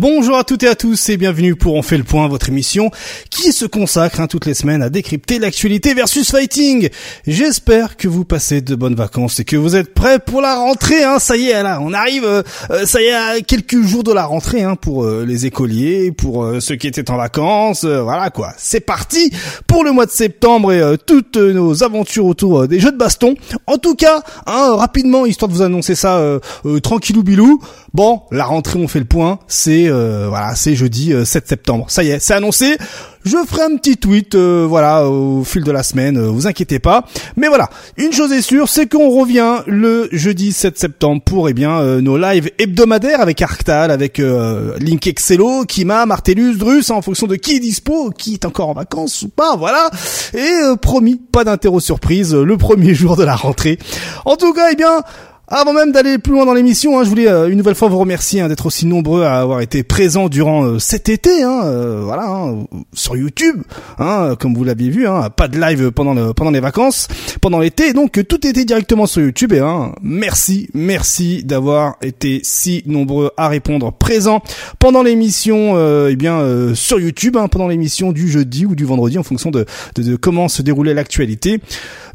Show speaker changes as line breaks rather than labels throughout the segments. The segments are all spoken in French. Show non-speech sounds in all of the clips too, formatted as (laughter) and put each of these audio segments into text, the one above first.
Bonjour à toutes et à tous et bienvenue pour On fait le point, votre émission qui se consacre hein, toutes les semaines à décrypter l'actualité versus fighting. J'espère que vous passez de bonnes vacances et que vous êtes prêts pour la rentrée. Hein. Ça y est, là, on arrive. Euh, euh, ça y est, à quelques jours de la rentrée hein, pour euh, les écoliers, pour ceux qui étaient en vacances. voilà quoi, c'est parti pour le mois de septembre et toutes nos aventures autour des jeux de baston. En tout cas, hein, rapidement, histoire de vous annoncer ça tranquillou bilou. Bon, la rentrée, on fait le point. C'est euh, voilà, c'est jeudi 7 euh, septembre. Ça y est, c'est annoncé. Je ferai un petit tweet, euh, voilà, au fil de la semaine. vous inquiétez pas. Mais voilà, une chose est sûre, c'est qu'on revient le jeudi 7 septembre pour eh bien nos lives hebdomadaires avec Arctal, avec Link Excello, Kima, Martellus, Drus, en fonction de qui est dispo, qui est encore en vacances ou pas, voilà. Et promis, pas d'interro surprise le premier (laughs) jour de la rentrée. En tout cas, eh bien. Avant même d'aller plus loin dans l'émission, hein, je voulais euh, une nouvelle fois vous remercier hein, d'être aussi nombreux à avoir été présents durant euh, cet été, hein, euh, voilà, hein, sur YouTube, hein, comme vous l'aviez vu, hein, pas de live pendant le, pendant les vacances, pendant l'été, donc tout était directement sur YouTube. Et merci, merci d'avoir été si nombreux à répondre présents pendant l'émission, eh bien sur YouTube, pendant l'émission du jeudi ou du vendredi, en fonction de, de, de comment se déroulait l'actualité.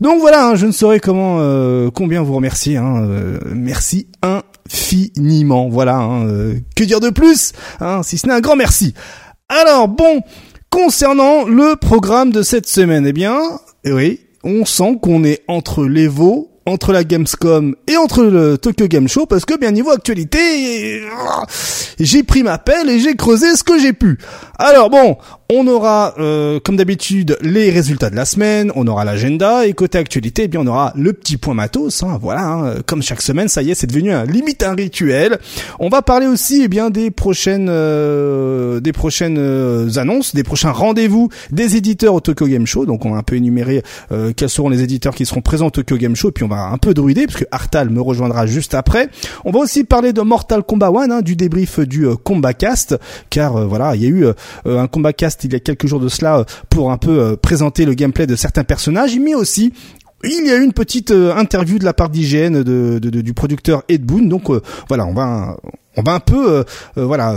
Donc voilà, je ne saurais comment, combien vous remercier. Hein, euh, merci infiniment. Voilà, hein, euh, que dire de plus, hein, si ce n'est un grand merci. Alors bon, concernant le programme de cette semaine, eh bien, oui, on sent qu'on est entre les veaux entre la Gamescom et entre le Tokyo Game Show parce que bien niveau actualité j'ai pris ma pelle et j'ai creusé ce que j'ai pu. Alors bon, on aura euh, comme d'habitude les résultats de la semaine, on aura l'agenda et côté actualité, eh bien on aura le petit point matos. Hein, voilà, hein, comme chaque semaine, ça y est, c'est devenu un limite un rituel. On va parler aussi eh bien des prochaines euh, des prochaines euh, annonces, des prochains rendez-vous des éditeurs au Tokyo Game Show. Donc on va un peu énumérer quels seront les éditeurs qui seront présents au Tokyo Game Show, puis on va un peu druider parce que Artal me rejoindra juste après. On va aussi parler de Mortal Kombat 1, hein, du débrief du Combat Cast, car voilà, il y a eu un Combat Cast il y a quelques jours de cela euh, pour un peu euh, présenter le gameplay de certains personnages, mais aussi il y a eu une petite euh, interview de la part d'IGN du producteur Ed Boon. Donc voilà, on va on va un peu voilà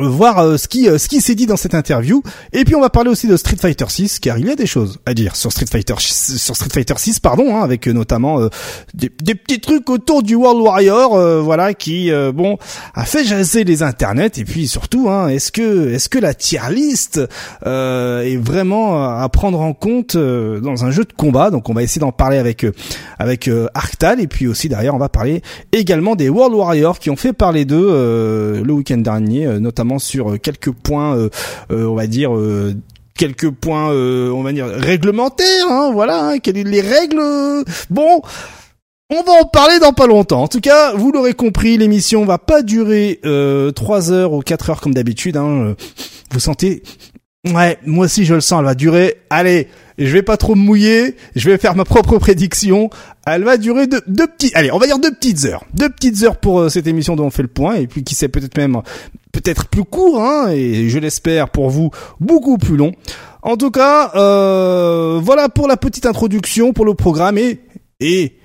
voir euh, ce qui euh, ce qui s'est dit dans cette interview. Et puis on va parler aussi de Street Fighter 6 car il y a des choses à dire sur Street Fighter sur Street Fighter 6 pardon hein, avec euh, notamment des, des, petits trucs autour du World Warrior voilà qui bon a fait jaser les internets. Et puis surtout hein, est-ce que est-ce que la tier list est vraiment à prendre en compte dans un jeu de combat? Donc on va essayer d'en parler avec avec Arctal. Et puis aussi derrière on va parler également des World Warriors qui ont fait parler d'eux le week-end dernier notamment sur euh, quelques points, euh, euh, on va dire quelques points, on va dire réglementaires. Hein, voilà, hein, quelles les règles. bon. On va en parler dans pas longtemps. En tout cas, vous l'aurez compris, l'émission va pas durer euh, 3 heures ou 4 heures comme d'habitude. Hein. Vous sentez Ouais, moi aussi je le sens, elle va durer. Allez, je vais pas trop me mouiller, je vais faire ma propre prédiction. Elle va durer deux, deux petits, allez, on va dire deux petites heures, deux petites heures pour cette émission dont on fait le point, et puis qui sait peut-être même peut-être plus court, hein, et je l'espère pour vous beaucoup plus long. En tout cas, euh, voilà pour la petite introduction pour le programme et et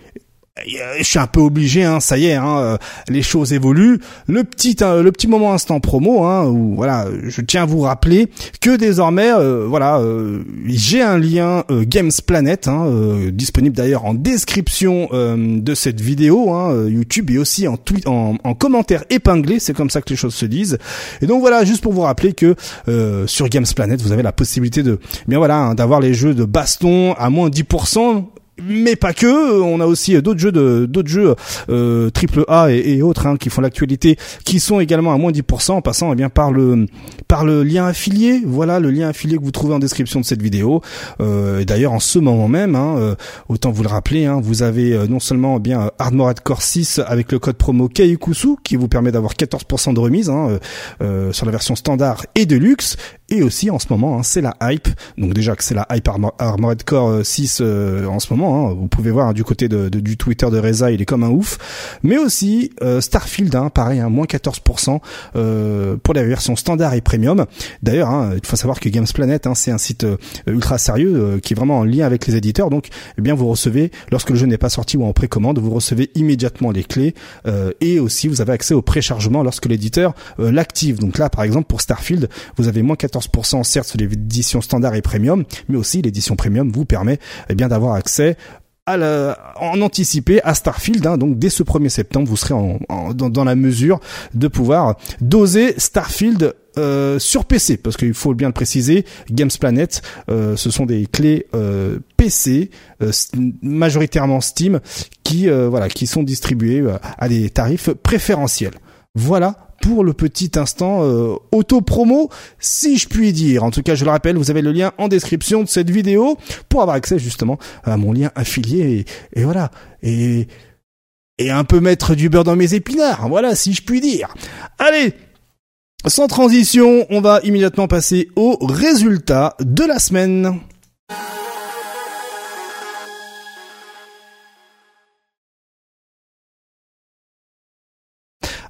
je suis un peu obligé, hein, ça y est, hein, euh, les choses évoluent. Le petit, euh, le petit moment instant promo, hein, où voilà, je tiens à vous rappeler que désormais, euh, voilà, j'ai un lien Games Planet, hein, disponible d'ailleurs en description de cette vidéo, hein, YouTube et aussi en, tweet, en, en commentaire épinglé, c'est comme ça que les choses se disent. Et donc voilà, juste pour vous rappeler que sur Games Planet, vous avez la possibilité de, bien voilà, hein, d'avoir les jeux de baston à moins 10% mais pas que. On a aussi d'autres jeux de d'autres jeux euh, triple A et, autres hein, qui font l'actualité, qui sont également à moins 10% en passant eh bien par le par le lien affilié. Voilà le lien affilié que vous trouvez en description de cette vidéo. Euh, D'ailleurs en ce moment même, hein, euh, autant vous le rappeler, hein, vous avez euh, non seulement eh bien Core 6 avec le code promo Kaikusu qui vous permet d'avoir 14% de remise hein, euh, sur la version standard et de luxe, Et aussi en ce moment, hein, c'est la hype. Donc déjà que c'est la hype Armored Core 6 en ce moment. Hein, vous pouvez voir du côté de, du Twitter de Reza, il est comme un ouf. Mais aussi Starfield, hein, pareil, moins 14% pour la version standard et premium. D'ailleurs, il faut savoir que Games Planet, c'est un site ultra sérieux qui est vraiment en lien avec les éditeurs. Donc, eh bien, vous recevez lorsque le jeu n'est pas sorti ou en précommande, vous recevez immédiatement les clés et aussi vous avez accès au préchargement lorsque l'éditeur l'active. Donc là, par exemple, pour Starfield, vous avez moins 14% certes sur l'édition standard et premium, mais aussi l'édition premium vous permet eh bien d'avoir accès à la, en anticipé à Starfield. Hein, donc dès ce 1er septembre, vous serez en, dans, la mesure de pouvoir doser Starfield euh, sur PC, parce qu'il faut bien le préciser, Games Planet, euh, ce sont des clés euh, PC, majoritairement Steam, qui voilà, qui sont distribuées à des tarifs préférentiels. Voilà pour le petit instant euh, auto-promo, si je puis dire. En tout cas, je le rappelle, vous avez le lien en description de cette vidéo pour avoir accès justement à mon lien affilié. Et, voilà. Et, et un peu mettre du beurre dans mes épinards. Voilà, si je puis dire. Allez sans transition, on va immédiatement passer aux résultats de la semaine.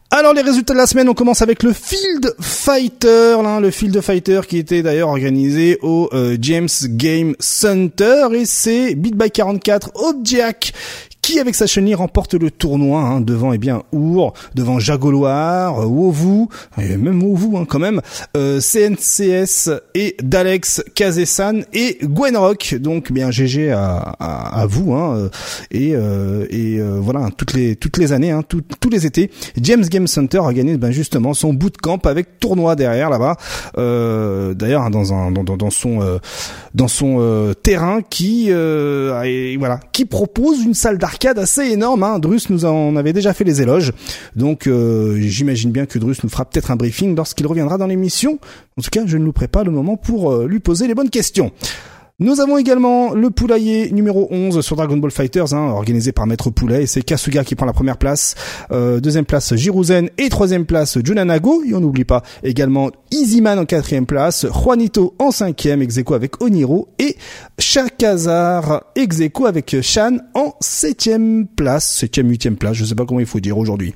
Alors les résultats de la semaine, on commence avec le Field Fighter, le Field Fighter qui était d'ailleurs organisé au euh, James Game Center. Et c'est Beat by 44 Object qui avec sa chenille remporte le tournoi hein, devant eh bien Our, devant Jagoloir, Wovu, et même Wovu hein, quand même, euh, CNCS et Dalex Kazesan et Gwenrock. Donc bien GG à, à, vous hein, et, euh, et euh, voilà toutes les toutes les années, hein, tous les étés, James Game Center organise ben justement son bootcamp avec tournoi derrière là-bas. Euh, D'ailleurs hein, dans un dans, dans son euh, dans son terrain qui voilà qui propose une salle d'arcade arcade assez énorme. Hein. Drus nous en avait déjà fait les éloges. Donc euh, j'imagine bien que Drus nous fera peut-être un briefing lorsqu'il reviendra dans l'émission. En tout cas, je ne louperai pas le moment pour euh, lui poser les bonnes questions. Nous avons également le poulailler numéro 11 sur Dragon Ball Fighters, hein, organisé par Maître Poulet, et c'est Kasuga qui prend la première place. Euh, deuxième place, Jiruzen, et troisième place, Junanago, et on n'oublie pas également Easyman en quatrième place, Juanito en cinquième, ex avec Oniro, et Shakazar, ex avec Shan en septième place, septième, huitième place, je sais pas comment il faut dire aujourd'hui.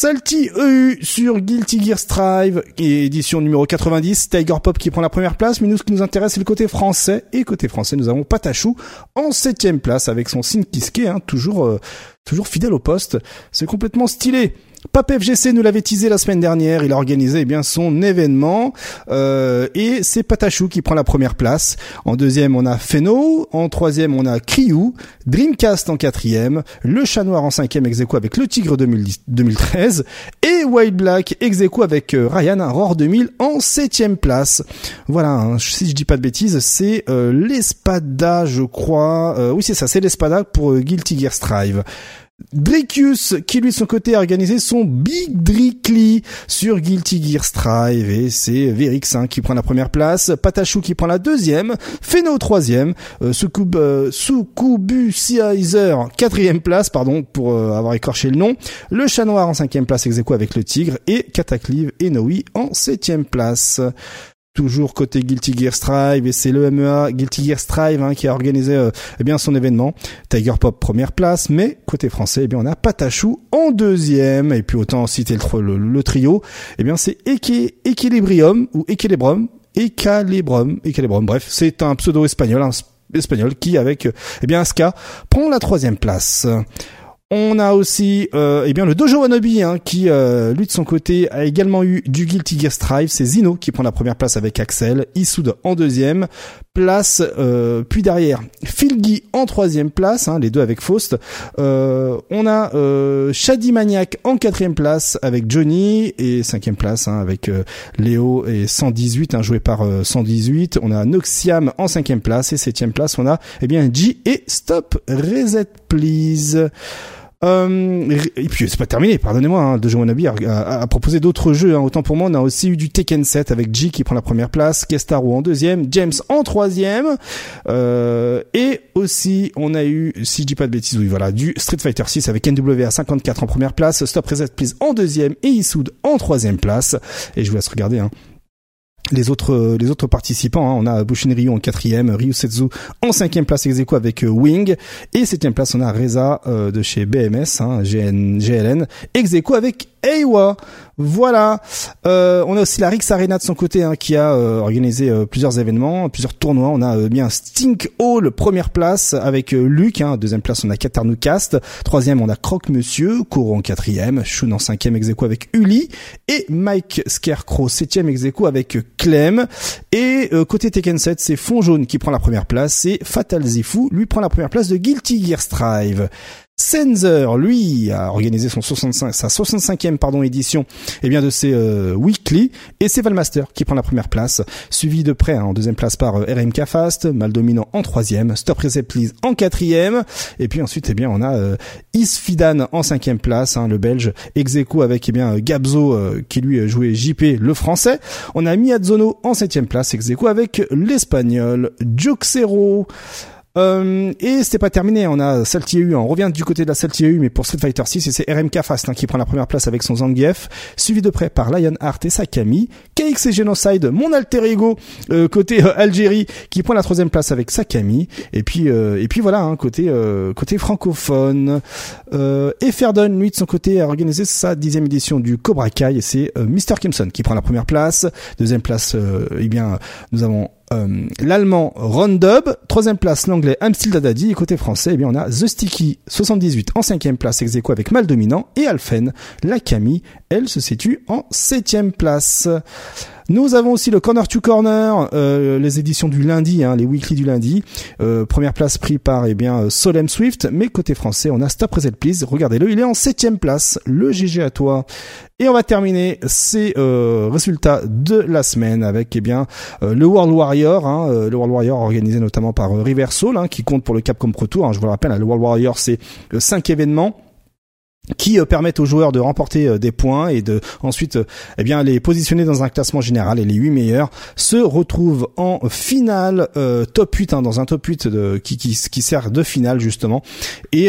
Salty EU sur Guilty Gear Strive, édition numéro 90, Tiger Pop qui prend la première place, mais nous ce qui nous intéresse c'est le côté français, et côté français nous avons Patachou en septième place avec son Sinkiske, hein, toujours, euh, toujours fidèle au poste, c'est complètement stylé. Pape FGC nous l'avait teasé la semaine dernière, il a organisé eh bien son événement euh, et c'est Patachou qui prend la première place. En deuxième on a Feno, en troisième on a Kriou, Dreamcast en quatrième, Le Chat Noir en cinquième ex avec Le Tigre 2013 et White Black ex avec euh, Ryan Roar 2000 en septième place. Voilà, hein, si je dis pas de bêtises, c'est euh, l'Espada je crois. Oui c'est ça, c'est l'Espada pour Guilty Gear Strive. Dricus qui lui de son côté a organisé son Big Drickly sur Guilty Gear Strive. Et c'est Verix hein, qui prend la première place, Patachou qui prend la deuxième, Feno troisième, euh, euh, quatrième place pardon pour euh, avoir écorché le nom, le Chat Noir en cinquième place ex avec le Tigre. Et Cataclive et Noe en septième place toujours côté Guilty Gear Strive et c'est le MEA Guilty Gear Strive hein, qui a organisé euh, eh bien son événement. Tiger Pop première place, mais côté français, eh bien on a Patachou en deuxième et puis autant citer le, trio, eh bien c'est Equilibrium ou Equilibrum, Equilibrum, Equilibrum. Bref, c'est un pseudo espagnol, un espagnol qui avec eh bien Aska prend la troisième place. On a aussi euh, eh bien le Dojo Wanobi hein, qui euh, lui de son côté a également eu du Guilty Gear Strive, c'est Zino qui prend la première place avec Axel, Issoud en deuxième place, euh, puis derrière Filgi en troisième place, hein, les deux avec Faust. Euh, on a euh, Shady Maniac en quatrième place avec Johnny et cinquième place hein, avec euh, Léo et 118 hein, joué par 118. On a Noxiam en cinquième place et septième place on a eh bien G et Stop Reset Please. Euh, et puis c'est pas terminé, pardonnez-moi, hein, Dojo a, proposé d'autres jeux. Hein. Autant pour moi, on a aussi eu du Tekken 7 avec G qui prend la première place, Kestaro en deuxième, James en troisième, euh, et aussi on a eu, si je dis pas de bêtises, oui voilà, du Street Fighter 6 avec NWA 54 en première place, Stop Reset Please en deuxième et Issoud en troisième place. Et je vous laisse regarder. Hein les autres les autres participants. Hein. On a Bushin Ryu en quatrième, Ryusetsu en cinquième place ex avec euh, Wing et septième place on a Reza euh, de chez BMS, hein, GN, GLN ex avec Eiwa. Voilà. Euh, on a aussi la Rix Arena de son côté hein, qui a euh, organisé euh, plusieurs événements, plusieurs tournois. On a bien Stink Hall, première place avec Luc. Hein, deuxième place, on a Katarnou Cast. Troisième, on a Croque Monsieur. Koro en quatrième. Shun en cinquième ex avec Uli. Et Mike Scarecrow, septième ex avec Clem. Et côté Tekken 7, c'est Fond Jaune qui prend la première place. Et Fatal Zifu, lui, prend la première place de Guilty Gear Strive. Sensor, lui, a organisé son 65, sa 65e pardon édition, eh bien de ses euh, weekly, et c'est Valmaster qui prend la première place, suivi de près hein, en deuxième place par euh, RMK Fast, Mal Dominant en troisième, Stop Reset en quatrième, et puis ensuite eh bien on a euh, Isfidan en cinquième place, hein, le Belge, Execo avec eh bien Gabzo qui lui jouait JP le français, on a Miyazono en septième place, Execo avec l'Espagnol, Joxero. Euh, et c'était pas terminé, on a Salty EU, on revient du côté de la Salty EU, mais pour Street Fighter 6, et c'est RMK Fast hein, qui prend la première place avec son Zangief, suivi de près par Lionheart et Sakami, KX et Genocide, mon alter ego euh, côté euh, Algérie, qui prend la troisième place avec Sakami, et puis et puis voilà, hein, côté côté francophone. et Ferdon, lui de son côté, a organisé sa dixième édition du Cobra Kai, et c'est Mr. Kimson qui prend la première place. Deuxième place, eh bien, nous avons euh, l'allemand Rondub, troisième place l'anglais Amstil Dadadi et côté français, eh bien on a The Sticky 78 en cinquième place ex avec Mal Dominant et Alphen, la Camille, elle se situe en septième place. Nous avons aussi le Corner to Corner, euh, les éditions du lundi, hein, les weekly du lundi. Euh, première place pris par eh bien Solem Swift, mais côté français, on a Stop Reset Please. Regardez-le, il est en septième place. Le GG à toi. Et on va terminer ces euh, résultats de la semaine avec eh bien le World Warrior, hein, le World Warrior organisé notamment par River Soul, hein, qui compte pour le Capcom Pro Tour. Hein, je vous le rappelle, le World Warrior c'est cinq événements qui euh, permettent aux joueurs de remporter euh, des points et de ensuite euh, eh bien les positionner dans un classement général et les 8 meilleurs se retrouvent en finale top 8 hein, dans un top 8 de, qui, qui, qui sert de finale justement. Et,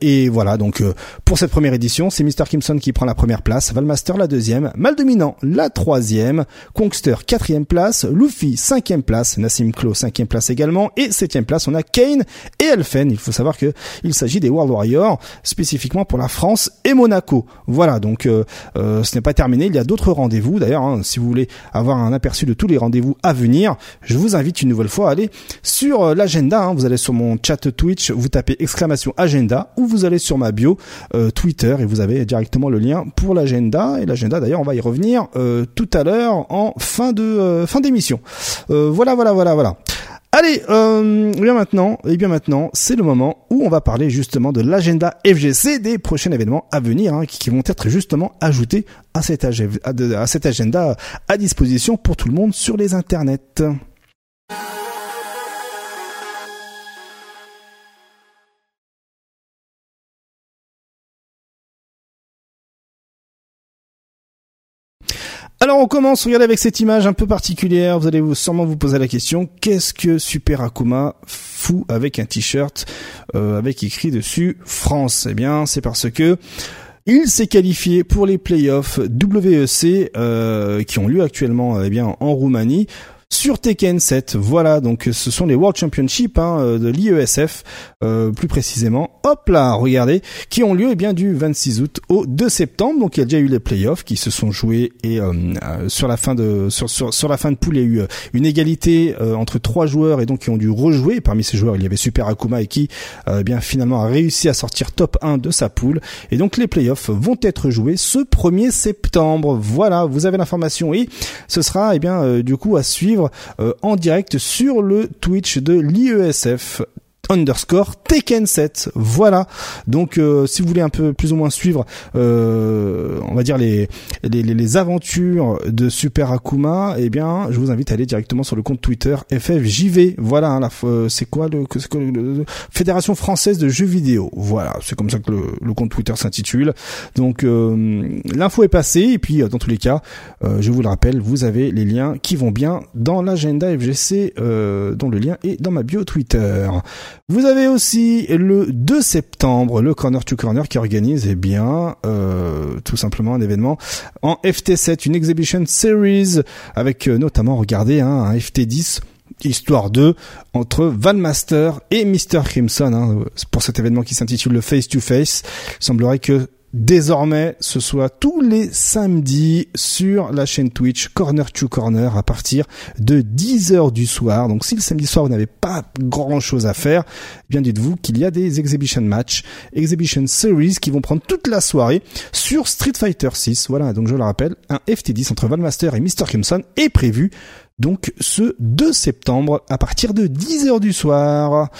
et voilà donc pour cette première édition c'est Mr Kimson qui prend la première place Valmaster la deuxième Mal Dominant la troisième Kongster quatrième place Luffy cinquième place Nassim Klo cinquième place également et septième place on a Kane et Elfen. Il faut savoir que il s'agit des World Warriors spécifiquement pour la France et Monaco. Voilà, donc euh, euh, ce n'est pas terminé. Il y a d'autres rendez-vous. D'ailleurs, hein, si vous voulez avoir un aperçu de tous les rendez-vous à venir, je vous invite une nouvelle fois à aller sur euh, l'agenda. Hein. Vous allez sur mon chat Twitch, vous tapez exclamation agenda, ou vous allez sur ma bio Twitter et vous avez directement le lien pour l'agenda. Et l'agenda, d'ailleurs, on va y revenir tout à l'heure en fin de fin d'émission. voilà, voilà, voilà, voilà. Allez, euh, bien maintenant, et bien maintenant, c'est le moment où on va parler justement de l'agenda FGC des prochains événements à venir, hein, qui vont être justement ajoutés à à cet agenda à disposition pour tout le monde sur les internets. On commence, regardez avec cette image un peu particulière, vous allez sûrement vous poser la question, qu'est-ce que Super Akuma fout avec un t-shirt euh, avec écrit dessus France? Eh bien c'est parce que il s'est qualifié pour les playoffs WEC euh, qui ont lieu actuellement eh bien en Roumanie sur Tekken 7. Voilà, donc ce sont les World Championship hein, euh, de l'IESF, euh, plus précisément. Hop là, regardez, qui ont lieu eh bien du 26 août au 2 septembre. Donc il y a déjà eu les playoffs qui se sont joués et euh, sur la fin de sur, sur, la fin de poule, il y a eu une égalité entre trois joueurs et donc qui ont dû rejouer. Parmi ces joueurs, il y avait Super Akuma et qui eh bien finalement a réussi à sortir top 1 de sa poule. Et donc les playoffs vont être joués ce 1er septembre. Voilà, vous avez l'information et ce sera eh bien du coup à suivre euh, en direct sur le Twitch de l'IESF underscore Tekken 7. Voilà. Donc euh, si vous voulez un peu plus ou moins suivre, euh, on va dire les, les, les aventures de Super Akuma, eh bien je vous invite à aller directement sur le compte Twitter FFJV. Voilà. Hein, euh, c'est quoi le, le, Fédération française de jeux vidéo. Voilà. C'est comme ça que le, compte Twitter s'intitule. Donc l'info est passée et puis dans tous les cas, je vous le rappelle, vous avez les liens qui vont bien dans l'agenda FGC, dont le lien est dans ma bio Twitter. Vous avez aussi le 2 septembre le Corner to Corner qui organise eh bien euh, tout simplement un événement en FT7, une exhibition series avec euh, notamment regardez hein, un FT10 histoire 2 entre Van Master et Mr. Crimson hein, pour cet événement qui s'intitule le Face to Face. Il semblerait que désormais ce soit tous les samedis sur la chaîne Twitch Corner to Corner à partir de 10h du soir. Donc si le samedi soir vous n'avez pas grand chose à faire, eh bien dites-vous qu'il y a des exhibition match, exhibition series qui vont prendre toute la soirée sur Street Fighter 6. Voilà, donc je le rappelle, un FT10 entre Valmaster et Mr. Crimson est prévu donc ce 2 septembre à partir de 10h du soir.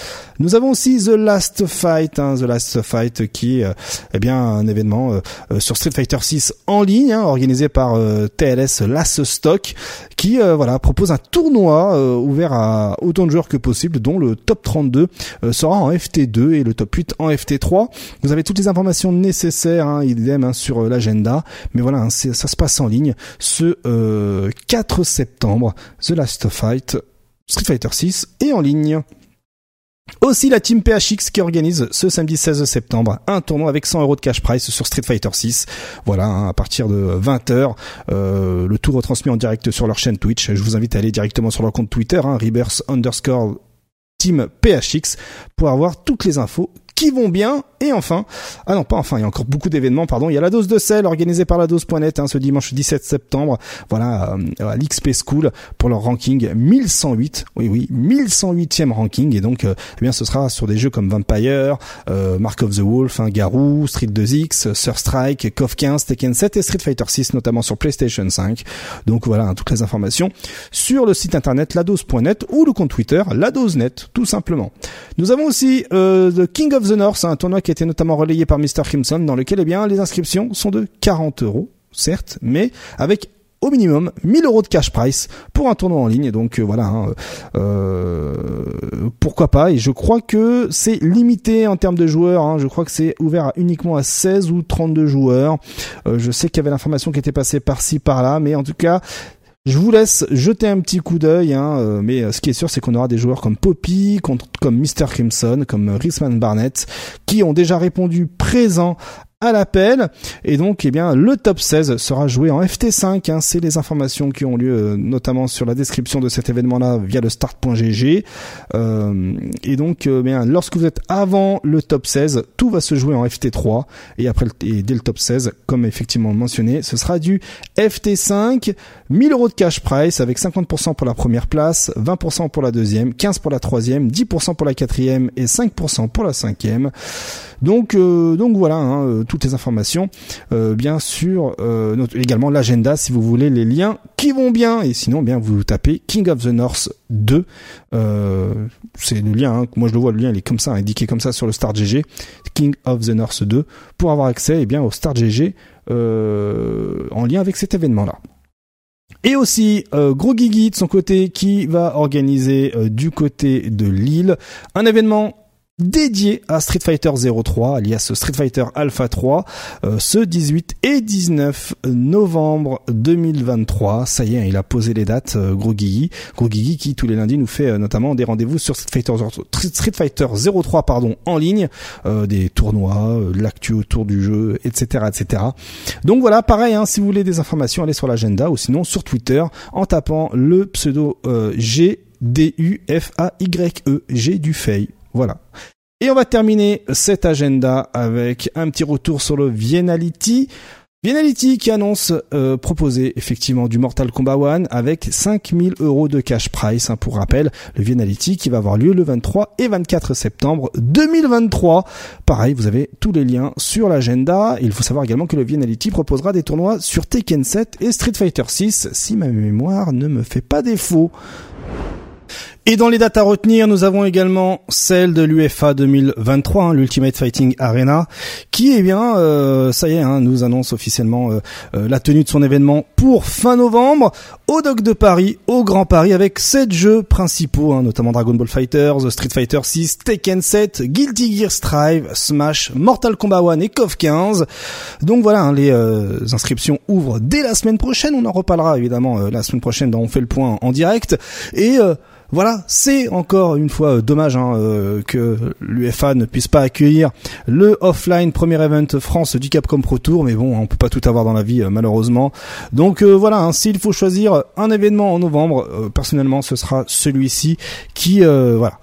Nous avons aussi The Last Fight, hein, The Last Fight qui est eh bien un événement euh, euh, sur Street Fighter 6 en ligne hein, organisé par euh, TLS Last Stock qui voilà propose un tournoi ouvert à autant de joueurs que possible dont le top 32 sera en FT2 et le top 8 en FT3. Vous avez toutes les informations nécessaires hein, idem hein, sur l'agenda mais voilà hein, ça se passe en ligne ce 4 septembre The Last Fight, Street Fighter 6 et en ligne. Aussi la team PHX qui organise ce samedi 16 septembre un tournoi avec 100 euros de cash price sur Street Fighter 6. Voilà, hein, à partir de 20h, euh, le tout retransmis en direct sur leur chaîne Twitch. Je vous invite à aller directement sur leur compte Twitter, hein, Rebirth underscore Team PHX, pour avoir toutes les infos qui vont bien. Et enfin, ah non pas enfin, il y a encore beaucoup d'événements, pardon. Il y a la dose de sel organisée par la dose.net hein, ce dimanche 17 septembre. Voilà, euh, à l'XP School pour leur ranking 1108. Oui oui, 1108e ranking. Et donc, euh, eh bien, ce sera sur des jeux comme Vampire, euh, Mark of the Wolf, hein, Garou, Street 2X, Sur Strike, KOF 15, Tekken 7 et Street Fighter 6, notamment sur PlayStation 5. Donc voilà, hein, toutes les informations sur le site internet ladose.net ou le compte Twitter ladosenet, tout simplement. Nous avons aussi euh, The King of the North, un tournoi qui a été notamment relayé par Mr. Crimson, dans lequel eh bien les inscriptions sont de 40 euros, certes, mais avec au minimum 1000 euros de cash price pour un tournoi en ligne. Donc euh, voilà, hein, euh, pourquoi pas. Et je crois que c'est limité en termes de joueurs. Hein. Je crois que c'est ouvert uniquement à 16 ou 32 joueurs. Euh, je sais qu'il y avait l'information qui était passée par-ci par-là, mais en tout cas je vous laisse jeter un petit coup d'œil, hein, euh, mais euh, ce qui est sûr, c'est qu'on aura des joueurs comme Poppy, comme Mr. Crimson, comme Risman Barnett, qui ont déjà répondu présent l'appel. Et donc, eh bien, le top 16 sera joué en FT5. Hein. C'est les informations qui ont lieu, euh, notamment sur la description de cet événement-là via le start.gg. Euh, et donc, euh, bien, lorsque vous êtes avant le top 16, tout va se jouer en FT3. Et après, et dès le top 16, comme effectivement mentionné, ce sera du FT5, 1000 euros de cash price avec 50% pour la première place, 20% pour la deuxième, 15% pour la troisième, 10% pour la quatrième et 5% pour la cinquième. Donc, donc voilà, hein, euh, toutes les informations. Euh, bien sûr, également l'agenda si vous voulez les liens qui vont bien. Et sinon, bien vous tapez King of the North 2. c'est le lien. Hein, moi je le vois, le lien il est comme ça, indiqué comme ça sur le Start GG. King of the North 2 pour avoir accès eh bien au Start GG en lien avec cet événement là. Et aussi Gros Guigui de son côté qui va organiser du côté de Lille un événement dédié à Street Fighter 03, alias Street Fighter Alpha 3, euh, ce 18 et 19 novembre 2023. Ça y est, il a posé les dates, euh, Gros Guigui. Gros Guigui qui tous les lundis nous fait euh, notamment des rendez-vous sur Street Fighter, Street Fighter 03 pardon, en ligne, des tournois, l'actu autour du jeu, etc. etc. Donc voilà, pareil, hein, si vous voulez des informations, allez sur l'agenda ou sinon sur Twitter en tapant le pseudo G D U F A Y E G du Fei voilà. Et on va terminer cet agenda avec un petit retour sur le Vienality. Vienality qui annonce euh, proposer effectivement du Mortal Kombat 1 avec 5000 euros de cash price. Hein, pour rappel, le Vienality qui va avoir lieu le 23 et 24 septembre 2023. Pareil, vous avez tous les liens sur l'agenda. Il faut savoir également que le Vienality proposera des tournois sur Tekken 7 et Street Fighter 6 si ma mémoire ne me fait pas défaut. Et dans les dates à retenir, nous avons également celle de l'UFA 2023, hein, l'Ultimate Fighting Arena, qui, eh bien, euh, ça y est, hein, nous annonce officiellement euh, euh, la tenue de son événement pour fin novembre au Doc de Paris, au Grand Paris, avec sept jeux principaux, hein, notamment Dragon Ball Fighters, Street Fighter 6, Tekken 7, Guilty Gear Strive, Smash, Mortal Kombat 1 et KOF 15. Donc voilà, les inscriptions ouvrent dès la semaine prochaine. On en reparlera évidemment la semaine prochaine dans On fait le point en direct. Et voilà, c'est encore une fois dommage hein, que l'UFA ne puisse pas accueillir le offline premier event France du Capcom Pro Tour, mais bon, on peut pas tout avoir dans la vie malheureusement. Donc voilà, hein, s'il faut choisir un événement en novembre, personnellement, ce sera celui-ci qui, voilà,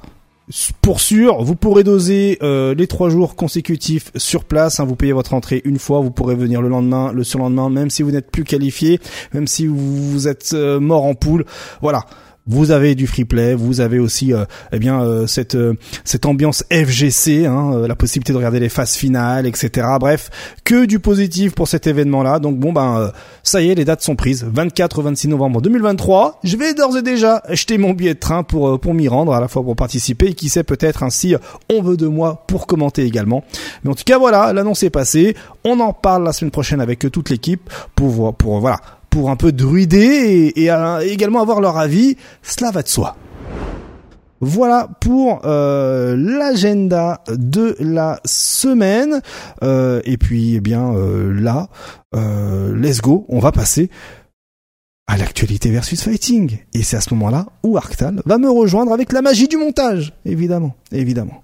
pour sûr, vous pourrez doser euh, les trois jours consécutifs sur place. Hein, vous payez votre entrée une fois, vous pourrez venir le lendemain, le surlendemain, même si vous n'êtes plus qualifié, même si vous êtes euh, mort en poule. Voilà vous avez du free play, vous avez aussi euh, eh bien euh, cette euh, cette ambiance FGC, hein, la possibilité de regarder les phases finales, etc. Bref, que du positif pour cet événement-là. Donc bon ben ça y est, les dates sont prises. 24 26 novembre 2023. Je vais d'ores et déjà acheter mon billet de train pour pour m'y rendre, à la fois pour participer et qui sait peut-être ainsi on veut de moi pour commenter également. Mais en tout cas voilà, l'annonce est passée. On en parle la semaine prochaine avec toute l'équipe pour pour voilà pour un peu druider et, également avoir leur avis, cela va de soi. Voilà pour euh, l'agenda de la semaine. Euh, et puis, eh bien, euh, là, let's go, on va passer à l'actualité versus fighting. Et c'est à ce moment-là où Arctal va me rejoindre avec la magie du montage, évidemment, évidemment.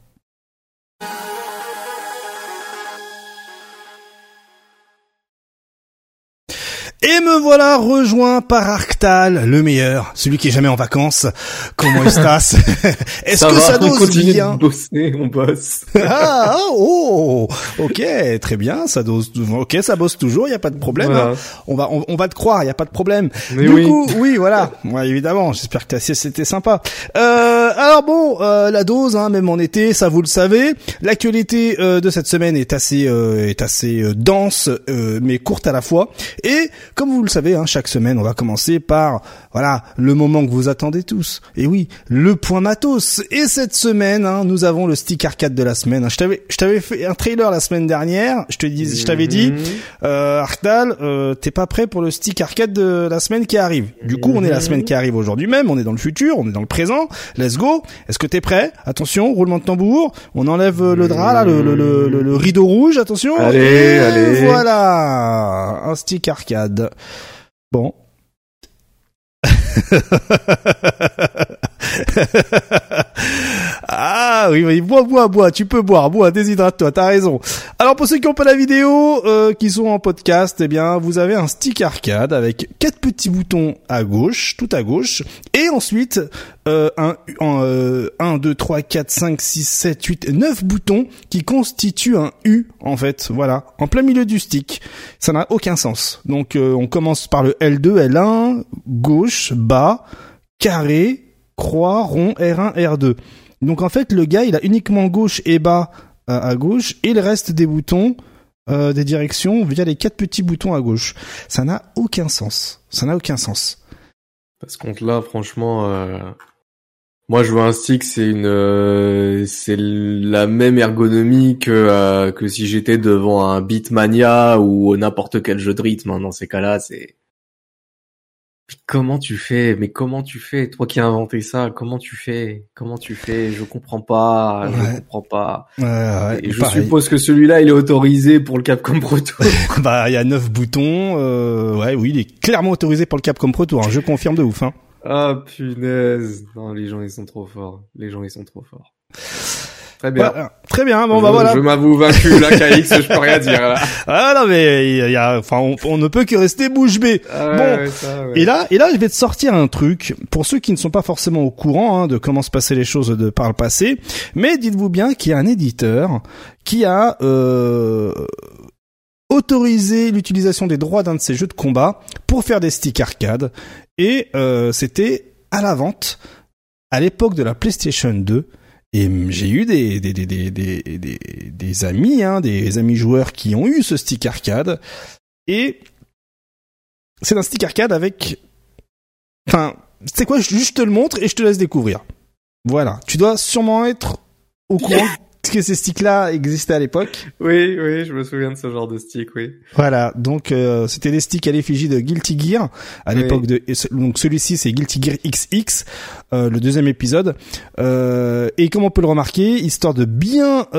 Et me voilà rejoint par Arctal, le meilleur, celui qui est jamais en vacances. Comment passe (laughs) (laughs) Est-ce que ça dose
continue bien de bosser, on bosse. (laughs)
ah, oh, ok, très bien, ça dose, ok, ça bosse toujours, il y a pas de problème. Hein. On va, on, va te croire, il y a pas de problème. du oui. coup, oui, voilà, ouais, évidemment. J'espère que ta sieste c'était sympa. Euh, alors bon, euh, la dose, hein, même en été, ça vous le savez. L'actualité euh, de cette semaine est assez, euh, est assez euh, dense, mais courte à la fois. Et comme vous le savez, hein, chaque semaine, on va commencer par voilà le moment que vous attendez tous. Et oui, le point matos. Et cette semaine, hein, nous avons le stick arcade de la semaine. Hein, je t'avais, je t'avais fait un trailer la semaine dernière. Je te dis, je t'avais dit, mhm. euh, Arctal, euh, t'es pas prêt pour le stick arcade de la semaine qui arrive. Du coup, on est la semaine qui arrive aujourd'hui même. On est dans le futur, on est dans le présent. Let's go. Est-ce que t'es prêt? Attention, roulement de tambour. On enlève le drap là, le, le, le, le rideau rouge. Attention.
Allez, allez.
Voilà, un stick arcade. Bon. (laughs) (laughs) ah oui, oui, bois, bois, bois, tu peux boire, bois, déshydrate-toi, t'as raison. Alors pour ceux qui ont pas la vidéo, euh, qui sont en podcast, eh bien vous avez un stick arcade avec quatre petits boutons à gauche, tout à gauche, et ensuite euh, un, euh, 1, 2, 3, 4, 5, 6, 7, 8, 9 boutons qui constituent un U en fait, voilà, en plein milieu du stick. Ça n'a aucun sens. Donc euh, on commence par le L2, L1, gauche, bas, carré, croix, rond, R1, R2. Donc en fait, le gars, il a uniquement gauche et bas euh, à gauche et le reste des boutons euh, des directions via les quatre petits boutons à gauche. Ça n'a aucun sens. Ça n'a aucun sens.
Parce que là, franchement, euh, moi je vois un stick, c'est une, c'est la même ergonomie que que si j'étais devant un Beatmania ou n'importe quel jeu de rythme. Hein. Dans ces cas-là, c'est Comment tu fais? Mais comment tu fais? Toi qui as inventé ça, comment tu fais? Comment tu fais? Je comprends pas, je comprends pas.
Ouais,
Et je suppose que celui-là, il est autorisé pour le Capcom Pro Tour. (laughs)
bah, il y a neuf boutons. Euh, ouais, oui, il est clairement autorisé pour le Capcom Pro Tour. Hein, je confirme de ouf. Hein.
Ah punaise Non, les gens ils sont trop forts. Les gens ils sont trop forts. Très bien.
très bien. Bon, bah voilà.
Je m'avoue vaincu, là, KX, je peux rien dire, là. (laughs)
Ah, non, mais, il y a, enfin, on, ne peut que rester bouche bée.
Ah, bon. ça,
Et là, et là, je vais te sortir un truc. Pour ceux qui ne sont pas forcément au courant, hein, de comment se passaient les choses de par le passé. Mais dites-vous bien qu'il y a un éditeur qui a, euh, autorisé l'utilisation des droits d'un de ces jeux de combat pour faire des sticks arcade. Et, euh, c'était à la vente à l'époque de la PlayStation 2 et j'ai eu des des, des, des, des, amis, hein, des amis joueurs qui ont eu ce stick arcade. Et c'est un stick arcade avec... Enfin, c'est quoi Je juste te le montre et je te laisse découvrir. Voilà. Tu dois sûrement être au courant que ces sticks-là existaient à l'époque.
Oui, oui, je me souviens de ce genre de stick, oui.
Voilà, donc euh, c'était des sticks à l'effigie de Guilty Gear à l'époque de donc celui-ci c'est Guilty Gear XX, euh, le deuxième épisode. Euh, et comme on peut le remarquer, histoire de bien (laughs)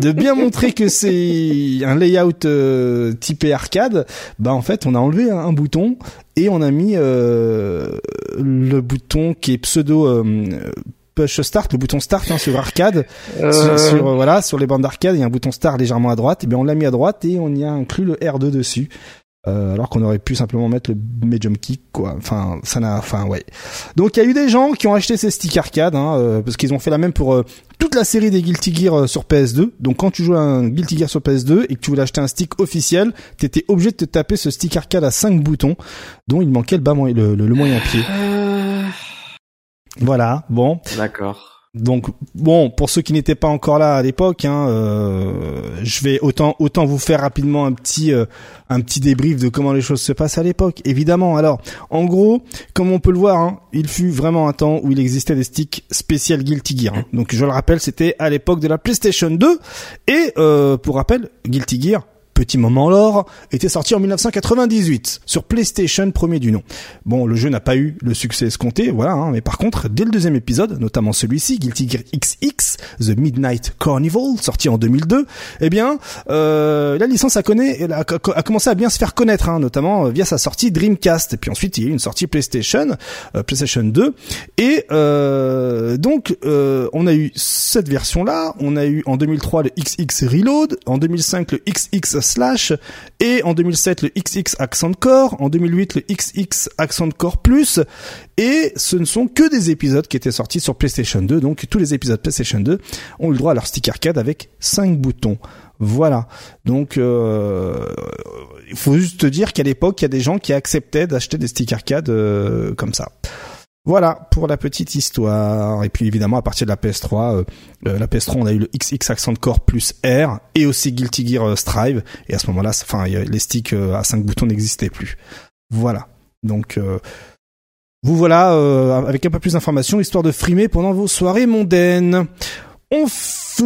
de bien montrer que c'est un layout euh, typé arcade, bah en fait on a enlevé un, bouton et on a mis euh, le bouton qui est pseudo euh, push start, le bouton start hein, sur arcade, sur, voilà sur les bandes d'arcade, il y a un bouton start légèrement à droite, et bien on l'a mis à droite et on y a inclus le R2 dessus. Euh, alors qu'on aurait pu simplement mettre le medium kick quoi. Enfin ça n'a enfin ouais. Donc il y a eu des gens qui ont acheté ces sticks arcade hein, euh, parce qu'ils ont fait la même pour euh, toute la série des Guilty Gear sur PS2 donc quand tu joues un Guilty Gear sur PS2 et que tu voulais acheter un stick officiel t'étais obligé de te taper ce stick arcade à 5 boutons dont il manquait le bas le, le moyen pied voilà bon
d'accord
donc bon, pour ceux qui n'étaient pas encore là à l'époque, hein, euh, je vais autant autant vous faire rapidement un petit euh, un petit débrief de comment les choses se passent à l'époque. Évidemment. Alors, en gros, comme on peut le voir, hein, il fut vraiment un temps où il existait des sticks spécial Guilty Gear. Hein. Donc je le rappelle, c'était à l'époque de la PlayStation 2 et euh, pour rappel, Guilty Gear Petit moment l'or était sorti en 1998 sur PlayStation premier du nom. Bon, le jeu n'a pas eu le succès escompté, voilà, hein, mais par contre, dès le deuxième épisode, notamment celui-ci, Guilty Gear XX, The Midnight Carnival, sorti en 2002, eh bien, euh, la licence a, a, a, commencé à bien se faire connaître, hein, notamment via sa sortie Dreamcast, et puis ensuite il y a eu une sortie PlayStation, euh, PlayStation 2, et euh, donc euh, on a eu cette version-là, on a eu en 2003 le XX Reload, en 2005 le XX Slash, et en 2007 le XX Accent Core, en 2008 le XX Accent Core Plus, et ce ne sont que des épisodes qui étaient sortis sur PlayStation 2, donc tous les épisodes PlayStation 2 ont le droit à leur stick arcade avec 5 boutons. Voilà. Donc, euh, il faut juste te dire qu'à l'époque, il y a des gens qui acceptaient d'acheter des stick arcade euh, comme ça. Voilà pour la petite histoire. Et puis évidemment à partir de la PS3, euh, euh, la PS3 on a eu le XX Accent Core plus R et aussi Guilty Gear euh, Strive. Et à ce moment-là, enfin les sticks à 5 boutons n'existaient plus. Voilà. Donc vous voilà avec un peu plus d'informations histoire de frimer pendant vos soirées mondaines. On,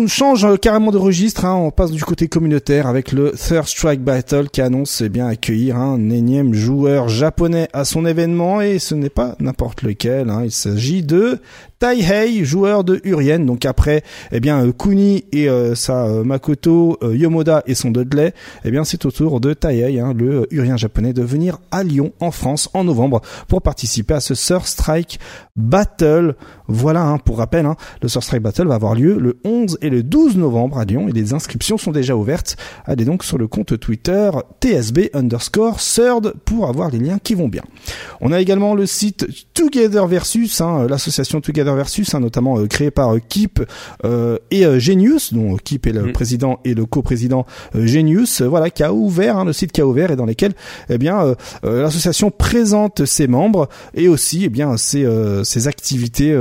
change carrément de registre, hein. on passe du côté communautaire avec le Third Strike Battle qui annonce eh bien accueillir un énième joueur japonais à son événement et ce n'est pas n'importe lequel, hein. il s'agit de Taihei, joueur de Urien. Donc après, eh bien euh, Kuni et euh, sa euh, Makoto, Yomoda et son Dudley, eh bien c'est au tour de Taihei, hein, le Urien japonais, de venir à Lyon, en France, en novembre, pour participer à ce Third Strike Battle. Voilà, hein, pour rappel, hein, le Third Strike Battle va avoir lieu le 11 et le 12 novembre à Lyon et les inscriptions sont déjà ouvertes. Allez donc sur le compte Twitter TSB underscore third pour avoir les liens qui vont bien. On a également le site Together Versus, l'association Together Versus, hein, notamment euh, créé par euh, euh, et Genius, dont Kip est le mm. président et le coprésident Genius, voilà, qui a ouvert, hein, le site qui a ouvert et dans lesquels, eh bien, l'association présente ses membres et aussi, eh bien, ses, ses activités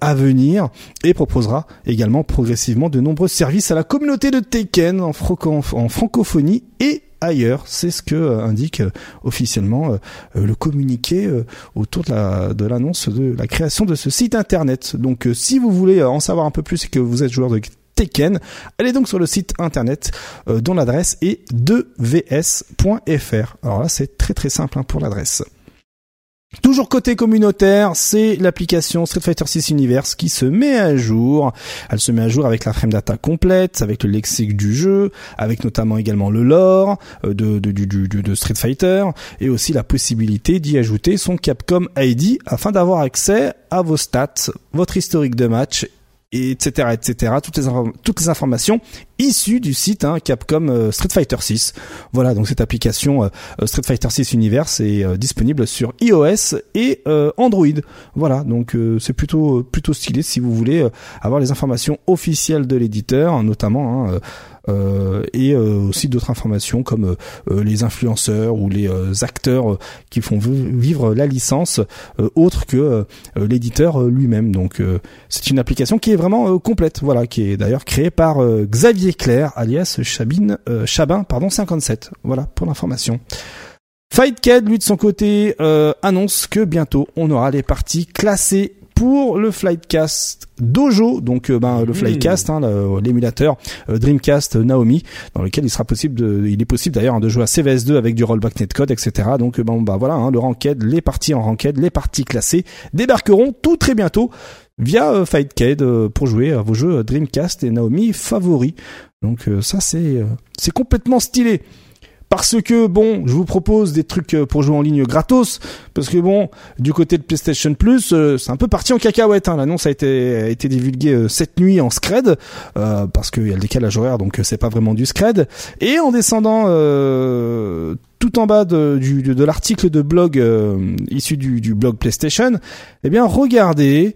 à venir et proposera également progressivement de nombreux services à la communauté de Taken en, francophonie et ailleurs. C'est ce que euh, indique euh, officiellement euh, le communiqué autour de l'annonce de, la création de ce site internet. Donc si vous voulez en savoir un peu plus et que vous êtes joueur de Tekken, allez donc sur le site internet dont l'adresse est 2vs.fr. Alors là c'est très très simple hein, pour l'adresse. Toujours côté communautaire, c'est l'application Street Fighter 6 Universe qui se met à jour. Elle se met à jour avec la frame data complète, avec le lexique du jeu, avec notamment également le lore euh, de, Street Fighter et aussi la possibilité d'y ajouter son Capcom ID afin d'avoir accès à vos stats, votre historique de match etc etc toutes les informations issues du site hein, Capcom euh, Street Fighter 6 voilà donc cette application euh, euh, Street Fighter 6 Universe est disponible sur iOS et Android voilà donc c'est plutôt plutôt stylé si vous voulez avoir les informations officielles de l'éditeur notamment hein, et aussi d'autres informations comme les influenceurs ou les acteurs qui font vivre la licence autre que l'éditeur lui-même. Donc c'est une application qui est vraiment complète, voilà, qui est d'ailleurs créée par Xavier Claire, alias Chabin, Chabin, pardon, 57. Voilà pour l'information. Fightcad, lui de son côté, annonce que bientôt on aura les parties classées pour le Flightcast Dojo, donc euh, ben, le mmh. Flightcast, hein, l'émulateur euh, Dreamcast euh, Naomi, dans lequel il sera possible de, il est possible d'ailleurs hein, de jouer à CVS2 avec du rollback netcode, etc. Donc ben bah voilà, hein, le ranked, les parties en ranked, les parties classées débarqueront tout très bientôt via Fightcade pour jouer à vos jeux Dreamcast et Naomi favoris. Donc ça c'est c'est complètement stylé parce que bon, je vous propose des trucs euh, pour jouer en ligne gratos, parce que bon, du côté de PlayStation Plus, euh, c'est un peu parti en cacahuète. Hein. L'annonce a été a été divulguée euh, cette nuit en scred, parce qu'il y a le décalage horaire, donc c'est pas vraiment du scred. Et en descendant tout en bas de, du, l'article de blog issu du, du blog PlayStation, eh bien regardez.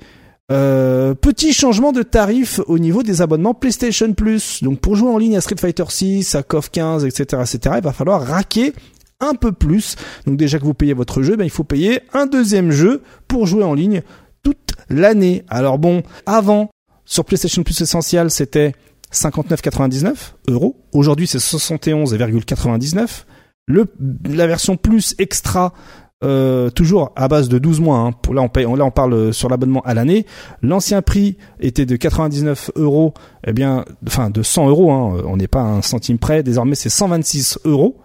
Euh, petit changement de tarif au niveau des abonnements PlayStation Plus. Donc pour jouer en ligne à Street Fighter 6, à KOF 15, etc., etc., il va falloir raquer un peu plus. Donc déjà que vous payez votre jeu, ben, il faut payer un deuxième jeu pour jouer en ligne toute l'année. Alors bon, avant, sur PlayStation Plus Essential, c'était 59,99 euros. Aujourd'hui, c'est 71,99. Le, la version plus extra euh, toujours à base de 12 mois. Hein. Là, on là, parle sur l'abonnement à l'année. L'ancien prix était de 99 euros. Eh bien, enfin, de 100 euros. Hein. On n'est pas un centime près. Désormais, c'est 126 euros.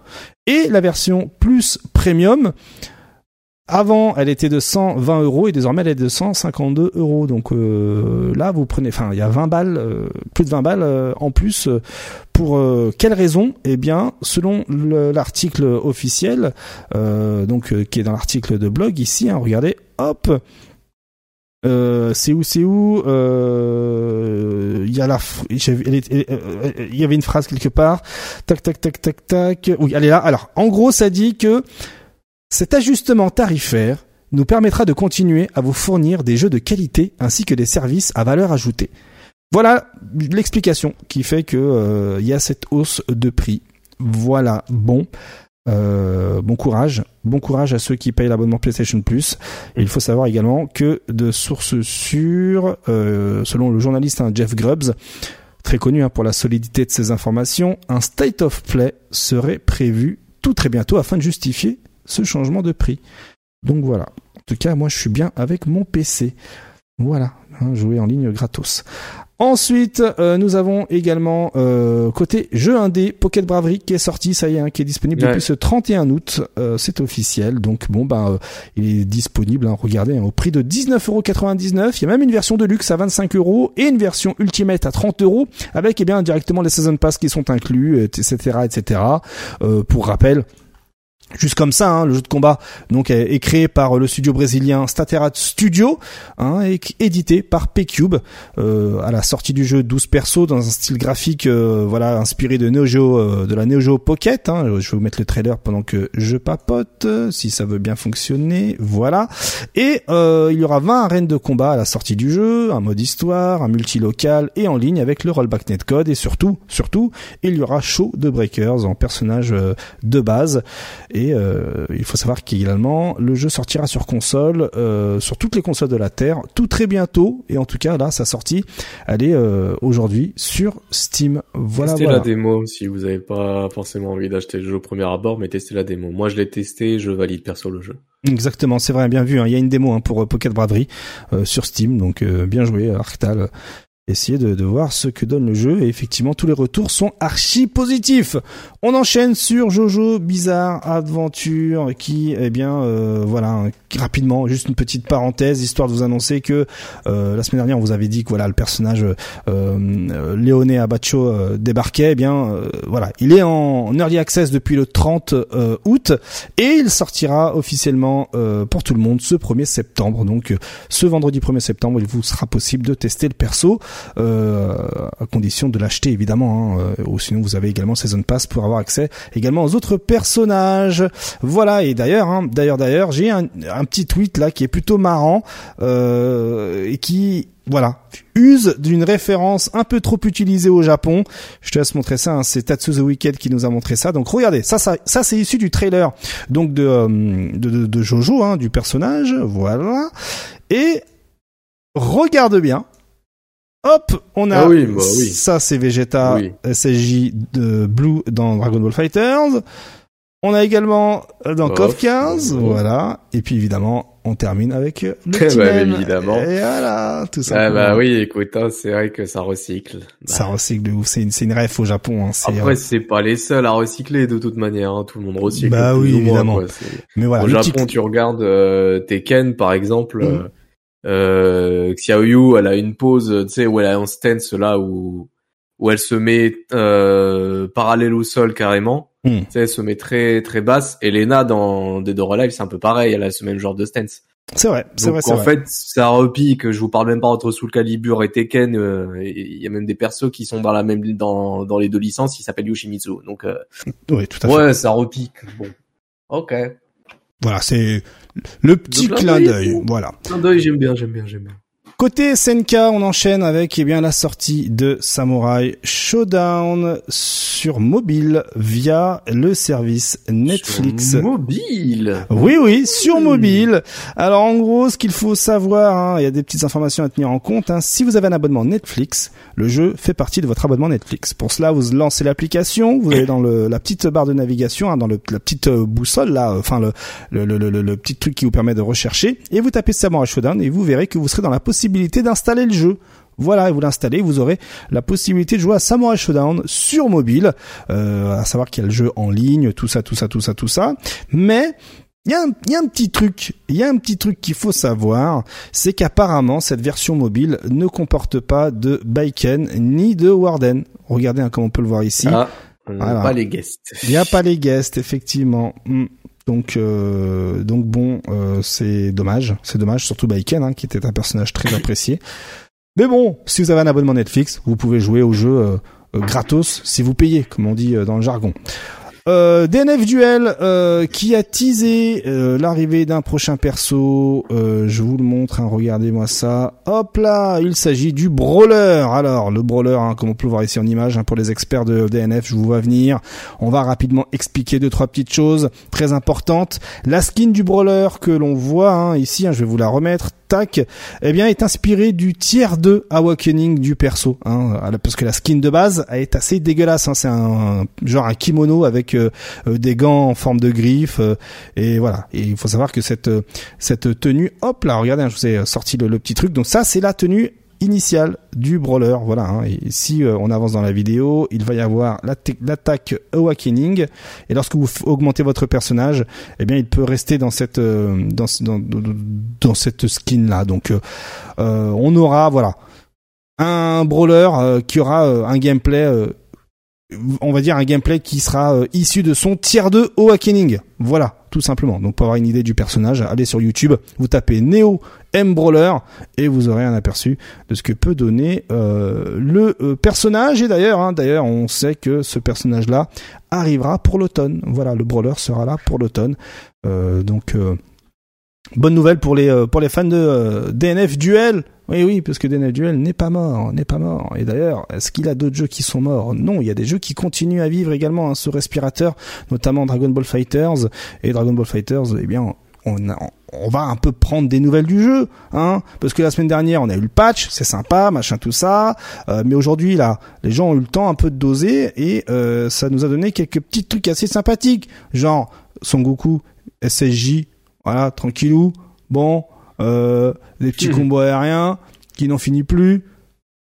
Et la version plus premium, avant, elle était de 120 euros et désormais elle est de 152 euros. Donc euh, là, vous prenez, enfin, il y a 20 balles, euh, plus de 20 balles euh, en plus. pour quelle raison? Eh bien, selon l'article officiel, donc qui est dans l'article de blog ici, hein, regardez, hop. c'est où c'est où il y a la il y avait une phrase quelque part tac tac tac tac tac oui elle est là alors en gros ça dit que cet ajustement tarifaire nous permettra de continuer à vous fournir des jeux de qualité ainsi que des services à valeur ajoutée. Voilà l'explication qui fait que euh, il y a cette hausse de prix. Voilà, bon. Euh, bon courage, bon courage à ceux qui payent l'abonnement PlayStation Plus. il faut savoir également que de sources sûres, euh, selon le journaliste hein, Jeff Grubbs, très connu hein, pour la solidité de ses informations, un state of play serait prévu tout très bientôt afin de justifier ce changement de prix. Donc voilà. En tout cas, moi, je suis bien avec mon PC. Voilà, hein, jouer en ligne gratos. Ensuite, euh, nous avons également euh, côté jeu indé Pocket Bravery qui est sorti, ça y est, hein, qui est disponible depuis ce 31 août. Euh, c'est officiel, donc bon ben il est disponible. Hein, regardez au prix de 19,99€. Il y a même une version de luxe à 25 euros et une version ultimate à 30 euros avec eh bien directement les season pass qui sont inclus, etc., etc. pour rappel. Juste comme ça, hein, le jeu de combat donc est, créé par le studio brésilien Staterat Studio, hein, et édité par P-Cube. Euh, à la sortie du jeu 12 persos dans un style graphique, euh, voilà, inspiré de Neo Geo, euh, de la Neo Geo Pocket. Hein. Je vais vous mettre le trailer pendant que je papote, si ça veut bien fonctionner. Voilà. Et il y aura 20 arènes de combat à la sortie du jeu, un mode histoire, un multi-local et en ligne avec le rollback netcode. Et surtout, surtout, il y aura Show de Breakers en personnage de base. Et euh, il faut savoir qu'également le jeu sortira sur console, euh, sur toutes les consoles de la Terre, tout très bientôt. Et en tout cas là, sa sortie, elle est euh, aujourd'hui sur Steam. Voilà.
Testez
la
démo si vous n'avez pas forcément envie d'acheter le jeu au premier abord, mais testez la démo. Moi, je l'ai testé, je valide perso le jeu.
Exactement, c'est vrai, bien vu. Hein. Il y a une démo hein, pour Pocket Bravery sur Steam, donc bien joué, Arctal essayer de, de, voir ce que donne le jeu. Et effectivement tous les retours sont archi positifs. On enchaîne sur Jojo Bizarre Adventure qui eh bien euh, voilà rapidement juste une petite parenthèse histoire de vous annoncer que euh, la semaine dernière on vous avait dit que voilà le personnage euh, Léoné Abacho euh, débarquait. Eh bien euh, voilà il est en, early access depuis le 30 août et il sortira officiellement pour tout le monde ce 1er septembre. Donc ce vendredi 1er septembre il vous sera possible de tester le perso. euh, à condition de l'acheter évidemment, hein, euh, ou sinon vous avez également Season Pass pour avoir accès également aux autres personnages. Voilà, et d'ailleurs, hein, d'ailleurs, d'ailleurs, j'ai un, petit tweet là qui est plutôt marrant euh, et qui voilà, use d'une référence un peu trop utilisée au Japon. Je te laisse montrer ça, hein, c'est Tatsu the qui nous a montré ça. Donc regardez, ça, ça, ça c'est issu du trailer donc de, euh, de, de, Jojo, hein, du personnage, voilà. Et regarde bien, Hop, on a
ah oui, bah oui.
ça c'est Vegeta SSJ de Blue dans Dragon Ball Fighters. On a également euh, dans KOF 15, voilà. Et puis évidemment, on termine avec le
bah, évidemment.
Et voilà, tout ça.
Ah bah oui, écoute, hein, c'est vrai que ça recycle.
Ça recycle de ouf. C'est une, c'est une ref au Japon. Hein,
Après, euh, c'est pas les seuls à recycler de toute manière. Hein. Tout le monde recycle.
Bah oui, évidemment.
Mais voilà. Au Japon, tu regardes euh, Tekken par exemple. Mm. Euh, Xiaoyu, elle a une pose, tu sais, où elle a un stance là où où elle se met euh, parallèle au sol carrément.
Hmm.
Tu sais, elle se met très très basse. Et Lena dans Dead or Alive, c'est un peu pareil. Elle a ce même genre de stance.
C'est vrai, c'est vrai,
en
vrai.
fait, ça repique. Je vous parle même pas entre Soul Calibur et Tekken. euh, Il y a même des persos qui sont dans la même dans dans les deux licences. Qui s'appellent Yoshimitsu. Donc euh,
Oui, tout à fait.
ouais, ça repique. Bon, ok.
Voilà, c'est le petit clin d'œil. Voilà.
Clin d'œil, j'aime bien, j'aime bien, j'aime bien.
Côté SNK, on enchaîne avec eh bien la sortie de Samurai Showdown sur mobile via le service Netflix.
Sur mobile.
Oui, oui, sur mobile. Alors en gros, ce qu'il faut savoir, hein, il y a des petites informations à tenir en compte. hein. Si vous avez un abonnement Netflix, le jeu fait partie de votre abonnement Netflix. Pour cela, vous lancez l'application, vous allez dans le, la petite barre de navigation, hein, dans le, la petite euh, boussole là, euh, enfin le, le, le, le, le petit truc qui vous permet de rechercher, et vous tapez Samurai Showdown et vous verrez que vous serez dans la possibilité d'installer le jeu. Voilà, et vous l'installez, vous aurez la possibilité de jouer à Samurai Showdown sur mobile, euh, à savoir qu'il y a le jeu en ligne, tout ça, tout ça, tout ça, tout ça. Mais il y, a un, il y a un petit truc, il y a un petit truc qu'il faut savoir, c'est qu'apparemment cette version mobile ne comporte pas de Baiken ni de Warden. Regardez hein, comme on peut le voir ici.
Ah, on n'a
Voilà.
pas les guests.
Il n'y a pas les guests, effectivement. Hmm. Donc, euh, donc bon, euh, c'est dommage. C'est dommage, surtout Baiken, hein, qui était un personnage très (coughs) apprécié. Mais bon, si vous avez un abonnement Netflix, vous pouvez jouer au jeu euh, euh, gratos si vous payez, comme on dit dans le jargon. Euh, DNF Duel euh, qui a teasé euh, l'arrivée d'un prochain perso. Euh, je vous le montre, hein, regardez-moi ça. Hop là, il s'agit du brawler. Alors le brawler, hein, comme on peut le voir ici en image, hein, pour les experts de DNF, je vous vois venir. On va rapidement expliquer deux trois petites choses très importantes. La skin du brawler que l'on voit ici, je vais vous la remettre. Tac, eh bien, est inspirée du tiers 2 Awakening du perso, parce que la skin de base est assez dégueulasse. C'est un genre un kimono avec euh, euh, des gants en forme de griffes, euh, et voilà. Et il faut savoir que cette cette tenue, hop là, regardez, hein, je vous ai sorti le, petit truc. Donc ça, c'est la tenue initiale du brawler, voilà. hein. Et si on avance dans la vidéo, il va y avoir l'atta- l'attaque Awakening, et lorsque vous augmentez votre personnage, eh bien, il peut rester dans cette dans, dans, cette skin là. Donc, on aura voilà un brawler qui aura un gameplay. On va dire un gameplay qui sera euh, issu de son tier 2 Awakening. Voilà, tout simplement. Donc pour avoir une idée du personnage, allez sur YouTube, vous tapez Neo M Brawler et vous aurez un aperçu de ce que peut donner euh, le euh, personnage. Et d'ailleurs, hein, d'ailleurs, on sait que ce personnage-là arrivera pour l'automne. Voilà, le Brawler sera là pour l'automne. Donc bonne nouvelle pour les euh, pour les fans de euh, DNF Duel. Oui, oui, parce que DNF Duel n'est pas mort, n'est pas mort. Et d'ailleurs, est-ce qu'il a d'autres jeux qui sont morts? Non, il y a des jeux qui continuent à vivre également hein, sous respirateur, notamment Dragon Ball Fighters et Dragon Ball Fighters. Eh bien, on, va un peu prendre des nouvelles du jeu, hein, parce que la semaine dernière on a eu le patch, c'est sympa, machin tout ça, euh, mais aujourd'hui là, les gens ont eu le temps un peu de doser et ça nous a donné quelques petits trucs assez sympathiques, genre Son Goku, SSJ, voilà, tranquillou, bon, euh, des petits
Mhm.
combos aériens qui n'en finit plus,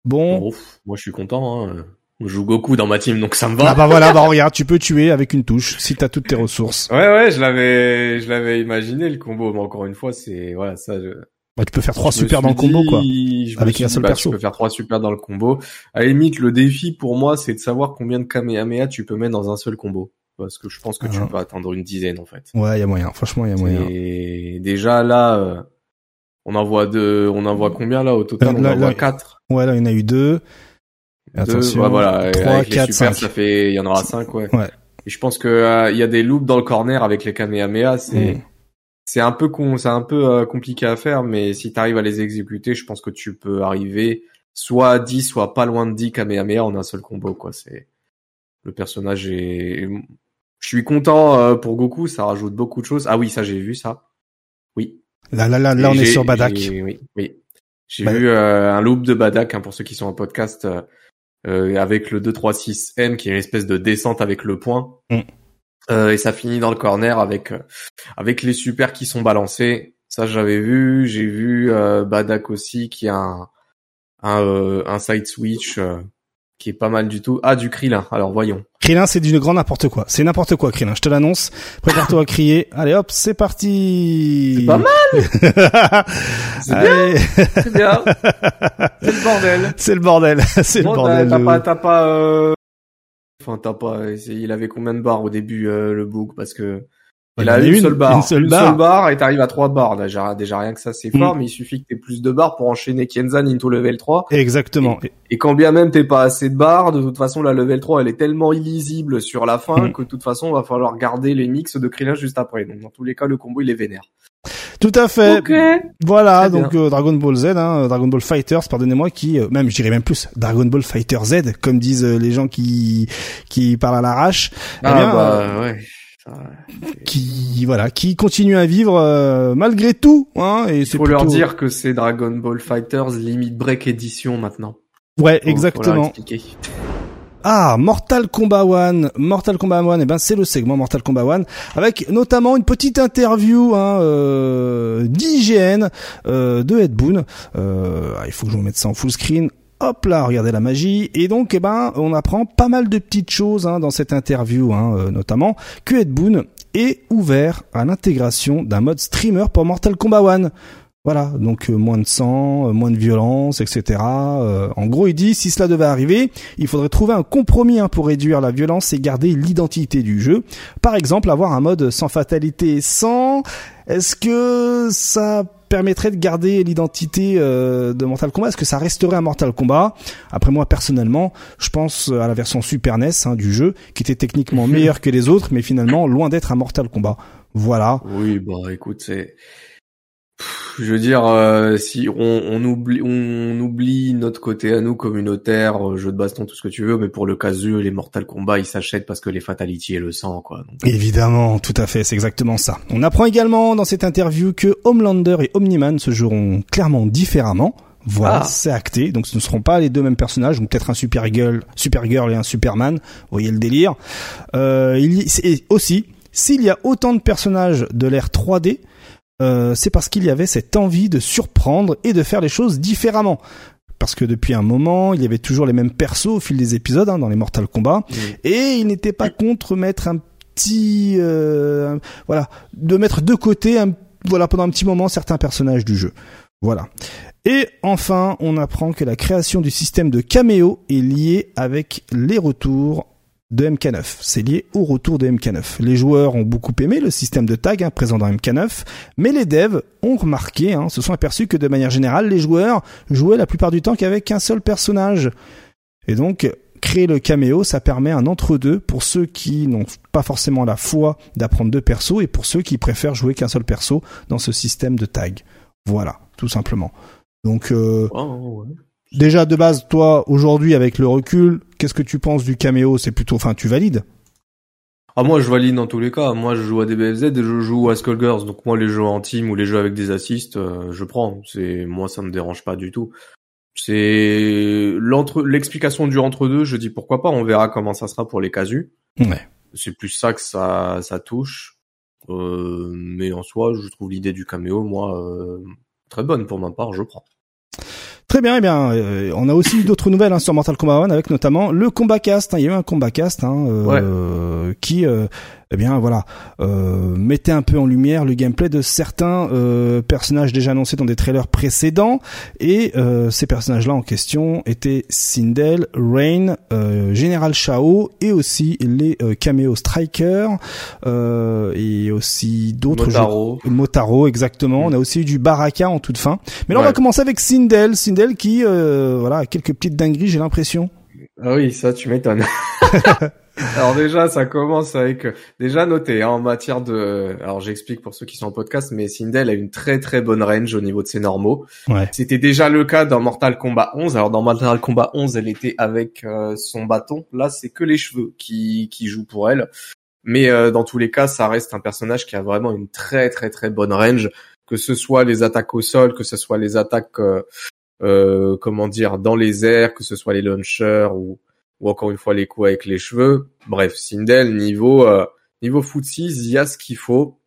bon.
Bon, moi je suis content. Hein. Je joue Goku dans ma team, donc ça me va.
Ah bah voilà, bah regarde, tu peux tuer avec une touche si t'as toutes tes ressources.
Ouais, ouais, je l'avais, je l'avais imaginé le combo, mais encore une fois, c'est voilà, ça. Je,
Bah, tu peux faire trois super dans le combo
dit-
quoi.
je
avec un seul
bah,
perso.
Tu peux faire trois super dans le combo. À la limite, le défi pour moi, c'est de savoir combien de Kamehameha tu peux mettre dans un seul combo, parce que je pense que tu peux atteindre une dizaine en fait.
Ouais, il y a moyen, franchement, il y a moyen.
Et déjà là, euh, on en voit deux, on en voit combien là au total?
Euh,
On
là-
en voit quatre.
Ouais, là, il y en a eu deux.
Deux,
Attention,
ouais, voilà.
Trois,
avec les
quatre,
super,
cinq.
ça fait, il y en aura cinq, ouais.
Ouais.
Et je pense que euh, il y a des loops dans le corner avec les Kamehameha, c'est
Mm.
c'est un peu con, c'est un peu euh, compliqué à faire, mais si tu arrives à les exécuter, je pense que tu peux arriver soit à 10, soit pas loin de 10 Kamehameha en un seul combo, quoi. C'est le personnage est. Je suis content euh, pour Goku, ça rajoute beaucoup de choses. Ah oui, ça j'ai vu ça. Oui.
Là, là, là, là, on est sur Badak.
Oui, oui. J'ai
Bah-
vu euh, un loop de Badak hein, pour ceux qui sont en podcast euh, euh, avec le 236N qui est une espèce de descente avec le point.
Mm.
Euh, et ça finit dans le corner avec euh, avec les super qui sont balancés. Ça j'avais vu. J'ai vu euh, Badak aussi qui a un un, euh, un side switch euh, qui est pas mal du tout. Ah du Krillin. Alors voyons.
Krillin, c'est du grand n'importe quoi. C'est n'importe quoi, Krillin. Je te l'annonce. Prépare-toi à crier. Allez, hop, c'est parti.
C'est pas mal. (laughs) c'est bien. C'est bien. C'est le bordel.
C'est le bordel. (laughs) C'est le bordel.
T'as pas, t'as pas. Euh... Enfin, t'as pas. Il avait combien de barres au début euh, le book? Parce que il a une, une, seule barre. Une seule, barre. et t'arrives à trois barres. Déjà, déjà rien que ça, c'est fort, mm. mais il suffit que t'aies plus de barres pour enchaîner Kenzan into level 3.
Exactement.
Et, quand bien même t'es pas assez de barres, de toute façon, la level 3, elle est tellement illisible sur la fin mm. que de toute façon, va falloir garder les mix de Krillin juste après. Donc, dans tous les cas, le combo, il est vénère.
Tout à fait. Voilà, donc euh, Dragon Ball Z, hein, Dragon Ball Fighters, pardonnez-moi, qui euh, même je dirais même plus Dragon Ball Fighter Z, comme disent euh, les gens qui qui parlent à l'arrache.
Eh ah bah ouais
qui voilà, qui continue à vivre euh, malgré tout. Hein, et
Il faut leur dire que c'est Dragon Ball Fighters Limit Break Edition maintenant.
Ouais, exactement. Ah, Mortal Kombat One, Mortal Kombat One, et eh ben c'est le segment Mortal Kombat One avec notamment une petite interview hein, euh, d'IGN euh, de Ed Boon. Euh, il faut que je vous mette ça en full screen. Hop là, regardez la magie. Et donc, eh ben, on apprend pas mal de petites choses hein, dans cette interview, hein, euh, notamment que Ed Boon est ouvert à l'intégration d'un mode streamer pour Mortal Kombat One. Voilà, donc euh, moins de sang, euh, moins de violence, etc. en gros, il dit si cela devait arriver, il faudrait trouver un compromis hein, pour réduire la violence et garder l'identité du jeu. Par exemple, avoir un mode sans fatalité, sans. Est-ce que ça permettrait de garder l'identité euh, de Mortal Kombat? Est-ce que ça resterait un Mortal Kombat? Après moi personnellement, je pense à la version Super NES hein, du jeu, qui était techniquement meilleure que les autres, mais finalement loin d'être un Mortal Kombat. Voilà.
Oui, bah écoute, c'est je veux dire, euh, si on, on, oublie, on oublie notre côté à nous communautaire, euh, jeu de baston, tout ce que tu veux, mais pour le casu, les Mortal Kombat, ils s'achètent parce que les fatalities et le sang, quoi.
Évidemment, tout à fait, c'est exactement ça. On apprend également dans cette interview que Homelander et Omniman se joueront clairement différemment. Voilà, ah. c'est acté. Donc ce ne seront pas les deux mêmes personnages, ou peut-être un Supergirl, Supergirl et un Superman. Vous voyez le délire. Euh, il y, aussi, s'il y a autant de personnages de l'ère 3D, euh, c'est parce qu'il y avait cette envie de surprendre et de faire les choses différemment. Parce que depuis un moment, il y avait toujours les mêmes persos au fil des épisodes hein, dans les Mortal Kombat, et il n'était pas contre mettre un petit, euh, voilà, de mettre de côté, un, voilà, pendant un petit moment certains personnages du jeu. Voilà. Et enfin, on apprend que la création du système de caméo est liée avec les retours de MK9. C'est lié au retour de MK9. Les joueurs ont beaucoup aimé le système de tag hein, présent dans MK9, mais les devs ont remarqué, hein, se sont aperçus que de manière générale, les joueurs jouaient la plupart du temps qu'avec un seul personnage. Et donc, créer le caméo, ça permet un entre-deux pour ceux qui n'ont pas forcément la foi d'apprendre deux persos et pour ceux qui préfèrent jouer qu'un seul perso dans ce système de tag. Voilà, tout simplement. Donc, euh, Déjà de base, toi, aujourd'hui, avec le recul, qu'est-ce que tu penses du caméo? C'est plutôt, enfin, tu valides?
Ah moi je valide dans tous les cas. Moi je joue à DBFZ et je joue à Skullgirls. Donc moi les jeux en team ou les jeux avec des assists, euh, je prends. C'est moi ça me dérange pas du tout. C'est l'entre l'explication du entre deux. Je dis pourquoi pas. On verra comment ça sera pour les casus.
Ouais.
C'est plus ça que ça ça touche. Euh, mais en soi je trouve l'idée du caméo moi euh, très bonne pour ma part. Je prends.
Très bien, eh bien, euh, on a aussi d'autres nouvelles hein, sur Mortal Kombat 1 avec notamment le combat cast. Hein. il y a eu un combat cast hein, euh, qui euh, eh bien voilà, euh, mettez un peu en lumière le gameplay de certains euh, personnages déjà annoncés dans des trailers précédents. Et euh, ces personnages-là en question étaient Sindel, Rain, euh, Général Shao et aussi les euh, caméos Striker et aussi d'autres
Motaro.
Jeux. Motaro, exactement. On a aussi eu du Baraka en toute fin. Mais là, on va commencer avec Sindel. Sindel qui, voilà, a quelques petites dingueries, j'ai l'impression.
Ah oui, ça, tu m'étonnes. (laughs) Alors déjà, ça commence avec déjà noté hein, en matière de. Alors j'explique pour ceux qui sont en podcast, mais Sindel a une très très bonne range au niveau de ses normaux.
Ouais.
C'était déjà le cas dans Mortal Kombat 11. Alors dans Mortal Kombat 11, elle était avec euh, son bâton. Là, c'est que les cheveux qui qui jouent pour elle. Mais euh, dans tous les cas, ça reste un personnage qui a vraiment une très très très bonne range, que ce soit les attaques au sol, que ce soit les attaques euh, comment dire dans les airs, que ce soit les launchers ou ou encore une fois les coups avec les cheveux. Bref, Sindel niveau euh, niveau footsies, il y a ce qu'il faut.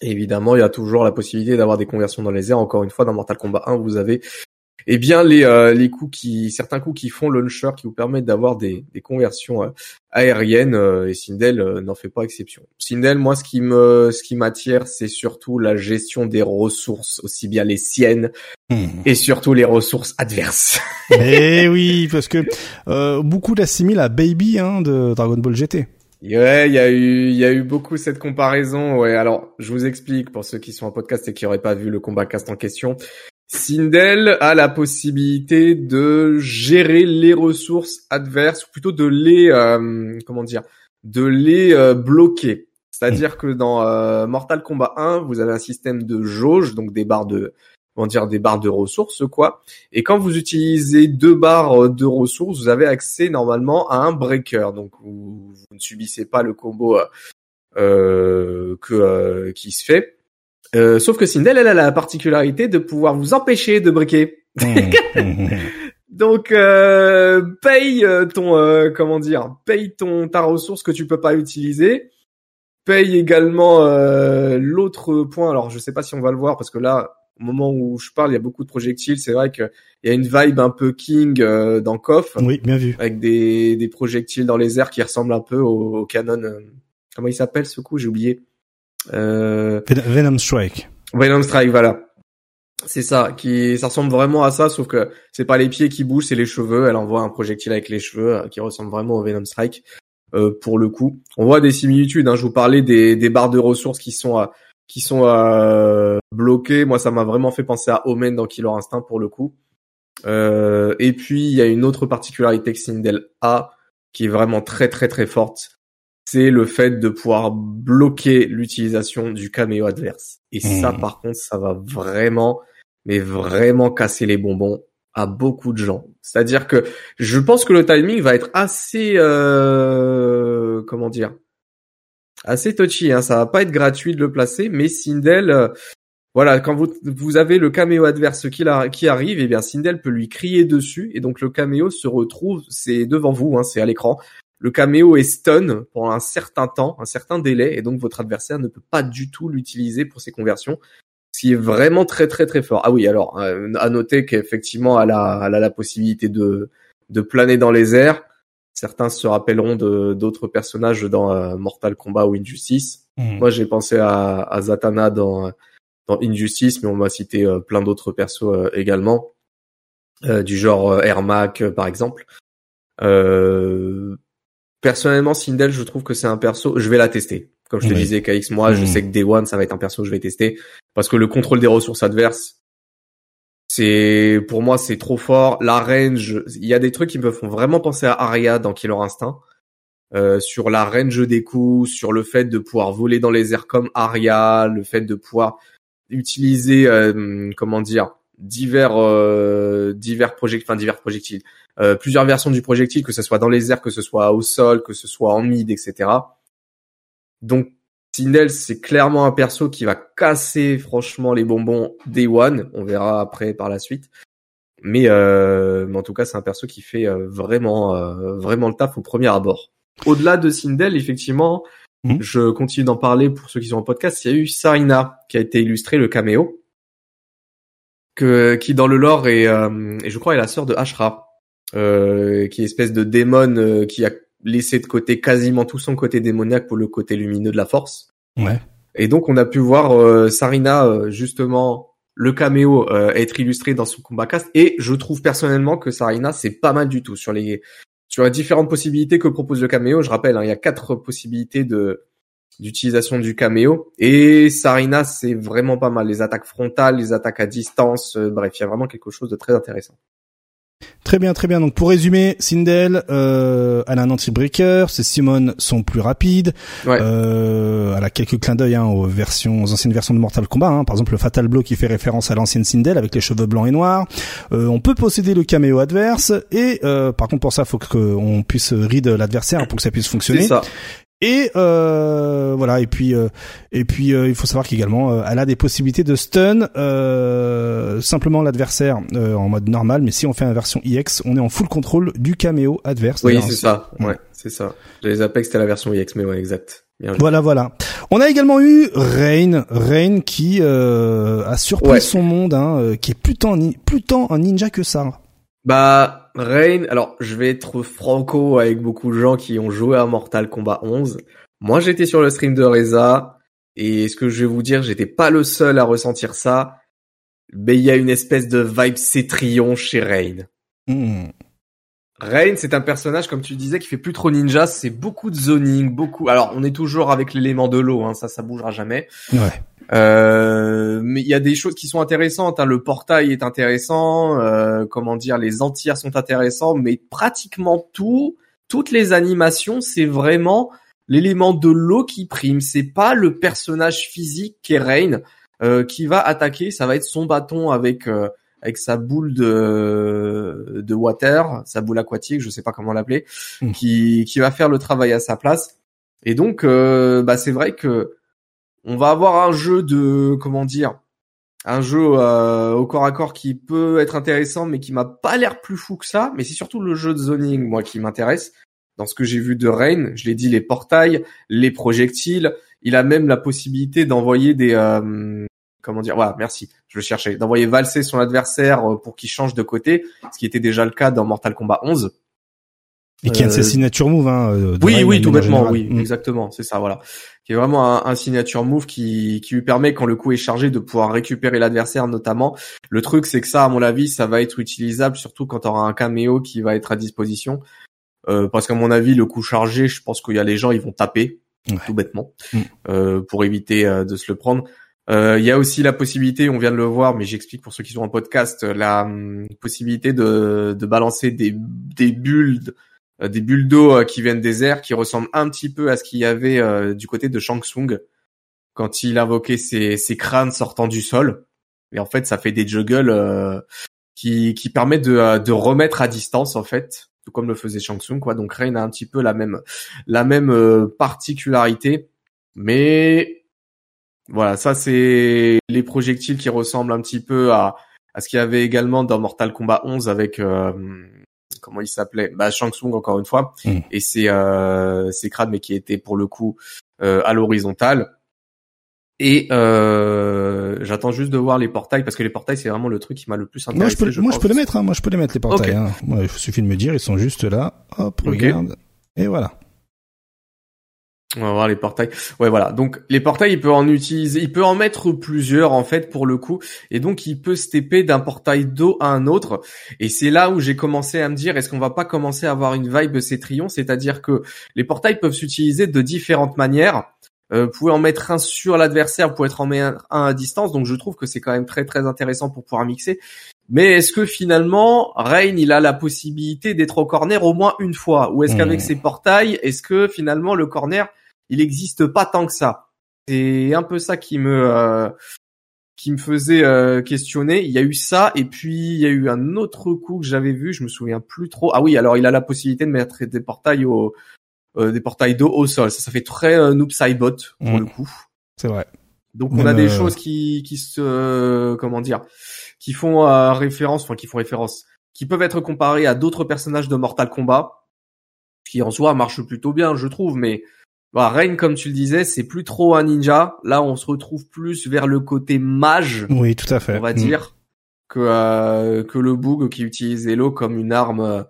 évidemment, il y a toujours la possibilité d'avoir des conversions dans les airs. Encore une fois, dans Mortal Kombat 1, vous avez eh bien les euh, les coups qui certains coups qui font launcher qui vous permettent d'avoir des, des conversions euh, aériennes euh, et Sindel n'en fait pas exception. Sindel moi ce qui me ce qui m'attire c'est surtout la gestion des ressources aussi bien les siennes hmm. et surtout les ressources adverses. (laughs)
eh oui parce que beaucoup l'assimilent à Baby hein, de Dragon Ball GT.
Ouais, il y a eu, il y a eu beaucoup cette comparaison. Ouais, alors je vous explique pour ceux qui sont en podcast et qui n'auraient pas vu le combat cast en question. Sindel a la possibilité de gérer les ressources adverses, ou plutôt de les, euh, comment dire, de les euh, bloquer. C'est-à-dire que dans euh, Mortal Kombat 1, vous avez un système de jauge, donc des barres de, comment dire, des barres de ressources, quoi. Et quand vous utilisez deux barres de ressources, vous avez accès normalement à un breaker, donc vous, vous ne subissez pas le combo que qui se fait. Euh, sauf que Sindel, elle a la particularité de pouvoir vous empêcher de briquer. (laughs) Mmh. Donc euh, paye euh, ton euh, comment dire, paye ton ta ressource que tu peux pas utiliser. Paye également l'autre point. Alors je sais pas si on va le voir parce que là, au moment où je parle, il y a beaucoup de projectiles. C'est vrai qu'il y a une vibe un peu King dans KOF.
Oui, bien vu.
Avec des, des projectiles dans les airs qui ressemblent un peu au, au canon. comment il s'appelle ce coup? J'ai oublié.
Euh... Venom Strike.
Venom Strike, voilà. C'est ça, qui ça ressemble vraiment à ça, sauf que c'est pas les pieds qui bougent, c'est les cheveux. Elle envoie un projectile avec les cheveux euh, qui ressemble vraiment au Venom Strike. Euh, pour le coup, on voit des similitudes. Hein. Je vous parlais des, des barres de ressources qui sont euh, qui sont euh, bloquées. Moi, ça m'a vraiment fait penser à Omen dans Killer Instinct pour le coup. et puis il y a une autre particularité que Sindel a, qui est vraiment très très très forte c'est le fait de pouvoir bloquer l'utilisation du caméo adverse. Et ça, hmm. par contre, ça va vraiment, mais vraiment casser les bonbons à beaucoup de gens. C'est-à-dire que je pense que le timing va être assez, euh, comment dire, assez touchy. Hein. Ça va pas être gratuit de le placer, mais Sindel, euh, voilà, quand vous, vous avez le caméo adverse qui, qui arrive, et eh bien Sindel peut lui crier dessus, et donc le caméo se retrouve, c'est devant vous, hein, c'est à l'écran, le caméo est stun pendant un certain temps, un certain délai, et donc votre adversaire ne peut pas du tout l'utiliser pour ses conversions, ce qui est vraiment très très très fort. Ah oui, alors euh, à noter qu'effectivement elle a, elle a la possibilité de, de planer dans les airs. Certains se rappelleront de d'autres personnages dans euh, Mortal Kombat ou Injustice. Hmm. Moi, j'ai pensé à, à, Zatanna dans dans Injustice, mais on m'a cité euh, plein d'autres persos également, du genre Ermac par exemple. Euh, personnellement, Sindel, je trouve que c'est un perso. Je vais la tester. Comme je te disais, KX, moi, je mmh. sais que Day One, ça va être un perso que je vais tester parce que le contrôle des ressources adverses, c'est pour moi, c'est trop fort. La range, il y a des trucs qui me font vraiment penser à Arya dans Killer Instinct. Euh, sur la range des coups, sur le fait de pouvoir voler dans les airs comme Arya, le fait de pouvoir utiliser, euh, comment dire, divers euh, divers projectiles, enfin divers projectiles, euh, plusieurs versions du projectile, que ce soit dans les airs, que ce soit au sol, que ce soit en mid, etc. Donc Sindel, c'est clairement un perso qui va casser franchement les bonbons Day One. On verra après par la suite. Mais, euh, mais en tout cas, c'est un perso qui fait euh, vraiment euh, vraiment le taf au premier abord. Au-delà de Sindel, effectivement, mmh. je continue d'en parler pour ceux qui sont en podcast. Il y a eu Sarina qui a été illustré le caméo que qui dans le lore est euh, et je crois est la sœur de Ashra euh, qui est espèce de démon euh, qui a laissé de côté quasiment tout son côté démoniaque pour le côté lumineux de la force.
Ouais.
Et donc on a pu voir euh, Sarina justement le caméo être illustré dans son combat cast et je trouve personnellement que Sarina c'est pas mal du tout sur les sur les différentes possibilités que propose le caméo. Je rappelle, hein, il y a quatre possibilités de d'utilisation du caméo. Et Sarina, c'est vraiment pas mal. Les attaques frontales, les attaques à distance, euh, bref, il y a vraiment quelque chose de très intéressant.
Très bien, très bien. Donc pour résumer, Sindel, euh, elle a un anti-breaker, ses Simon sont plus rapides, euh, elle a quelques clins d'œil hein, aux versions, aux anciennes versions de Mortal Kombat. Hein. Par exemple, le Fatal Blow qui fait référence à l'ancienne Sindel avec les cheveux blancs et noirs. Euh, on peut posséder le caméo adverse et euh, par contre pour ça, faut qu'on puisse read l'adversaire pour que ça puisse fonctionner. Ça. Et euh, voilà. Et puis euh, et puis euh, il faut savoir qu'également euh, elle a des possibilités de stun simplement l'adversaire en mode normal. Mais si on fait une version EX, on est en full contrôle du caméo adverse.
Oui, c'est ça. Ouais, c'est ça. Les Apex c'était la version EX, mais ouais, exact.
Voilà, voilà. On a également eu Rain, Rain qui euh, a surpris son monde, hein, euh, qui est plus tant, plus tant un ninja que ça.
Bah, Rain, alors je vais être franco avec beaucoup de gens qui ont joué à Mortal Kombat 11. Moi, j'étais sur le stream de Reza, et ce que je vais vous dire, j'étais pas le seul à ressentir ça, mais il y a une espèce de vibe cétrion chez Rain. Rain, c'est un personnage, comme tu disais, qui fait plus trop ninja. C'est beaucoup de zoning, beaucoup. Alors, on est toujours avec l'élément de l'eau, hein, ça, ça bougera jamais.
Ouais.
Euh, mais il y a des choses qui sont intéressantes. Hein. Le portail est intéressant. Euh, comment dire, les entières sont intéressants, mais pratiquement tout, toutes les animations, c'est vraiment l'élément de l'eau qui prime. C'est pas le personnage physique qui est Rain euh, qui va attaquer. Ça va être son bâton avec euh, avec sa boule de de water, sa boule aquatique, je sais pas comment l'appeler, hmm. qui qui va faire le travail à sa place. Et donc, euh, bah c'est vrai que on va avoir un jeu de comment dire, un jeu euh, au corps à corps qui peut être intéressant, mais qui m'a pas l'air plus fou que ça. Mais c'est surtout le jeu de zoning moi qui m'intéresse. Dans ce que j'ai vu de Rain, je l'ai dit, les portails, les projectiles. Il a même la possibilité d'envoyer des euh, comment dire, voilà, merci, je le cherchais, d'envoyer valser son adversaire euh, pour qu'il change de côté, ce qui était déjà le cas dans Mortal Kombat 11.
Et qui a ses euh, signature move, hein.
Euh, oui, oui, tout bêtement, oui, mm. exactement, c'est ça, voilà. Qui est vraiment un, signature move qui, qui lui permet, quand le coup est chargé, de pouvoir récupérer l'adversaire, notamment. Le truc, c'est que ça, à mon avis, ça va être utilisable, surtout quand tu auras un caméo qui va être à disposition. Euh, parce qu'à mon avis, le coup chargé, je pense qu'il y a les gens, ils vont taper, tout bêtement, mm. euh, pour éviter de se le prendre. Euh, il y a aussi la possibilité, on vient de le voir, mais j'explique pour ceux qui sont en podcast, la hum, possibilité de, de balancer des, des bulles, euh, des bulles d'eau euh, qui viennent des airs, qui ressemblent un petit peu à ce qu'il y avait du côté de Shang Tsung quand il invoquait ses, ses crânes sortant du sol. Et en fait, ça fait des juggles qui, qui permettent de, de remettre à distance en fait, tout comme le faisait Shang Tsung quoi. Donc Rain a un petit peu la même la même particularité, mais voilà, ça c'est les projectiles qui ressemblent un petit peu à, à ce qu'il y avait également dans Mortal Kombat 11 avec euh, comment il s'appelait? Bah Shang Tsung encore une fois mm. et c'est euh, c'est mais qui était pour le coup euh, à l'horizontale et euh, j'attends juste de voir les portails parce que les portails c'est vraiment le truc qui m'a le plus intéressé.
Moi je peux, moi, je peux les mettre, hein, moi je peux les mettre les portails. Hein. Moi, il suffit de me dire, ils sont juste là. Hop, regarde. Et voilà.
On va voir les portails. Ouais, voilà. Donc les portails, il peut en utiliser, il peut en mettre plusieurs en fait pour le coup, et donc il peut stepper d'un portail d'eau à un autre. Et c'est là où j'ai commencé à me dire, est-ce qu'on va pas commencer à avoir une vibe Cétrion, c'est-à-dire que les portails peuvent s'utiliser de différentes manières. Euh, vous pouvez en mettre un sur l'adversaire, vous pouvez en mettre un à distance. Donc je trouve que c'est quand même très très intéressant pour pouvoir mixer. Mais est-ce que finalement, Rain, il a la possibilité d'être au corner au moins une fois? Ou est-ce qu'avec hmm. ses portails, est-ce que finalement le corner, il n'existe pas tant que ça. C'est un peu ça qui me euh, qui me faisait euh, questionner. Il y a eu ça et puis il y a eu un autre coup que j'avais vu, je me souviens plus trop. Ah oui, alors il a la possibilité de mettre des portails au euh, des portails d'eau au sol. Ça, ça fait très noob Saibot pour mm. le coup.
C'est vrai.
Donc on a des choses qui qui se comment dire qui font référence, enfin qui font référence, qui peuvent être comparées à d'autres personnages de Mortal Kombat, qui en soi marchent plutôt bien, je trouve, mais bah, Rain, comme tu le disais, c'est plus trop un ninja. Là, on se retrouve plus vers le côté mage.
Oui, tout à fait.
On va mm. dire que euh, que le Boog qui utilise Elo comme une arme, euh,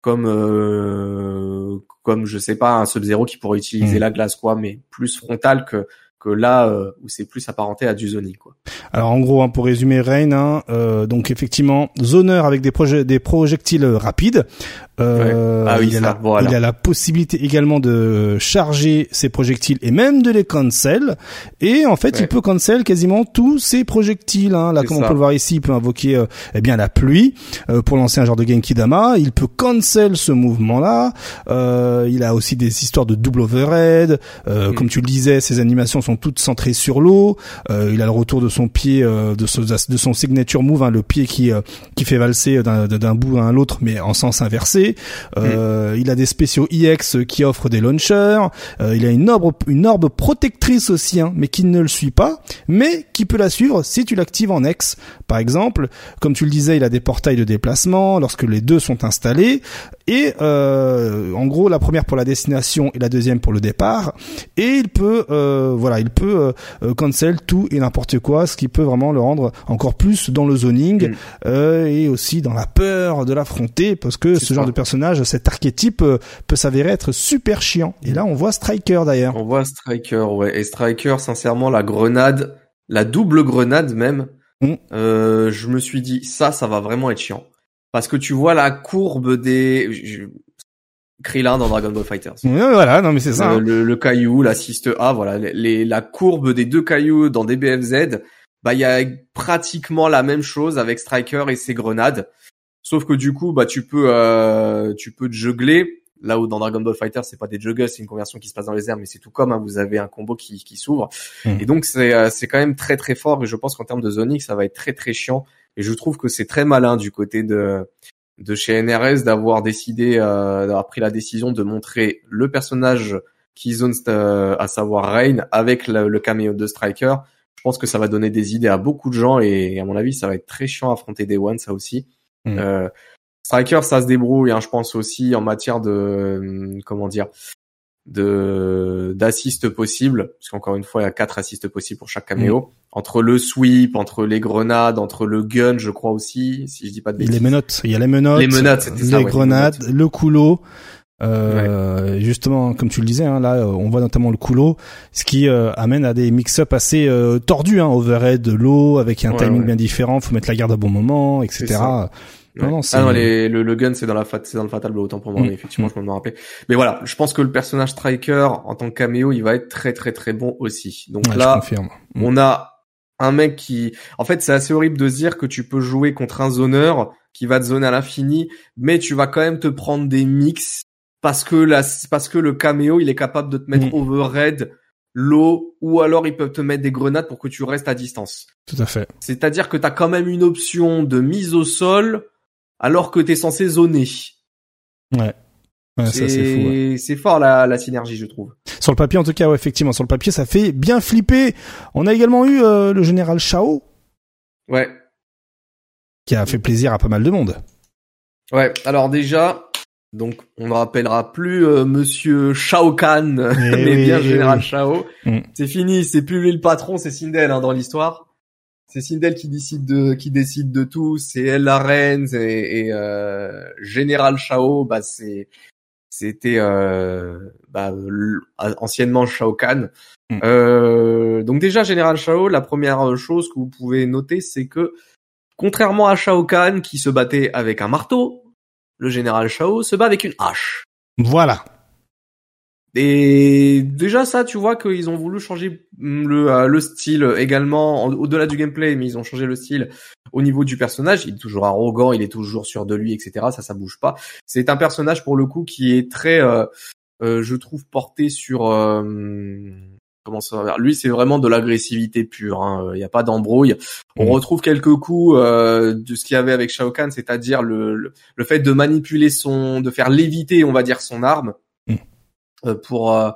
comme euh, comme je sais pas un Sub-Zero qui pourrait utiliser mm. la glace quoi, mais plus frontal que que là euh, où c'est plus apparenté à du zoning quoi.
Alors en gros, hein, pour résumer Rain, hein, euh, donc effectivement, zoneur avec des, projets, des projectiles rapides. Euh,
ah oui,
il, a
la,
il a la possibilité également de charger ses projectiles et même de les cancel. Et en fait, il peut cancel quasiment tous ses projectiles. Hein. Là, comme on peut le voir ici, il peut invoquer euh, eh bien la pluie euh, pour lancer un genre de Genki Dama. Il peut cancel ce mouvement-là. Euh, il a aussi des histoires de double overhead. Mm. Comme tu le disais, ses animations sont toutes centrées sur l'eau. il a le retour de son pied, de, son, de son signature move, hein, le pied qui qui fait valser d'un bout à l'autre, mais en sens inversé. Euh, il a des spéciaux EX qui offrent des launchers. Euh, il a une orbe, une orbe protectrice aussi, hein, mais qui ne le suit pas, mais qui peut la suivre si tu l'actives en X. Par exemple, comme tu le disais, il a des portails de déplacement lorsque les deux sont installés. Et euh, en gros, la première pour la destination et la deuxième pour le départ. Et il peut, euh, voilà, il peut euh, cancel tout et n'importe quoi, ce qui peut vraiment le rendre encore plus dans le zoning mm. et aussi dans la peur de l'affronter, parce que ce genre de personnage, cet archétype peut s'avérer être super chiant. Et là, on voit Striker d'ailleurs.
On voit Striker, ouais. Et Striker, sincèrement, la grenade, la double grenade même. Mm. je me suis dit, ça, ça va vraiment être chiant parce que tu vois la courbe des Krillin dans Dragon Ball Fighters.
voilà, non mais c'est ça.
Hein. Le, le, caillou, l'assiste A, voilà, les, la courbe des deux cailloux dans DBFZ, bah il y a pratiquement la même chose avec Striker et ses grenades. Sauf que du coup, bah tu peux euh, tu peux juggler là où dans Dragon Ball Fighters c'est pas des juggles, c'est une conversion qui se passe dans les airs, mais c'est tout comme hein, vous avez un combo qui, qui s'ouvre. Hmm. Et donc c'est euh, c'est quand même très très fort et je pense qu'en termes de zoning ça va être très très chiant et je trouve que c'est très malin du côté de de chez NRS d'avoir décidé, euh, d'avoir pris la décision de montrer le personnage qui zone, euh, à savoir Rain, avec le, caméo de Striker. Je pense que ça va donner des idées à beaucoup de gens et à mon avis, ça va être très chiant à affronter Day One, ça aussi. Mm. Euh, Striker, ça se débrouille, hein, je pense aussi en matière de comment dire de d'assist possible, parce qu'encore une fois, il y a quatre assists possibles pour chaque caméo. Mm. Entre le sweep, entre les grenades, entre le gun, je crois aussi, si je dis pas de bêtises.
Les menottes, il y a les menottes, les menottes, les grenades, le coulo. Euh, Justement, comme tu le disais, hein, là, euh, on voit notamment le coulo, ce qui euh, amène à des mix-up assez euh, tordus, hein, overhead, de l'eau, avec un timing bien différent, faut mettre la garde à bon moment, etc.
Non, non, ah non, les, le, le gun c'est dans la c'est dans le fatal blow autant pour moi, mm. effectivement je me rappelle. Mais voilà, je pense que le personnage striker en tant que caméo, il va être très très très bon aussi. Donc là, mm. on a un mec qui, en fait, c'est assez horrible de se dire que tu peux jouer contre un zoneur qui va te zoner à l'infini, mais tu vas quand même te prendre des mix parce que la, parce que le caméo, il est capable de te mettre mm. overhead l'eau ou alors ils peuvent te mettre des grenades pour que tu restes à distance.
Tout à fait.
C'est-à-dire que tu as quand même une option de mise au sol alors que t'es censé zoner.
Ouais. ouais ça c'est fou. Ouais.
C'est fort la, la synergie, je trouve.
Sur le papier, en tout cas, ouais, effectivement, sur le papier, ça fait bien flipper. On a également eu euh, le général Shao.
Ouais.
Qui a fait plaisir à pas mal de monde.
Ouais. Alors déjà, donc on ne rappellera plus euh, Monsieur Shao Kahn, (laughs) eh mais bien Général Shao. Mm. C'est fini, c'est plus lui le patron, c'est Sindel hein, dans l'histoire c'est Sindel qui décide de qui décide de tout, c'est elle la reine et, et euh, Général Shao, bah c'est c'était euh, bah, anciennement Shao Kahn. Hmm. Euh, donc déjà Général Shao, la première chose que vous pouvez noter, c'est que contrairement à Shao Kahn qui se battait avec un marteau, le Général Shao se bat avec une hache.
Voilà.
Et déjà ça, tu vois qu'ils ont voulu changer le, euh, le style également au-delà du gameplay, mais ils ont changé le style au niveau du personnage. Il est toujours arrogant, il est toujours sûr de lui, etc. Ça, ça bouge pas. C'est un personnage pour le coup qui est très, euh, euh, je trouve, porté sur comment ça Lui, c'est vraiment de l'agressivité pure. Hein. Il n'y a pas d'embrouille. On mmh. retrouve quelques coups de ce qu'il y avait avec Shao Kahn, c'est-à-dire le, le, le fait de manipuler son, de faire léviter, on va dire, son arme euh, pour euh,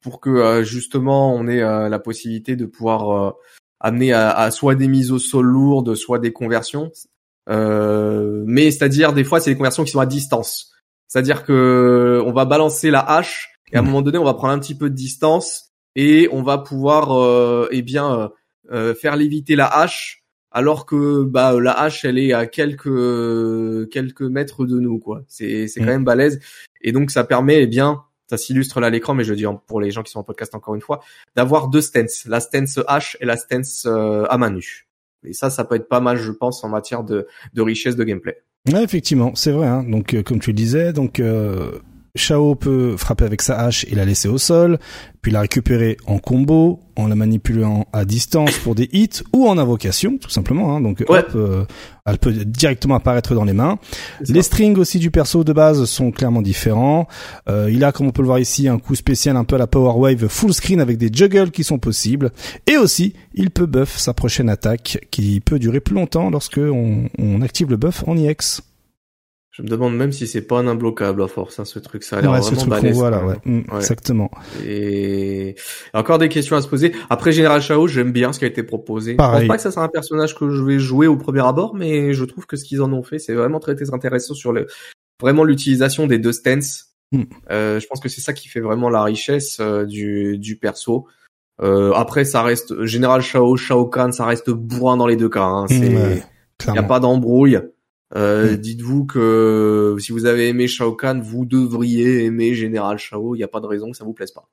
pour que euh, justement on ait la possibilité de pouvoir amener à, à, soit des mises au sol lourdes, soit des conversions. mais c'est-à-dire des fois c'est des conversions qui sont à distance. C'est-à-dire que on va balancer la hache et à un mmh. moment donné on va prendre un petit peu de distance et on va pouvoir euh, eh bien faire léviter la hache alors que bah la hache elle est à quelques quelques mètres de nous quoi. C'est c'est quand mmh. même balèze et donc ça permet eh bien ça s'illustre là à l'écran, mais je dis pour les gens qui sont en podcast encore une fois, d'avoir deux stances, la stance H et la stance euh, à main nue. Et ça, ça peut être pas mal, je pense, en matière de, richesse de gameplay.
Effectivement, c'est vrai. Hein. Donc, euh, comme tu le disais, donc euh, Shao peut frapper avec sa hache et la laisser au sol, puis la récupérer en combo, en la manipulant à distance pour des hits ou en invocation, tout simplement. Hein. Donc hop, euh, elle peut directement apparaître dans les mains. Les strings aussi du perso de base sont clairement différents. Euh, il a, comme on peut le voir ici, un coup spécial un peu à la Power Wave full screen avec des juggles qui sont possibles. Et aussi, il peut buff sa prochaine attaque qui peut durer plus longtemps lorsque on, on active le buff en EX.
Je me demande même si c'est pas un imbloquable à force, hein, ce truc. Ça a l'air vraiment balèze.
Voilà, ouais. Mm, exactement.
Et encore des questions à se poser. Après Général Chao, j'aime bien ce qui a été proposé.
Pareil.
Je pense pas que ça sera un personnage que je vais jouer au premier abord, mais je trouve que ce qu'ils en ont fait, c'est vraiment très, très intéressant sur le vraiment l'utilisation des deux stances.
Hmm.
Euh, je pense que c'est ça qui fait vraiment la richesse euh, du, du perso. Euh, après, ça reste Général Shao, Shao Kahn, ça reste bourrin dans les deux cas. Hein. C'est,
Ouais,
il y a
clairement.
pas d'embrouille. Euh,
Mm.
Dites-vous que si vous avez aimé Shao Kahn, vous devriez aimer Général Shao. Il n'y a pas de raison que ça vous plaise pas.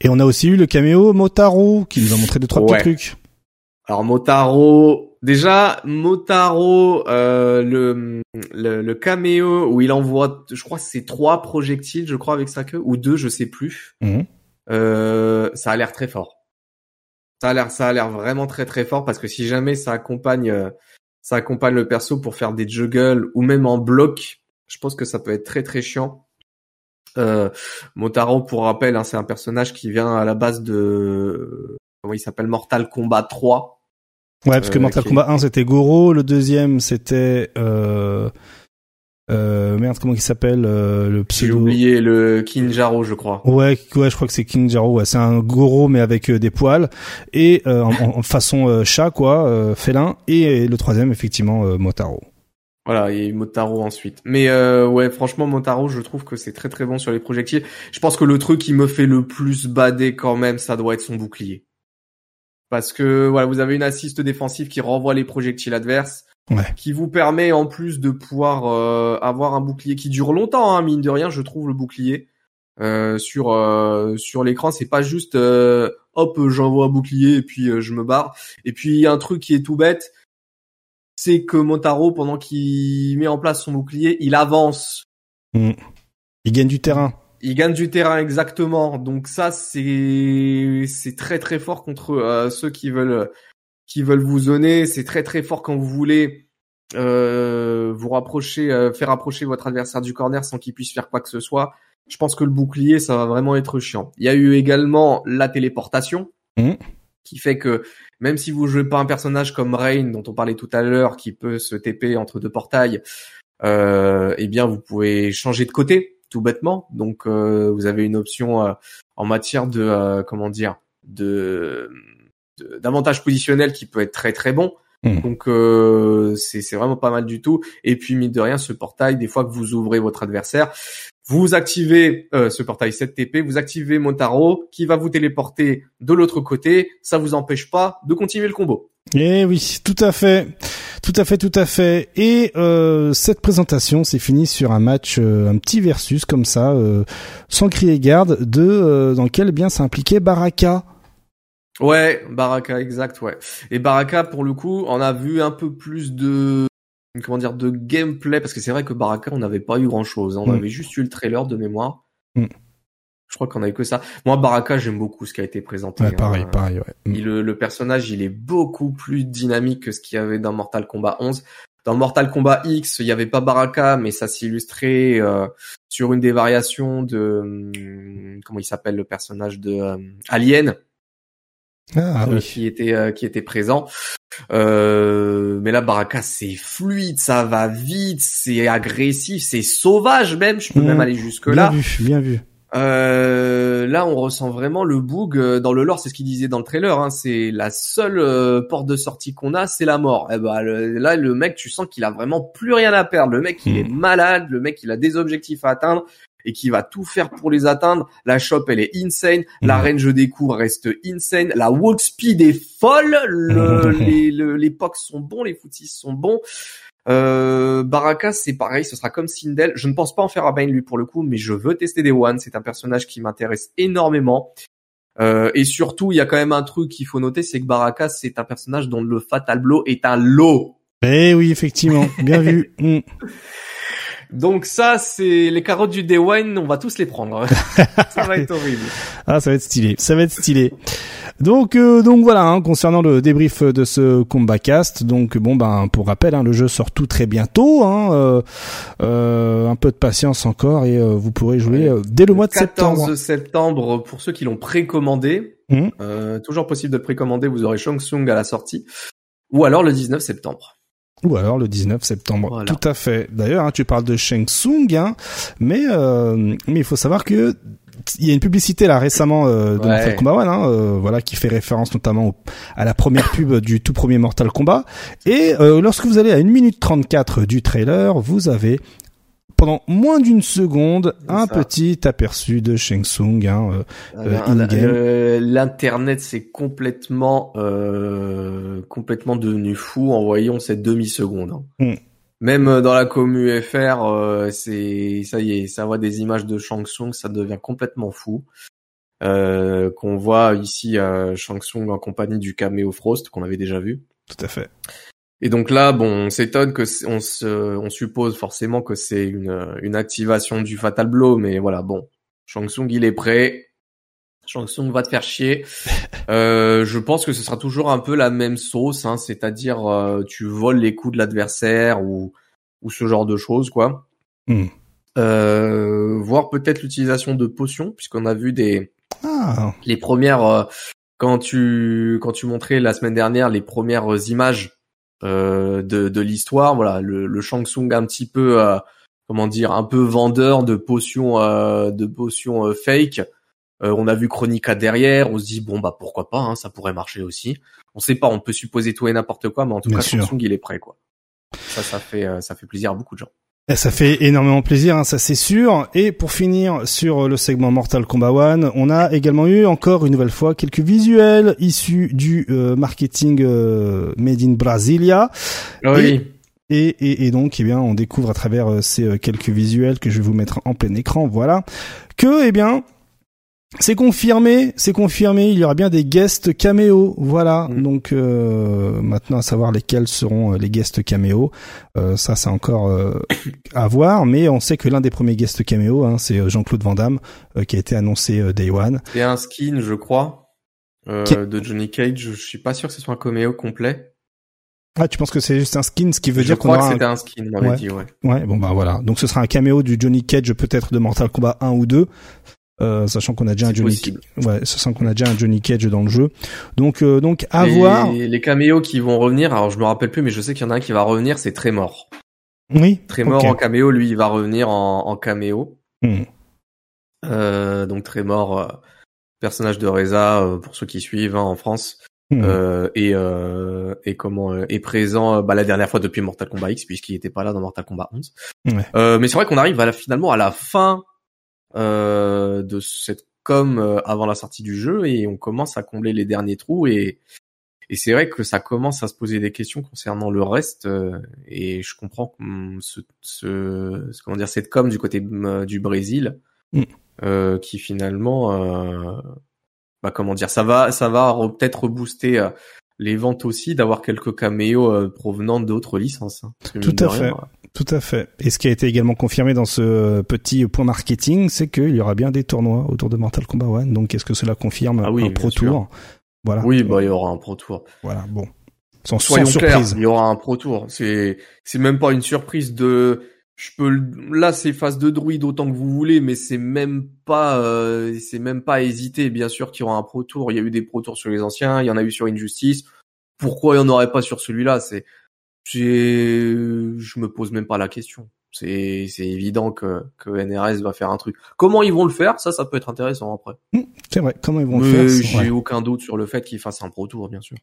Et on a aussi eu le caméo Motaro qui nous a montré deux trois
Ouais.
petits trucs.
Alors Motaro, déjà Motaro, euh, le, le le caméo où il envoie, je crois c'est trois projectiles, je crois avec sa queue ou deux, je sais plus.
Mhm.
Euh, ça a l'air très fort. Ça a l'air, ça a l'air vraiment très très fort parce que si jamais ça accompagne, euh, ça accompagne le perso pour faire des juggles ou même en bloc, je pense que ça peut être très très chiant. Euh, Motaro, pour rappel, hein, c'est un personnage qui vient à la base de comment il s'appelle Mortal Kombat 3.
Ouais, parce que
Euh,
Mortal Kombat 1 c'était Goro, le deuxième c'était euh, euh, merde comment il s'appelle euh, le
J'ai
pseudo.
oublié le Kinjaro, je crois.
Ouais, ouais, je crois que c'est King Jaro. Ouais, c'est un Goro mais avec euh, des poils et euh, en, en façon euh, chat quoi, euh, félin. Et, le troisième effectivement Motaro.
Voilà, et Motaro ensuite. Mais euh, ouais, franchement, Motaro, je trouve que c'est très très bon sur les projectiles. Je pense que le truc qui me fait le plus bader quand même, ça doit être son bouclier. Parce que voilà, vous avez une assiste défensive qui renvoie les projectiles adverses,
Ouais.
qui vous permet en plus de pouvoir euh, avoir un bouclier qui dure longtemps, hein, mine de rien, je trouve le bouclier. Euh, sur euh, sur l'écran, c'est pas juste euh, hop, j'envoie un bouclier et puis euh, je me barre. Et puis un truc qui est tout bête, c'est que Motaro, pendant qu'il met en place son bouclier, il avance.
Il gagne du terrain.
Il gagne du terrain exactement. Donc ça, c'est c'est très très fort contre euh, ceux qui veulent qui veulent vous zoner. C'est très très fort quand vous voulez euh, vous rapprocher, euh, faire approcher votre adversaire du corner sans qu'il puisse faire quoi que ce soit. Je pense que le bouclier, ça va vraiment être chiant. Il y a eu également la téléportation,
Mhm.
qui fait que même si vous jouez pas un personnage comme Rain, dont on parlait tout à l'heure, qui peut se TP entre deux portails, euh, eh bien vous pouvez changer de côté, tout bêtement. Donc euh, vous avez une option euh, en matière de euh, comment dire de- d'avantage positionnel qui peut être très très bon.
Mhm.
Donc euh, c'est c'est vraiment pas mal du tout. Et puis mine de rien, ce portail, des fois que vous ouvrez votre adversaire, vous activez euh, ce portail 7 TP, vous activez Montaro qui va vous téléporter de l'autre côté. Ça vous empêche pas de continuer le combo.
Eh oui, tout à fait, tout à fait, tout à fait. Et euh, cette présentation s'est finie sur un match, euh, un petit versus comme ça, euh, sans crier garde, de euh, dans lequel eh bien ça impliquait Baraka.
Ouais, Baraka, exact, ouais. Et Baraka, pour le coup, on a vu un peu plus de comment dire de gameplay parce que c'est vrai que Baraka, on n'avait pas eu grand chose. On
Mm.
avait juste eu le trailer de mémoire.
Mm.
Je crois qu'on a eu que ça. Moi, Baraka, j'aime beaucoup ce qui a été présenté.
Ouais,
hein.
pareil, pareil, ouais. Mm.
Il- le, le personnage, il est beaucoup plus dynamique que ce qu'il y avait dans Mortal Kombat 11. Dans Mortal Kombat X, il y avait pas Baraka, mais ça s'illustrait euh, sur une des variations de hum, comment il s'appelle le personnage de euh, Alien
Ah
euh,
oui.
qui était euh, qui était présent. Euh, mais là, Baraka, c'est fluide, ça va vite, c'est agressif, c'est sauvage même. Je peux même aller jusque
Bien
là.
vu, bien vu.
Euh, là, on ressent vraiment le euh, dans le lore. C'est ce qu'il disait dans le trailer. Hein, c'est la seule euh, porte de sortie qu'on a, c'est la mort. Et ben le- là, le mec, tu sens qu'il a vraiment plus rien à perdre. Le mec, il
Mhm.
est malade. Le mec, il a des objectifs à atteindre et qui va tout faire pour les atteindre. La shop, elle est insane. La range des coups reste insane. La walk speed est folle. Le, (laughs) les, le- les pocs sont bons, les footies sont bons. Euh, Baraka, c'est pareil, ce sera comme Sindel. Je ne pense pas en faire un Bane lui pour le coup, mais je veux tester des One. C'est un personnage qui m'intéresse énormément. Euh, et surtout, il y a quand même un truc qu'il faut noter, c'est que Baraka, c'est un personnage dont le Fatal Blow est un lot.
Eh oui, effectivement, bien vu. (laughs) Mm.
Donc ça, c'est les carottes du Day One, on va tous les prendre. (laughs) ça va être horrible.
Ah, ça va être stylé, ça va être stylé. Donc, euh, donc voilà, hein, concernant le débrief de ce combat cast. Donc bon, ben pour rappel, hein, le jeu sort tout très bientôt. Hein, euh, euh, un peu de patience encore et euh, vous pourrez jouer euh, dès le mois de
14
septembre.
septembre, pour ceux qui l'ont précommandé.
Mhm.
Euh, toujours possible de précommander, vous aurez Shang Tsung à la sortie. Ou alors le 19 septembre.
Ou alors le 19 septembre.
Voilà.
Tout à fait. D'ailleurs, hein, tu parles de Shang Tsung, hein, mais euh, mais il faut savoir que il y a une publicité là récemment euh, de
Ouais.
Mortal Kombat 1, hein, euh, voilà, qui fait référence notamment au- à la première pub du tout premier Mortal Kombat. Et euh, lorsque vous allez à 1 minute 34 du trailer, vous avez pendant moins d'une seconde un petit aperçu de Shang Tsung hein,
euh, L'internet s'est complètement complètement devenu fou en voyant cette demi seconde. Hein. Hmm. Même dans la commu FR, c'est ça y est, ça voit des images de Shang Tsung, ça devient complètement fou. Euh, qu'on voit ici Shang Tsung en compagnie du caméo Frost qu'on avait déjà vu.
Tout à fait.
Et donc là, bon, on s'étonne que on se, on suppose forcément que c'est une, une activation du Fatal Blow, mais voilà, bon, Shang Tsung il est prêt. Shang Tsung va te faire chier. (laughs) euh, je pense que ce sera toujours un peu la même sauce, hein, c'est-à-dire euh, tu voles les coups de l'adversaire ou ou ce genre de choses, quoi. Hmm. Euh, voir peut-être l'utilisation de potions, puisqu'on a vu des ah. Les premières, euh, quand tu quand tu montrais la semaine dernière les premières images de, de l'histoire, voilà, le, le Shang Tsung un petit peu, euh, comment dire, un peu vendeur de potions, de potions fake. on a vu Chronica derrière, on se dit bon bah pourquoi pas, hein, ça pourrait marcher aussi. On sait pas, on peut supposer tout et n'importe quoi, mais en tout cas Shang Tsung il est prêt quoi. Ça, ça fait ça fait plaisir à beaucoup de gens.
Eh, ça fait énormément plaisir, hein, ça c'est sûr. Et pour finir sur le segment Mortal Kombat One, on a également eu encore une nouvelle fois quelques visuels issus du euh, marketing euh, made in Brasilia.
Oui.
Et, et, et, donc, eh bien, on découvre à travers euh, ces quelques visuels que je vais vous mettre en plein écran, voilà, que, eh bien, c'est confirmé, c'est confirmé. Il y aura bien des guests caméos, voilà. Mm. Donc euh, maintenant à savoir lesquels seront euh, les guests caméos, euh, ça c'est encore à voir. Mais on sait que l'un des premiers guests caméos, hein, c'est Jean-Claude Van Damme qui a été annoncé Day One.
C'est un skin, je crois, de Johnny Cage. Je suis pas sûr que ce soit un caméo complet.
Ah, tu penses que c'est juste un skin, ce qui veut
je
dire
qu'on aura que c'était un... skin, on ouais. dit, ouais.
Ouais, bon bah voilà. Donc ce sera un caméo du Johnny Cage peut-être de Mortal Kombat 1 ou 2. Euh, sachant qu'on a déjà un Johnny ouais sachant qu'on a déjà un Johnny Cage dans le jeu. Donc euh, donc à voir.
les caméos qui vont revenir alors je me rappelle plus mais je sais qu'il y en a un qui va revenir c'est Tremor.
Oui
Tremor en caméo lui il va revenir en, en caméo. Hmm. euh, donc Tremor euh, personnage de Reza pour ceux qui suivent hein, en France. Hmm. et et comment est présent bah, la dernière fois depuis Mortal Kombat X puisqu'il était pas là dans Mortal Kombat 11 mais c'est vrai qu'on arrive à finalement à la fin euh, de cette com euh, avant la sortie du jeu et on commence à combler les derniers trous et et c'est vrai que ça commence à se poser des questions concernant le reste euh, et je comprends que ce, ce, comment dire cette com du côté du Brésil mm. euh, qui finalement euh, bah comment dire ça va ça va peut-être rebooster les ventes aussi d'avoir quelques caméos provenant d'autres licences. Hein,
Tout à fait. Tout à fait. Et ce qui a été également confirmé dans ce petit point marketing, c'est qu'il y aura bien des tournois autour de Mortal Kombat One. Donc, est-ce que cela confirme
ah oui,
un Pro Tour?
Voilà. Oui, bah il y aura un Pro Tour.
Voilà. Bon. Sans,
Soyons surprise. il y aura un Pro Tour. C'est c'est même pas une surprise de. Je peux là c'est phase de druide autant que vous voulez, mais c'est même pas euh, c'est même pas hésiter. Bien sûr qu'il y aura un Pro Tour. Il y a eu des Pro Tours sur les anciens. Il y en a eu sur Injustice. Pourquoi il y en aurait pas sur celui-là? C'est je me pose même pas la question. C'est c'est évident que que NRS va faire un truc. Comment ils vont le faire? Ça, ça peut être intéressant après.
Mmh, c'est vrai. Comment ils vont le
faire? J'ai aucun doute sur le fait qu'ils fassent un pro tour, bien sûr.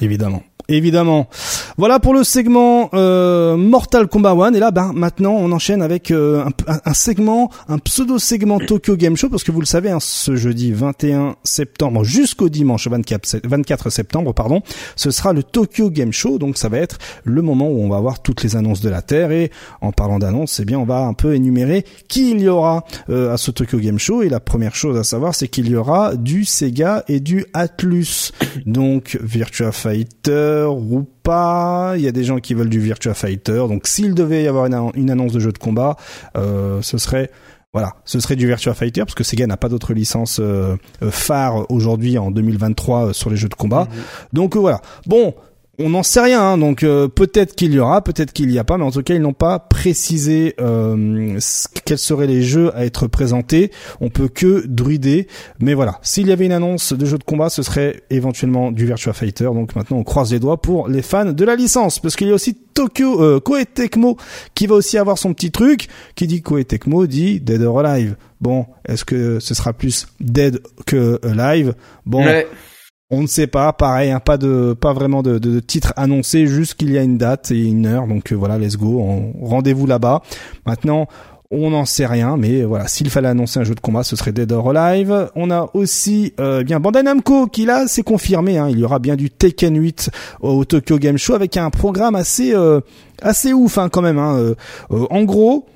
Évidemment. Évidemment. Voilà pour le segment euh, Mortal Kombat One. Et là, ben maintenant, on enchaîne avec euh, un, un, segment, un pseudo segment Tokyo Game Show, parce que vous le savez, hein, ce jeudi 21 septembre jusqu'au dimanche 24, 24 septembre, pardon, ce sera le Tokyo Game Show. Donc, ça va être le moment où on va voir toutes les annonces de la Terre. Et en parlant d'annonces, eh bien, on va un peu énumérer qui il y aura euh, à ce Tokyo Game Show. Et la première chose à savoir, c'est qu'il y aura du Sega et du Atlus. Donc, Virtua Fighter ou pas. Il y a des gens qui veulent du Virtua Fighter. Donc s'il devait y avoir une, annonce de jeu de combat, euh, ce serait voilà, ce serait du Virtua Fighter parce que Sega n'a pas d'autre licence euh, euh, phare aujourd'hui en 2023 sur les jeux de combat. Mhm. Donc voilà. Bon, on n'en sait rien, hein, donc euh, peut-être qu'il y aura, peut-être qu'il y a pas, mais en tout cas ils n'ont pas précisé euh, quels seraient les jeux à être présentés. On peut que druider, mais voilà. S'il y avait une annonce de jeu de combat, ce serait éventuellement du Virtua Fighter. Donc maintenant on croise les doigts pour les fans de la licence, parce qu'il y a aussi Tokyo euh, Koei Tecmo qui va aussi avoir son petit truc. Qui dit Koei Tecmo dit Dead or Alive. Bon, est-ce que ce sera plus Dead que Alive? Bon. On ne sait pas, pareil, hein, pas de, pas vraiment de, titre annoncé, juste qu'il y a une date et une heure. Donc euh, voilà, let's go, rendez-vous là-bas. Maintenant, On n'en sait rien, mais voilà, s'il fallait annoncer un jeu de combat, ce serait Dead or Alive. On a aussi euh, bien Bandai Namco qui là, c'est confirmé. Hein, il y aura bien du Tekken 8 au Tokyo Game Show avec un programme assez euh, assez ouf hein, quand même. Hein. Euh, euh, en gros,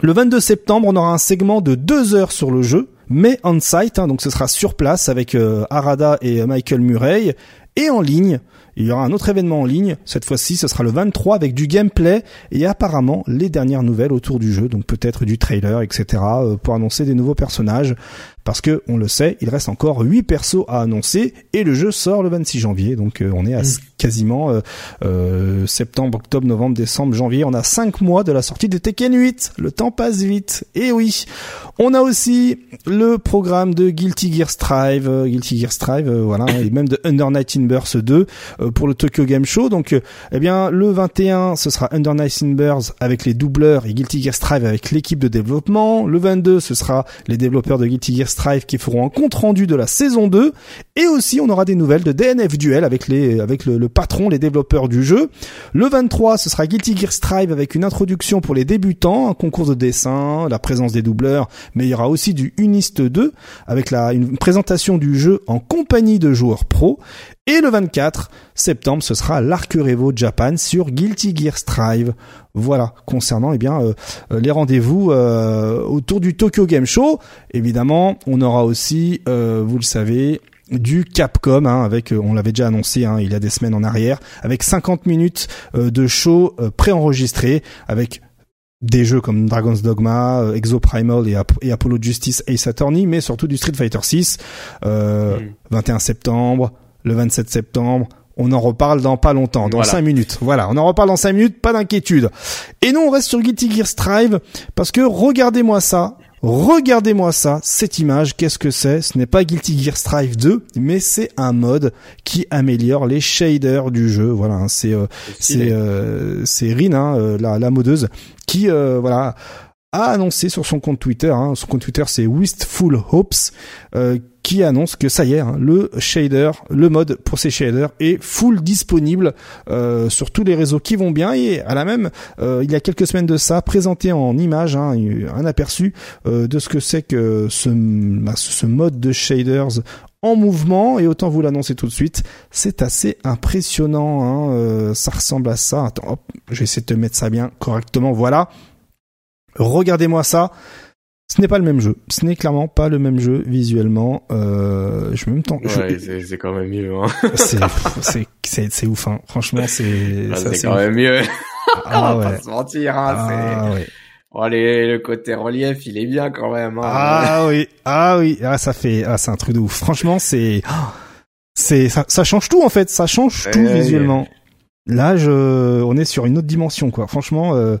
le 22 septembre, on aura un segment de deux heures sur le jeu, mais on site, hein, donc ce sera sur place avec Arada et Michael Murray et en ligne. Il y aura un autre événement en ligne. Cette fois-ci, ce sera le 23 avec du gameplay et apparemment les dernières nouvelles autour du jeu. Donc peut-être du trailer, etc. Euh, pour annoncer des nouveaux personnages. Parce que, on le sait, il reste encore 8 persos à annoncer et le jeu sort le 26 janvier. Donc euh, on est à
Mm.
quasiment euh, euh, septembre, octobre, novembre, décembre, janvier. On a 5 mois de la sortie de Tekken 8. Le temps passe vite. Et oui. On a aussi le programme de Guilty Gear Strive, euh, Guilty Gear Strive, voilà, et même de Under Night in Burst 2 euh, pour le Tokyo Game Show. Donc, eh bien, le 21, ce sera Under Night in Burst avec les doubleurs et Guilty Gear Strive avec l'équipe de développement. Le 22, ce sera les développeurs de Guilty Gear Strive qui feront un compte rendu de la saison 2. Et aussi, on aura des nouvelles de DNF Duel avec les, avec le, patron, les développeurs du jeu. Le 23, ce sera Guilty Gear Strive avec une introduction pour les débutants, un concours de dessin, la présence des doubleurs, mais il y aura aussi du Unist 2 avec la, une présentation du jeu en compagnie de joueurs pro. Et le 24 septembre, ce sera l'Arc Revo Japan sur Guilty Gear Strive. Voilà, concernant eh bien euh, les rendez-vous euh, autour du Tokyo Game Show. Évidemment, on aura aussi, euh, vous le savez, du Capcom hein, avec on l'avait déjà annoncé hein, il y a des semaines en arrière avec 50 minutes euh, de show euh, préenregistré avec des jeux comme Dragon's Dogma, euh, Exo Primal et, Ap- et Apollo Justice Ace Attorney, mais surtout du Street Fighter 6, euh,
Mm.
21 septembre, le 27 septembre. On en reparle dans pas longtemps, dans
Voilà.
5 minutes. Voilà, on en reparle dans 5 minutes, pas d'inquiétude. Et nous, on reste sur Guilty Gear Strive, parce que regardez-moi ça, regardez-moi ça, cette image, qu'est-ce que c'est? Ce n'est pas Guilty Gear Strive 2, mais c'est un mode qui améliore les shaders du jeu. Voilà, hein, c'est euh, c'est euh, c'est Rin, hein, euh, la, la modeuse, qui euh, voilà a annoncé sur son compte Twitter, hein, son compte Twitter c'est Wistful Hopes, euh, qui annonce que ça y est, hein, le shader, le mode pour ces shaders est full disponible euh, sur tous les réseaux qui vont bien et à la même, euh, il y a quelques semaines de ça, présenté en image, hein, un aperçu euh, de ce que c'est que ce, bah, ce mode de shaders en mouvement et autant vous l'annoncer tout de suite, c'est assez impressionnant. Hein, euh, ça ressemble à ça. Attends, hop, je vais essayer de te mettre ça bien correctement. Voilà. Regardez-moi ça. Ce n'est pas le même jeu. Ce n'est clairement pas le même jeu visuellement. Euh, je même temps.
Ouais, c'est c'est quand même mieux. Hein. (laughs)
c'est c'est c'est c'est ouf. Hein. Franchement, c'est
Ah,
ça,
c'est quand
ouf.
même mieux.
Ah (laughs)
On va
ouais.
pas se mentir. Hein,
Ah ouais.
Oh, les- le côté relief, il est bien quand même. Hein.
Ah oui, ah oui, ah ça fait, ah c'est un truc de ouf. Franchement, c'est, c'est, ça, ça change tout en fait, ça change tout
Ouais.
visuellement. Là, je, on est sur une autre dimension quoi. Franchement, euh,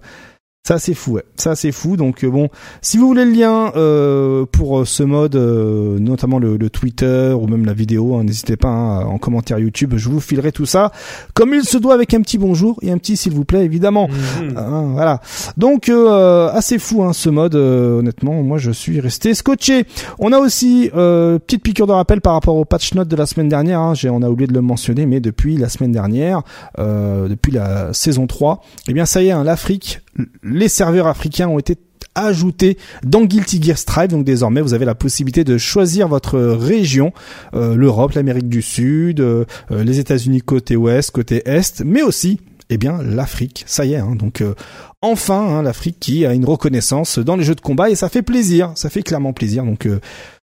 ça c'est fou, ouais. ça c'est fou. Donc euh, bon, si vous voulez le lien euh, pour euh, ce mode, euh, notamment le, le Twitter ou même la vidéo, hein, n'hésitez pas hein, en commentaire YouTube, je vous filerai tout ça comme il se doit avec un petit bonjour et un petit s'il vous plaît évidemment.
Mhm.
Hein, voilà. Donc euh, assez fou hein, ce mode. euh, honnêtement, moi je suis resté scotché. On a aussi euh, petite piqûre de rappel par rapport au patch note de la semaine dernière. Hein, j'ai, on a oublié de le mentionner, mais depuis la semaine dernière, euh, depuis la saison 3, eh bien ça y est, hein, l'Afrique, les serveurs africains ont été ajoutés dans Guilty Gear Strive. Donc désormais, vous avez la possibilité de choisir votre région, euh, l'Europe, l'Amérique du Sud, euh, euh, les États-Unis côté ouest, côté est, mais aussi eh bien l'Afrique. Ça y est, hein, donc euh, enfin hein, l'Afrique qui a une reconnaissance dans les jeux de combat et ça fait plaisir, ça fait clairement plaisir. Donc euh,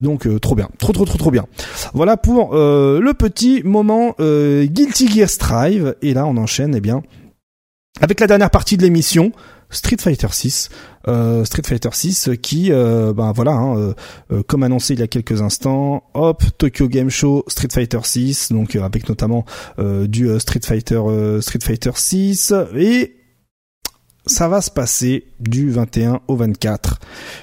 donc euh, trop bien, trop trop trop trop bien. Voilà pour euh, le petit moment euh, Guilty Gear Strive et là on enchaîne eh bien avec la dernière partie de l'émission. Street Fighter 6, euh, Street Fighter 6 qui, euh, ben voilà, hein, euh, euh, comme annoncé il y a quelques instants, hop, Tokyo Game Show Street Fighter 6, donc euh, avec notamment euh, du Street Fighter Street Fighter 6 et ça va se passer du 21 au 24.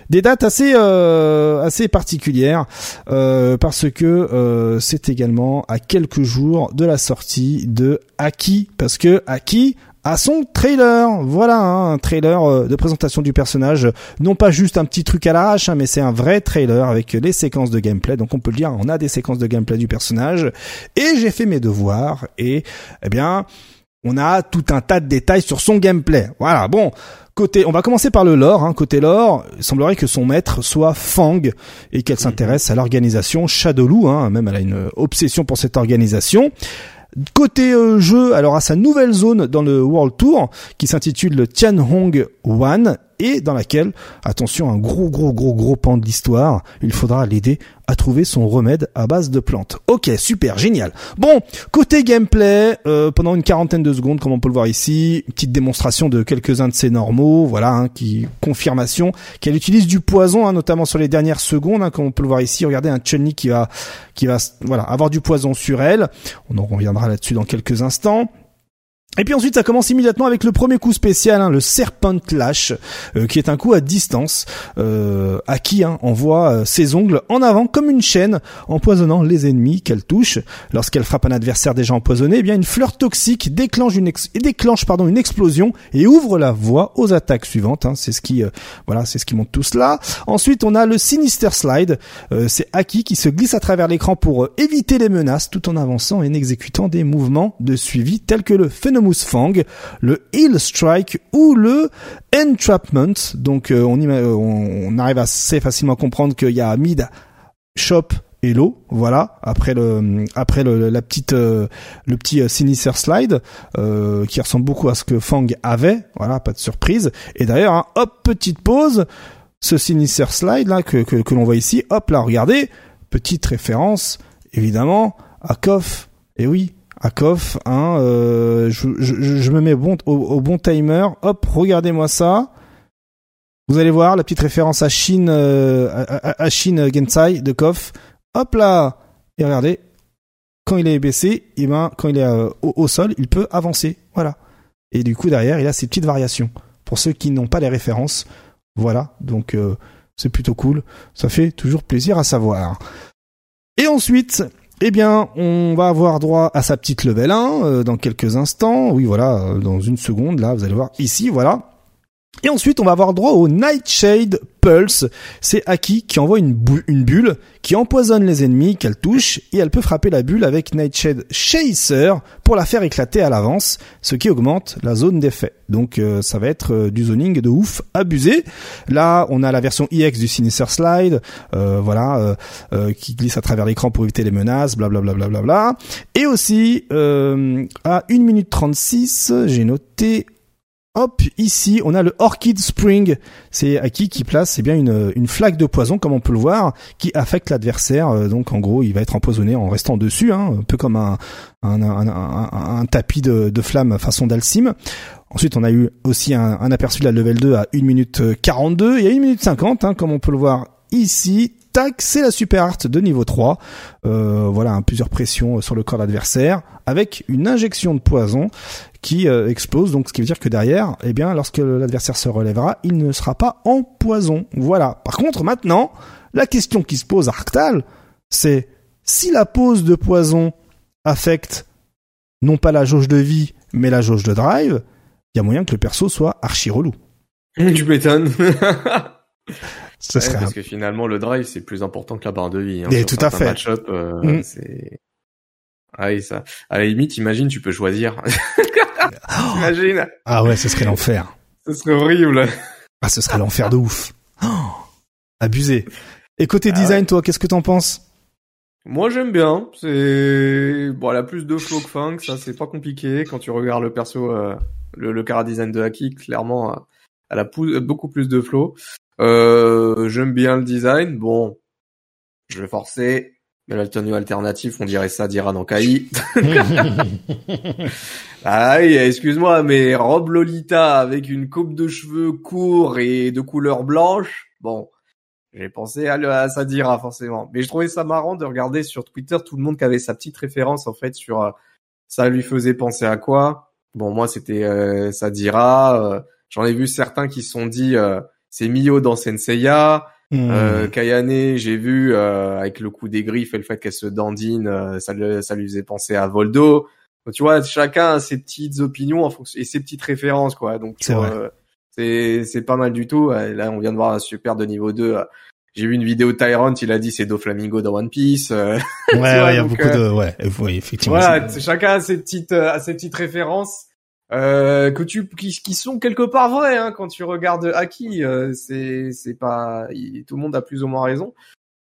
Des dates assez euh, assez particulières euh, parce que euh, c'est également à quelques jours de la sortie de Aki parce que Aki a son trailer, voilà hein, un trailer euh, de présentation du personnage, non pas juste un petit truc à l'arrache, hein, mais c'est un vrai trailer avec les séquences de gameplay. Donc on peut le dire, on a des séquences de gameplay du personnage. Et j'ai fait mes devoirs et eh bien on a tout un tas de détails sur son gameplay. Voilà, bon, côté, on va commencer par le lore. Hein. Côté lore, il semblerait que son maître soit Fang et qu'elle s'intéresse à l'organisation Shadowloo. Hein. Même elle a une obsession pour cette organisation. Côté euh, jeu, alors à sa nouvelle zone dans le World Tour qui s'intitule le Tianhong One et dans laquelle, attention, un gros gros gros gros pan de l'histoire, il faudra l'aider à trouver son remède à base de plantes. Ok, super, génial. Bon, côté gameplay, euh, pendant une quarantaine de secondes, comme on peut le voir ici, petite démonstration de quelques-uns de ses normaux, voilà, hein, qui confirmation qu'elle utilise du poison, hein, notamment sur les dernières secondes, hein, comme on peut le voir ici. Regardez un chun qui va, qui va, voilà, avoir du poison sur elle. On en reviendra là-dessus dans quelques instants. Et puis ensuite, ça commence immédiatement avec le premier coup spécial, hein, le Serpent Lash, euh, qui est un coup à distance, euh, à qui hein, envoie euh, ses ongles en avant comme une chaîne, empoisonnant les ennemis qu'elle touche. Lorsqu'elle frappe un adversaire déjà empoisonné, eh bien une fleur toxique déclenche une déclenche pardon une explosion et ouvre la voie aux attaques suivantes. Hein. C'est ce qui voilà, c'est ce qui montre tout cela. Ensuite, on a le Sinister Slide. c'est Aki qui se glisse à travers l'écran pour éviter les menaces, tout en avançant et en exécutant des mouvements de suivi tels que le phénomène Fang, le Hill Strike ou le Entrapment. Donc euh, on, on, arrive assez facilement à comprendre qu'il y a Mid, Shop et l'eau, voilà. Après le, après la petite, euh, le petit euh, Sinister Slide qui ressemble beaucoup à ce que Fang avait, voilà, pas de surprise. Et d'ailleurs, hein, hop, petite pause, ce Sinister Slide là que que, que l'on voit ici, hop là, regardez, petite référence évidemment à Koff. Et oui, Akoff, hein, euh, je, me mets au, bon timer. Hop, regardez-moi ça. Vous allez voir la petite référence à Shin, euh, à, Shin Gensai de Koff. Hop là Et regardez, quand il est baissé, et eh ben, quand il est euh, au, sol, il peut avancer. Voilà. Et du coup, derrière, il a ces petites variations. Pour ceux qui n'ont pas les références, voilà. Donc, c'est plutôt cool. Ça fait toujours plaisir à savoir. Et ensuite, eh bien, on va avoir droit à sa petite level 1 euh, dans quelques instants. Oui, voilà, euh, dans une seconde, là, vous allez voir ici, voilà. Et ensuite, on va avoir droit au Nightshade Pulse. C'est Aki qui envoie une, une bulle qui empoisonne les ennemis qu'elle touche et elle peut frapper la bulle avec Nightshade Chaser pour la faire éclater à l'avance, ce qui augmente la zone d'effet. Donc euh, ça va être euh, du zoning de ouf abusé. Là, on a la version EX du Sinister Slide, euh, voilà, qui glisse à travers l'écran pour éviter les menaces, blablabla. Bla, bla, bla, bla, Et aussi à 1 minute 36, j'ai noté Hop, ici, on a le Orchid Spring. C'est Aki qui place, c'est bien une, une flaque de poison, comme on peut le voir, qui affecte l'adversaire. Euh, donc, en gros, il va être empoisonné en restant dessus, hein, un peu comme un, un, un, un tapis de, de flamme façon d'Alcime. Ensuite, on a eu aussi un, aperçu de la level 2 à 1 minute 42 et à 1 minute 50, hein, comme on peut le voir ici tac, c'est la super art de niveau 3. Euh, voilà, hein, plusieurs pressions sur le corps d'adversaire avec une injection de poison qui euh, explose. Donc, ce qui veut dire que derrière, eh bien, lorsque l'adversaire se relèvera, il ne sera pas en poison. Voilà. Par contre, maintenant, la question qui se pose à Arctal, c'est si la pose de poison affecte non pas la jauge de vie, mais la jauge de drive, il y a moyen que le perso soit archi relou.
Tu m'étonnes. (laughs) Parce que finalement, le drive, c'est plus important que la barre de vie. Hein,
Et tout à fait.
Euh, mm. c'est... Ah oui, ça. À la limite, imagine, tu peux choisir. (laughs) imagine.
Ah ouais, ce serait l'enfer.
Ce serait horrible.
Ah, ce serait l'enfer de ouf. Oh, abusé. Et côté ah design, toi, qu'est-ce que t'en penses?
Moi, j'aime bien. C'est bon, elle a plus de flow que Funk, ça c'est pas compliqué. Quand tu regardes le perso, euh, le, le cara design de Haki, clairement, euh, elle a beaucoup plus de flow. Euh, J'aime bien le design. Bon, je vais forcer. Mais la tenue alternative, on dirait ça dira dans Kai. Ah oui, excuse-moi, mais robe Lolita avec une coupe de cheveux court et de couleur blanche, bon, j'ai pensé à, à Sadira forcément. Mais je trouvais ça marrant de regarder sur Twitter tout le monde qui avait sa petite référence en fait sur euh, ça lui faisait penser à quoi? Bon, moi c'était euh, Sadira. Euh, J'en ai vu certains qui se sont dit euh, c'est Mio dans Senseiya. Hmm. Euh, Kayane, j'ai vu euh, avec le coup des griffes et le fait qu'elle se dandine, euh, ça, ça lui faisait penser à Voldo. Tu vois, chacun a ses petites opinions en fonction et ses petites références, quoi. Donc c'est c'est pas mal du tout. Là, on vient de voir un super de niveau 2. J'ai vu une vidéo Tyrant, il a dit c'est Doflamingo dans One Piece. (laughs)
ouais, il y a beaucoup de ouais, effectivement.
Voilà, chacun a ses petites a ses petites références euh, que tu qui, qui, sont quelque part vrais hein, quand tu regardes Aki. Euh, c'est c'est pas tout le monde a plus ou moins raison.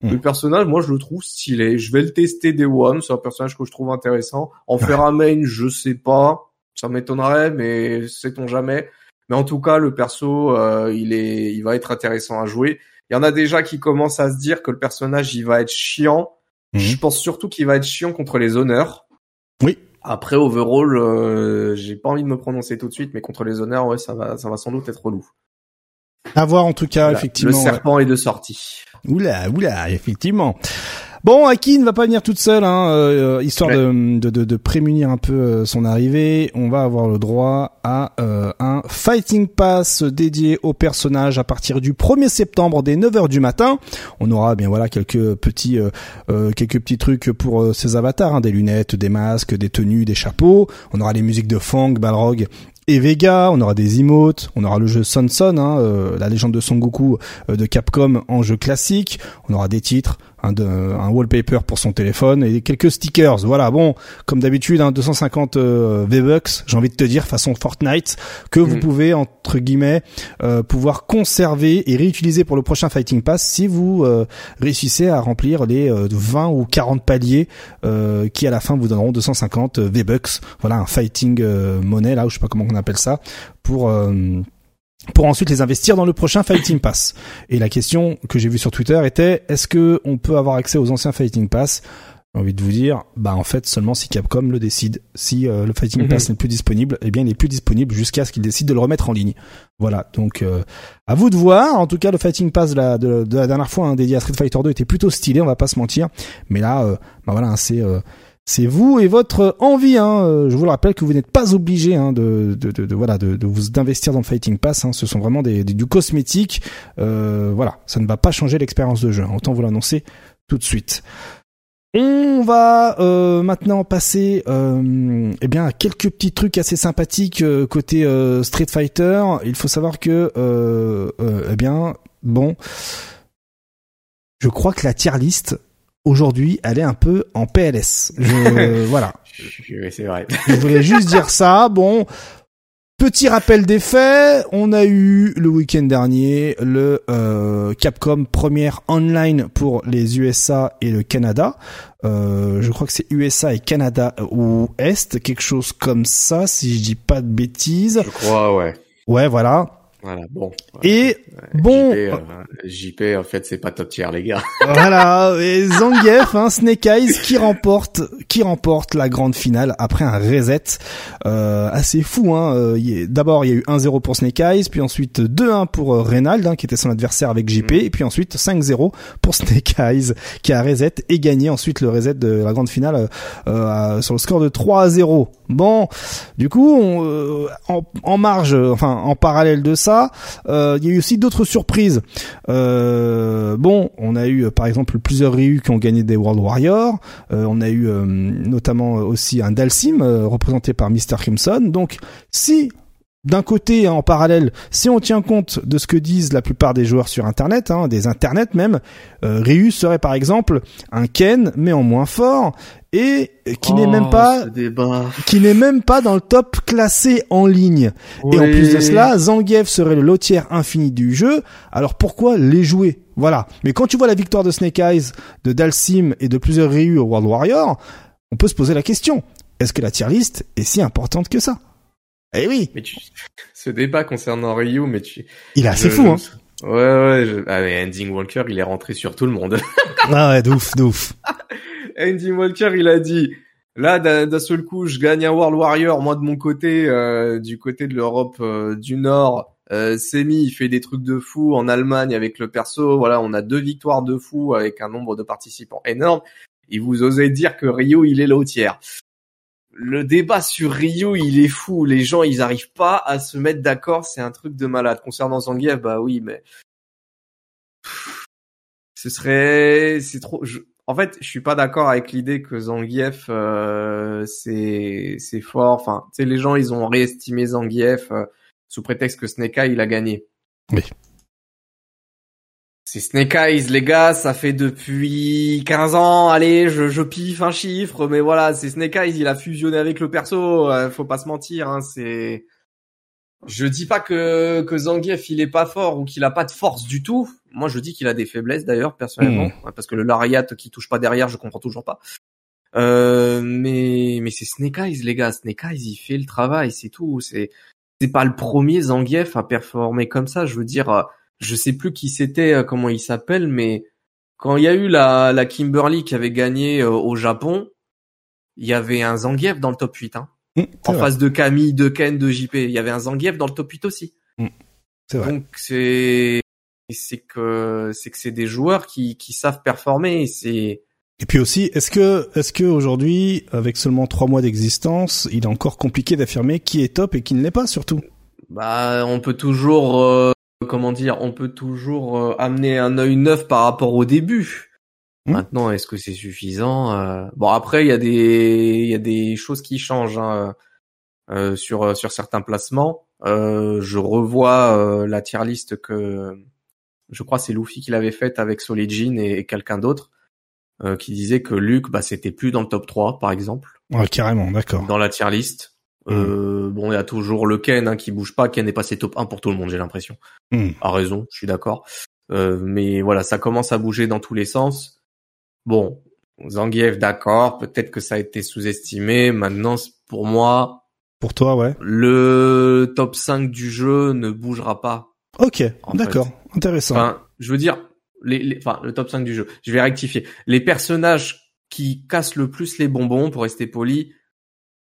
Le personnage, moi, je le trouve stylé. Je vais le tester des one. C'est un personnage que je trouve intéressant. En faire un main, je sais pas. Ça m'étonnerait, mais sait-on jamais. Mais en tout cas, le perso, euh, il est, il va être intéressant à jouer. Il y en a déjà qui commencent à se dire que le personnage, il va être chiant. Hmm. Je pense surtout qu'il va être chiant contre les honneurs.
Oui.
Après overall, euh, j'ai pas envie de me prononcer tout de suite, mais contre les honneurs, ouais, ça va, ça va sans doute être relou.
À voir en tout cas, effectivement.
Le serpent est de sortie.
Oula, oula, effectivement. Bon, Aki ne va pas venir toute seule, hein, euh, histoire de, de, de, prémunir un peu euh, son arrivée. On va avoir le droit à euh, un Fighting Pass dédié au personnage à partir du 1er septembre dès 9h du matin. On aura bien voilà quelques petits quelques petits trucs pour ces avatars, hein, des lunettes, des masques, des tenues, des chapeaux. On aura les musiques de Fang, Balrog et Vega, on aura des emotes, on aura le jeu Son Son, hein, la légende de Son Goku de Capcom en jeu classique, on aura des titres, un, de, un wallpaper pour son téléphone et quelques stickers. Voilà, bon, comme d'habitude, hein, 250 euh, V-Bucks, j'ai envie de te dire, façon Fortnite, que vous mm. pouvez, entre guillemets, euh, pouvoir conserver et réutiliser pour le prochain Fighting Pass si vous euh, réussissez à remplir les 20 ou 40 paliers qui, à la fin, vous donneront 250 V-Bucks. Voilà, un fighting monnaie, là, ou je sais pas comment on appelle ça, pour pour ensuite les investir dans le prochain Fighting Pass. Et la question que j'ai vue sur Twitter était est-ce que on peut avoir accès aux anciens Fighting Pass? J'ai envie de vous dire, bah en fait seulement si Capcom le décide. Si euh, le Fighting Pass mhm. n'est plus disponible, eh bien il n'est plus disponible jusqu'à ce qu'il décide de le remettre en ligne. Voilà, donc euh, à vous de voir. En tout cas, le Fighting Pass de la, de, la dernière fois hein, dédié à Street Fighter 2 était plutôt stylé, on va pas se mentir. Mais là, euh, bah voilà, c'est c'est vous et votre envie. Hein. Euh, je vous le rappelle que vous n'êtes pas obligé hein, de, voilà de, vous d'investir dans Fighting Pass. Hein. Ce sont vraiment des, du cosmétique. Euh, voilà, ça ne va pas changer l'expérience de jeu. Autant vous l'annoncer tout de suite. On va euh, maintenant passer euh, eh bien à quelques petits trucs assez sympathiques côté Street Fighter. Il faut savoir que eh bien bon, je crois que la tier list aujourd'hui, elle est un peu en PLS. Je, (laughs) voilà.
c'est vrai.
Je voulais juste dire ça. Bon, petit rappel des faits. On a eu le week-end dernier le euh, Capcom première online pour les USA et le Canada. Euh, je crois que c'est USA et Canada ou Est, quelque chose comme ça, si je dis pas de bêtises.
Je crois, ouais.
Ouais, voilà.
Voilà, bon.
Et bon,
JP, euh, en fait, c'est pas top tier, les gars. (laughs)
voilà, et Zangief, hein, Snake Eyes qui remporte, qui remporte la grande finale après un reset euh, assez fou. Hein. Euh, d'abord, il y a eu 1-0 pour Snake Eyes, puis ensuite 2-1 pour euh, Reynald, hein, qui était son adversaire avec JP, mm. et puis ensuite 5-0 pour Snake Eyes, qui a reset et gagné ensuite le reset de la grande finale euh, sur le score de 3-0. Bon, du coup, on, en, en marge, enfin en parallèle de ça euh, il y a eu aussi d'autres surprises. Euh, bon, on a eu par exemple plusieurs Ryu qui ont gagné des World Warriors. Euh, on a eu notamment aussi un Dalsim représenté par Mr. Crimson. Donc, si d'un côté, en parallèle, si on tient compte de ce que disent la plupart des joueurs sur Internet, hein, des Internets même, Ryu serait par exemple un Ken mais en moins fort et qui n'est même oh, pas qui n'est même pas dans le top classé en ligne. Et en plus de cela, Zangief serait le lotière infini du jeu. Alors pourquoi les jouer? Voilà. Mais quand tu vois la victoire de Snake Eyes, de Dalsim et de plusieurs Ryu au World Warrior, on peut se poser la question est-ce que la tier list est si importante que ça? Eh oui.
Mais ce débat concernant Ryu, mais tu
il est assez fou, hein.
Ouais, ouais, je... ah, Ending Walker, il est rentré sur tout le monde.
ah ouais, d'ouf, d'ouf. (laughs)
Andy Walker, il a dit, là, d'un seul coup, je gagne un World Warrior, moi de mon côté, euh, du côté de l'Europe euh, du Nord. Euh, Semi, il fait des trucs de fou en Allemagne avec le perso. Voilà, on a deux victoires de fou avec un nombre de participants énorme. Et vous osez dire que Rio, il est l'autière. Le débat sur Rio, il est fou. Les gens, ils arrivent pas à se mettre d'accord. C'est un truc de malade. Concernant Zangief, bah oui, mais ce serait, c'est trop. En fait, je suis pas d'accord avec l'idée que Zangief euh, c'est c'est fort. Enfin, tu sais, les gens ils ont réestimé Zangief euh, sous prétexte que Snake il a gagné.
Oui.
c'est Snake Eyes, les gars, ça fait depuis 15 ans, allez, je, je piffe un chiffre, mais voilà, c'est Snake Eyes, il a fusionné avec le perso, euh, faut pas se mentir, hein, c'est... Je dis pas que, que Zangief, il est pas fort ou qu'il a pas de force du tout. Moi, je dis qu'il a des faiblesses, d'ailleurs, personnellement,
Hmm.
parce que le lariat qui touche pas derrière, je comprends toujours pas. Euh, mais, mais c'est Snake Eyes, les gars, Snake Eyes, il fait le travail, c'est tout, c'est, c'est pas le premier Zangief à performer comme ça, je veux dire, euh, je sais plus qui c'était, euh, comment il s'appelle, mais quand il y a eu la, la Kimberly qui avait gagné euh, au Japon, il y avait un Zangief dans le top 8, hein.
Mmh,
En
vrai.
face de Camille, de Ken, de JP, il y avait un Zangief dans le top 8 aussi.
C'est vrai.
Donc c'est c'est que c'est que c'est des joueurs qui qui savent performer, c'est
Et puis aussi, est-ce que, est-ce que aujourd'hui, avec seulement trois mois d'existence, il est encore compliqué d'affirmer qui est top et qui ne l'est pas, surtout?
Bah on peut toujours euh, comment dire, on peut toujours euh, amener un œil neuf par rapport au début.
Hmm.
Maintenant, est-ce que c'est suffisant Euh, Bon, après, il y a des, il y a des choses qui changent hein, euh, sur sur certains placements. Euh, je revois euh, la tier list que je crois c'est Luffy qui l'avait faite avec Solid et, et quelqu'un d'autre euh, qui disait que Luke, bah, c'était plus dans le top 3, par exemple,
Ouais, carrément, d'accord.
dans la tier list. Euh, Bon, il y a toujours le Ken hein, qui bouge pas. Ken est passé top 1 pour tout le monde, j'ai l'impression.
Hmm.
A raison, je suis d'accord. Euh, mais voilà, ça commence à bouger dans tous les sens. Bon, Zangief, d'accord, peut-être que ça a été sous-estimé. Maintenant, pour moi,
Pour toi, ouais.
le top 5 du jeu ne bougera pas.
Ok, d'accord, intéressant.
Enfin, je veux dire, les, les- enfin, le top 5 du jeu. Je vais rectifier. Les personnages qui cassent le plus les bonbons, pour rester poli,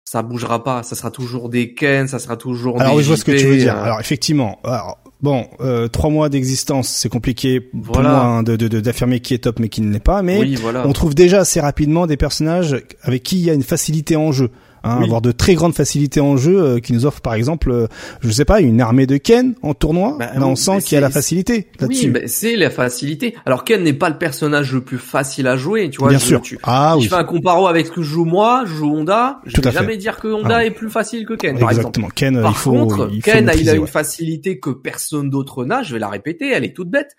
ça bougera pas. Ça sera toujours des Ken, ça sera toujours
Alors
des
oui, je vois ce que tu veux dire.
euh,
Alors effectivement, alors, bon, euh, trois mois d'existence, c'est compliqué pour moi hein, de de- de- d'affirmer qui est top mais qui ne l'est pas. Mais
oui, voilà.
on trouve déjà assez rapidement des personnages avec qui il y a une facilité en jeu. Hein,
Oui.
avoir de très grandes facilités en jeu euh, qui nous offrent par exemple, euh, je sais pas, une armée de Ken en tournoi.
Bah,
là, on
oui,
sent qu'il y a la
c'est-
facilité là-dessus.
Oui, mais c'est la facilité. Alors Ken n'est pas le personnage le plus facile à jouer, tu vois.
Bien
je,
sûr.
tu-
ah
si
oui,
je fais un comparo avec ce que je joue moi, je joue Honda, je
Tout
vais
à fait.
jamais dire que Honda
Ah.
est plus facile que Ken, par exemple.
exactement. Ken, euh,
Par
il faut,
contre,
il faut
Ken, il a une
ouais.
facilité que personne d'autre n'a, je vais la répéter, elle est toute bête.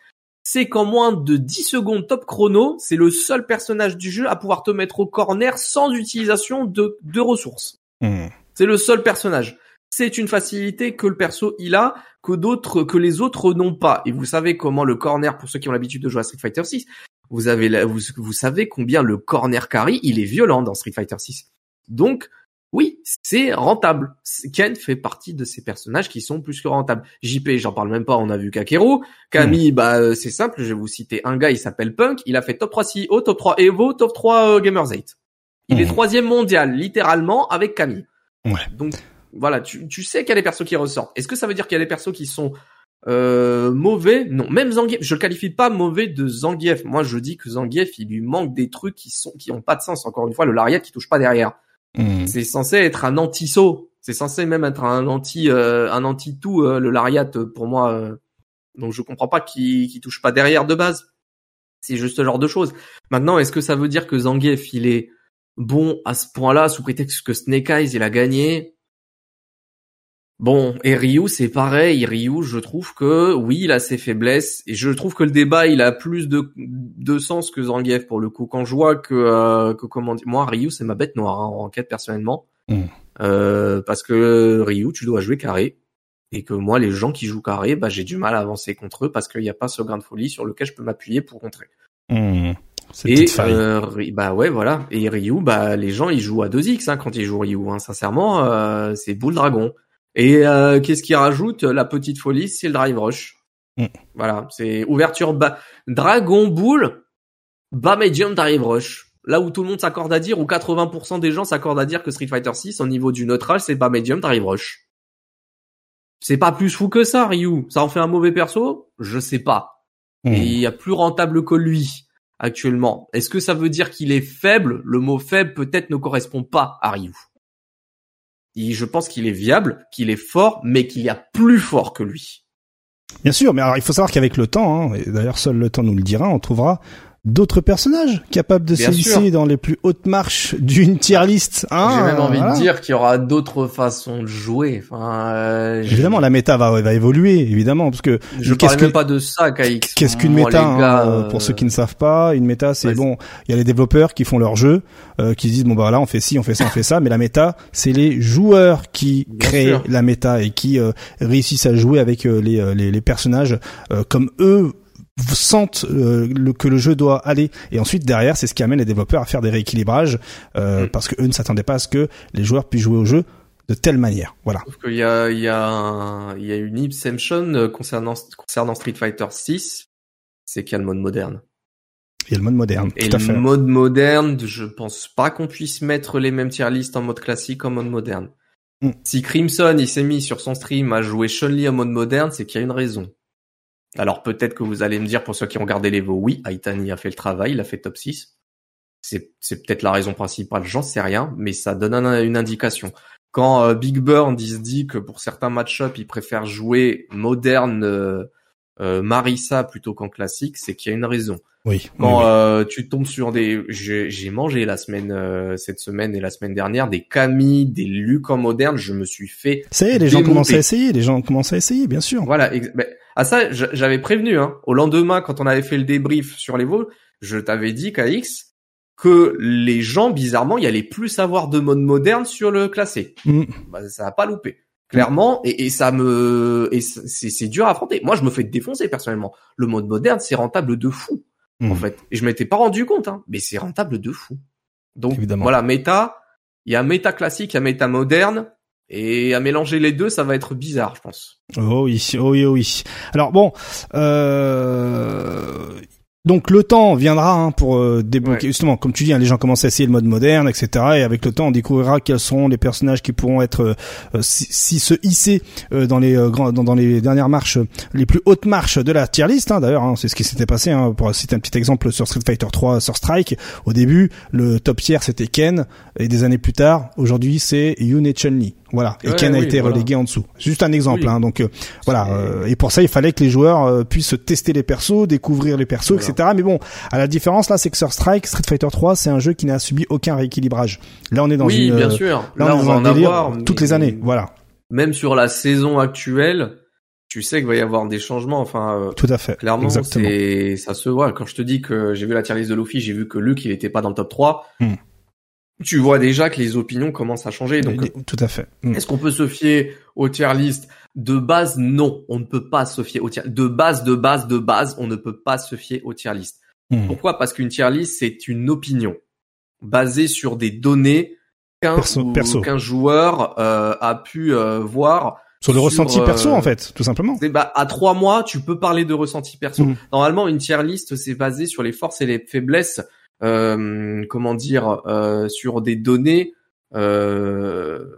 C'est qu'en moins de 10 secondes top chrono, c'est le seul personnage du jeu à pouvoir te mettre au corner sans utilisation de, de ressources.
Hmm.
C'est le seul personnage. C'est une facilité que le perso il a, que d'autres, que les autres n'ont pas. Et vous savez comment le corner, pour ceux qui ont l'habitude de jouer à Street Fighter 6, vous avez la- vous, vous savez combien le corner carry, il est violent dans Street Fighter 6. Donc, oui, c'est rentable. Ken fait partie de ces personnages qui sont plus que rentables. JP, j'en parle même pas, on a vu Kakeru. Camille, bah, euh, c'est simple, je vais vous citer un gars, il s'appelle Punk, il a fait top 3 CEO, top 3 Evo, top 3 euh, Gamers 8. Il est
Mhm.
troisième mondial, littéralement, avec Camille.
Ouais.
Donc, voilà, tu, tu sais qu'il y a des persos qui ressortent. Est-ce que ça veut dire qu'il y a des persos qui sont euh, mauvais? Non, même Zangief, je le qualifie pas mauvais de Zangief. Moi, je dis que Zangief, il lui manque des trucs qui sont qui ont pas de sens. Encore une fois, le lariat qui touche pas derrière.
Hmm.
C'est censé être un anti-saut. C'est censé même être un anti euh, tout euh, le lariat euh, pour moi. euh. Donc je comprends pas qu'il qu'il touche pas derrière de base. C'est juste ce genre de choses. Maintenant, est-ce que ça veut dire que Zangief il est bon à ce point-là sous prétexte que Snake Eyes il a gagné? Bon, et Ryu, c'est pareil. Ryu, je trouve que oui, il a ses faiblesses, et je trouve que le débat, il a plus de, de sens que Zangief pour le coup. Quand je vois que, euh, que comment dire, moi, Ryu, c'est ma bête noire hein, en quête personnellement,
Mm.
Euh, parce que Ryu, tu dois jouer carré, et que moi, les gens qui jouent carré, bah, j'ai du mal à avancer contre eux parce qu'il n'y a pas ce grain de folie sur lequel je peux m'appuyer pour contrer.
Cette
Et euh, bah ouais voilà et Ryu bah les gens ils jouent à 2x hein, quand ils jouent Ryu hein. sincèrement euh, c'est boule dragon et euh, qu'est-ce qui rajoute? La petite folie c'est le drive rush.
Mm.
voilà c'est ouverture bas dragon boule bas medium drive rush. Là où tout le monde s'accorde à dire où 80% des gens s'accordent à dire que Street Fighter 6 au niveau du neutrage c'est bas medium drive rush. C'est pas plus fou que ça Ryu. Ça en fait un mauvais perso? Je sais pas. Et il y a plus rentable que lui actuellement. Est-ce que ça veut dire qu'il est faible? Le mot faible peut-être ne correspond pas à Ryu. Je pense qu'il est viable, qu'il est fort, mais qu'il y a plus fort que lui.
Bien sûr, mais alors il faut savoir qu'avec le temps, hein, et d'ailleurs seul le temps nous le dira, on trouvera d'autres personnages capables de s'élisser dans les plus hautes marches (laughs) d'une tier list.
Hein, J'ai même envie de dire qu'il y aura d'autres façons de jouer. Enfin, euh,
évidemment, la méta va, va évoluer, évidemment, parce que
je parle même pas de ça, KX.
Qu'est-ce qu'une méta hein, euh, Pour ceux qui ne savent pas, une méta, c'est bon. Il y a les développeurs qui font leur jeu, euh, qui disent bon bah là on fait ci, on fait ça, on fait ça, mais la méta, c'est les joueurs qui créent la méta et qui réussissent à jouer avec les, les, les personnages comme eux sentent euh, le, que le jeu doit aller. Et ensuite derrière c'est ce qui amène les développeurs à faire des rééquilibrages euh, mm. parce que eux ne s'attendaient pas à ce que les joueurs puissent jouer au jeu de telle manière. Voilà.
Sauf qu'il y a il y a il y a une exemption euh, concernant concernant Street Fighter 6 c'est qu'il y a le mode moderne.
Il y a le mode moderne
et
tout
le mode moderne je pense pas qu'on puisse mettre les mêmes tier lists en mode classique en mode moderne. Mm. si Crimson il s'est mis sur son stream à jouer Chun-Li en mode moderne c'est qu'il y a une raison alors peut-être que vous allez me dire, pour ceux qui ont regardé les veaux, oui, Aitani a fait le travail, il a fait top 6. C'est, peut-être la raison principale, j'en sais rien, mais ça donne une indication. Quand euh, Big Burn il se dit que pour certains match-up, il préfère jouer moderne euh, euh, Marissa plutôt qu'en classique, c'est qu'il y a une raison.
Oui.
Quand tu tombes sur des, j'ai, mangé la semaine, cette semaine et la semaine dernière des Camille, des Luc en moderne, je me suis fait.
Ça y est, les gens commencent à essayer, les gens commencent à essayer, bien sûr.
Voilà. Ah ça, j'avais prévenu. Hein. Au lendemain, quand on avait fait le débrief sur les vols, je t'avais dit KX que les gens, bizarrement, il y allait plus avoir de mode moderne sur le classé. Mm. Bah, ça a pas loupé. Clairement, et, et ça me, et c'est dur à affronter. Moi, je me fais défoncer personnellement. Le mode moderne, c'est rentable de fou, en mm. fait. Et je m'étais pas rendu compte, hein, mais c'est rentable de fou. Donc voilà, méta. Il y a méta classique, il y a méta moderne. Et à mélanger les deux, ça va être bizarre, je pense.
Oh oui, oh oui, oh oui. Alors bon, euh, donc le temps viendra hein, pour euh, débloquer justement, comme tu dis, hein, les gens commencent à essayer le mode moderne, etc. Et avec le temps, on découvrira quels seront les personnages qui pourront être euh, euh, si, se hisser dans les grands, dans, les dernières marches, les plus hautes marches de la tier list. Hein, D'ailleurs, hein, c'est ce qui s'était passé. Hein, pour citer un petit exemple sur Street Fighter 3, sur Strike, au début, le top tier c'était Ken, et des années plus tard, aujourd'hui c'est Yun et Chun-Li. Voilà. Et Ken a été relégué en dessous. Juste un exemple. Hein, donc euh, voilà. Euh, et pour ça, il fallait que les joueurs euh, puissent tester les persos, découvrir les persos, etc. Mais bon, à la différence là, c'est que sur Strike, Street Fighter 3, c'est un jeu qui n'a subi aucun rééquilibrage. Là, on est dans
oui,
une.
bien sûr.
Là, on, va en avoir toutes les années. Voilà.
Même sur la saison actuelle, tu sais qu'il va y avoir des changements. Enfin,
tout à fait.
Clairement, c'est ça se voit. Quand je te dis que j'ai vu la tier list de Luffy, j'ai vu que Luke il était pas dans le top 3 tu vois déjà que les opinions commencent à changer. Donc,
tout à fait.
Mm. Est-ce qu'on peut se fier aux tier list? De base Non, on ne peut pas se fier aux tier de base, de base, de base, on ne peut pas se fier aux tier list. Mm. Pourquoi? Parce qu'une tier list c'est une opinion basée sur des données qu'un joueur euh, a pu euh, voir.
Sur le ressenti perso, euh, en fait, tout simplement.
Bah, à trois mois, tu peux parler de ressenti perso. Mm. Normalement, une tier list, c'est basé sur les forces et les faiblesses comment dire, euh, sur des données euh,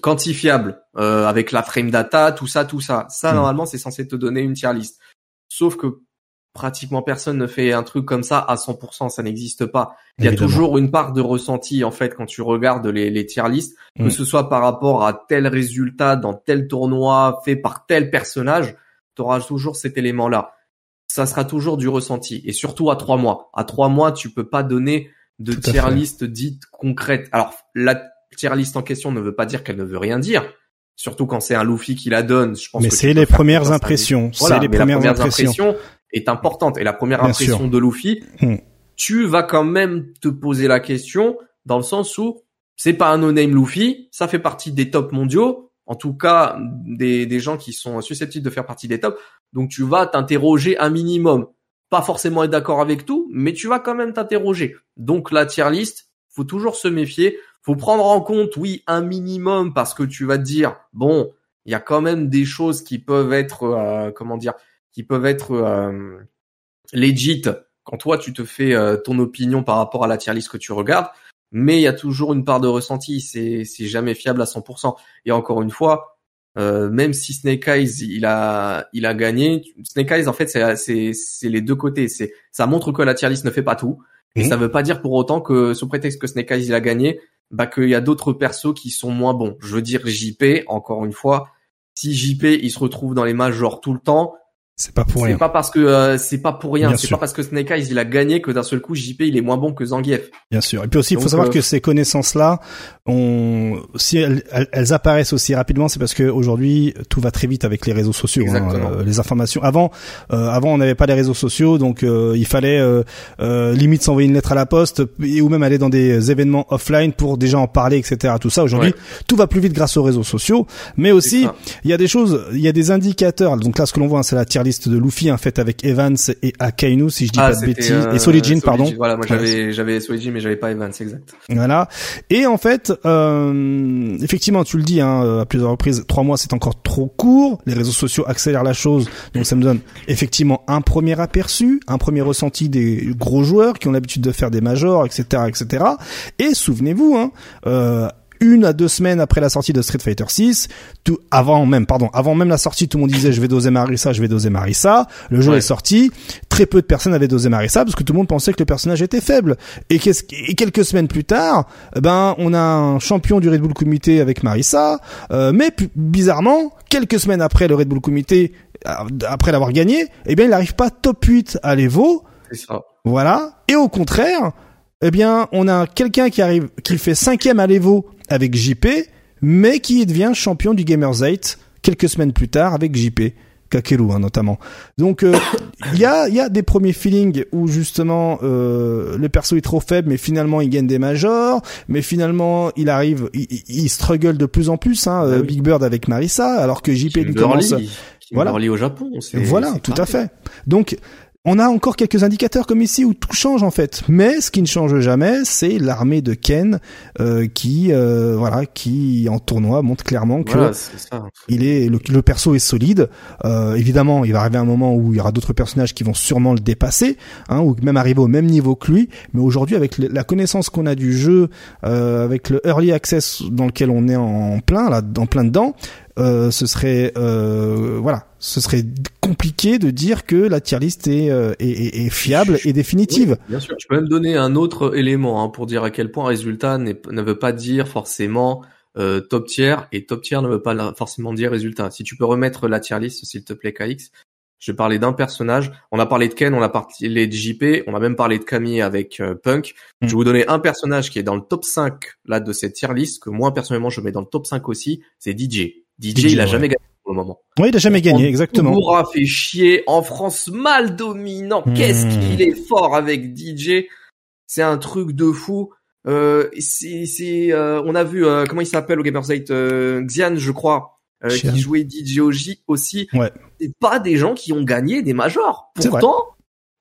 quantifiables avec la frame data, tout ça, tout ça. Ça, hmm. normalement, c'est censé te donner une tier list. Sauf que pratiquement personne ne fait un truc comme ça à 100%, ça n'existe pas. Il y a toujours une part de ressenti en fait quand tu regardes les, les tier lists, que hmm. ce soit par rapport à tel résultat dans tel tournoi fait par tel personnage, tu auras toujours cet élément-là ça sera toujours du ressenti et surtout à trois mois. À trois mois, tu peux pas donner de tier list dite concrète. Alors la tier list en question ne veut pas dire qu'elle ne veut rien dire. Surtout quand c'est un Luffy qui la donne, je pense.
Mais c'est les premières impressions.
Voilà,
les
premières, la première impression est importante et la première impression de Luffy, hmm. tu vas quand même te poser la question dans le sens où c'est pas un no-name Luffy, ça fait partie des top mondiaux, en tout cas des, des gens qui sont susceptibles de faire partie des tops. Donc tu vas t'interroger un minimum. Pas forcément être d'accord avec tout, mais tu vas quand même t'interroger. Donc la tier list, faut toujours se méfier. Faut prendre en compte, oui, un minimum parce que tu vas te dire, bon, il y a quand même des choses qui peuvent être, euh, comment dire, qui peuvent être euh, legit quand toi tu te fais euh, ton opinion par rapport à la tier list que tu regardes. Mais il y a toujours une part de ressenti, c'est c'est jamais fiable à 100%. Et encore une fois, euh, même si Snake Eyes il a il a gagné, Snake Eyes en fait c'est c'est c'est les deux côtés. C'est ça montre que la tier list ne fait pas tout. Et ça veut pas dire pour autant que sous prétexte que Snake Eyes il a gagné, bah qu'il y a d'autres persos qui sont moins bons. Je veux dire JP encore une fois, si JP il se retrouve dans les majors tout le temps,
C'est pas pour rien.
C'est pas parce que euh, c'est pas pour rien. C'est pas parce que Snake Eyes il a gagné que d'un seul coup JP il est moins bon que Zangief.
Bien sûr. Et puis aussi, il faut savoir
euh,
que ces connaissances-là, on, si elles, elles- apparaissent aussi rapidement, c'est parce que aujourd'hui tout va très vite avec les réseaux sociaux, hein,
Exactement.
euh, les informations. Avant, euh, avant on n'avait pas les réseaux sociaux, donc euh, il fallait limite s'envoyer une lettre à la poste et ou même aller dans des événements offline pour déjà en parler, etc. Tout ça. Aujourd'hui,
Ouais.
tout va plus vite grâce aux réseaux sociaux, mais aussi il y a des choses, il y a des indicateurs. Donc là, ce que l'on voit, hein, c'est la tier de Luffy, hein, faite avec Evans et Akainu, si je dis pas de
Ah,
bêtises,
euh,
et Solijin, pardon.
Voilà, moi j'avais j'avais Solijin mais j'avais pas Evans exact.
Voilà. Et en fait, euh, effectivement, tu le dis hein, à plusieurs reprises, trois mois c'est encore trop court. Les réseaux sociaux accélèrent la chose, donc ça me donne effectivement un premier aperçu, un premier ressenti des gros joueurs qui ont l'habitude de faire des majors, etc., etc. Et souvenez-vous, hein, euh, une à deux semaines après la sortie de Street Fighter 6, tout avant même, pardon, avant même la sortie, tout le monde disait je vais doser Marissa, je vais doser Marissa. Le jeu
Ouais.
est sorti, très peu de personnes avaient dosé Marissa parce que tout le monde pensait que le personnage était faible. Et, et quelques semaines plus tard, eh ben on a un champion du Red Bull Comité avec Marissa, euh, mais bizarrement, quelques semaines après le Red Bull Comité, euh, après l'avoir gagné, eh bien il n'arrive pas top 8 à l'Evo.
C'est ça.
Voilà. Et au contraire, eh bien, on a quelqu'un qui arrive, qui fait cinquième à l'Evo avec JP, mais qui devient champion du Gamers 8 quelques semaines plus tard avec JP. Kakeru hein, notamment. Donc euh, (coughs) il y a y a des premiers feelings où justement euh, le perso est trop faible mais finalement il gagne des majors mais finalement il arrive il, il- struggle de plus en plus hein, euh,
Ah oui.
Big Bird avec Marissa alors que JP lui commence Voilà.
Au Japon.
voilà, tout à fait. Donc, on a encore quelques indicateurs comme ici où tout change en fait. Mais ce qui ne change jamais, c'est l'armée de Ken euh, qui, euh, voilà, qui en tournoi montre clairement que
Voilà, c'est ça.
il est le, le perso est solide. Euh, évidemment, il va arriver un moment où il y aura d'autres personnages qui vont sûrement le dépasser, hein, ou même arriver au même niveau que lui. Mais aujourd'hui, avec la connaissance qu'on a du jeu, euh, avec le early access dans lequel on est en plein, là, en plein dedans, euh, ce serait, euh, voilà, ce serait compliqué de dire que la tier list est, euh, est, est- est fiable et définitive.
Oui, bien sûr. Je peux même donner un autre élément hein, pour dire à quel point résultat ne veut pas dire forcément euh, top tier et top tier ne veut pas forcément dire résultat. Si tu peux remettre la tier list, s'il te plaît, KX. Je vais parler d'un personnage. On a parlé de Ken, on a parlé de JP, on a même parlé de Camille avec euh, Punk.
Mm.
Je vais vous donner un personnage qui est dans le top 5 là de cette tier list que moi personnellement je mets dans le top 5 aussi, c'est DJ. DJ,
DJ,
il a
ouais.
jamais gagné pour le moment.
Oui, il a jamais gagné, exactement.
Moura fait chier en France mal dominant. Qu'est-ce
Hmm.
qu'il est fort avec DJ. C'est un truc de fou. Euh, c'est, c'est, euh, on a vu euh, comment il s'appelle au Gamers 8 euh, Xian, je crois, euh, qui jouait DJ Oji aussi.
Ouais.
C'est pas des gens qui ont gagné des majors. Pourtant,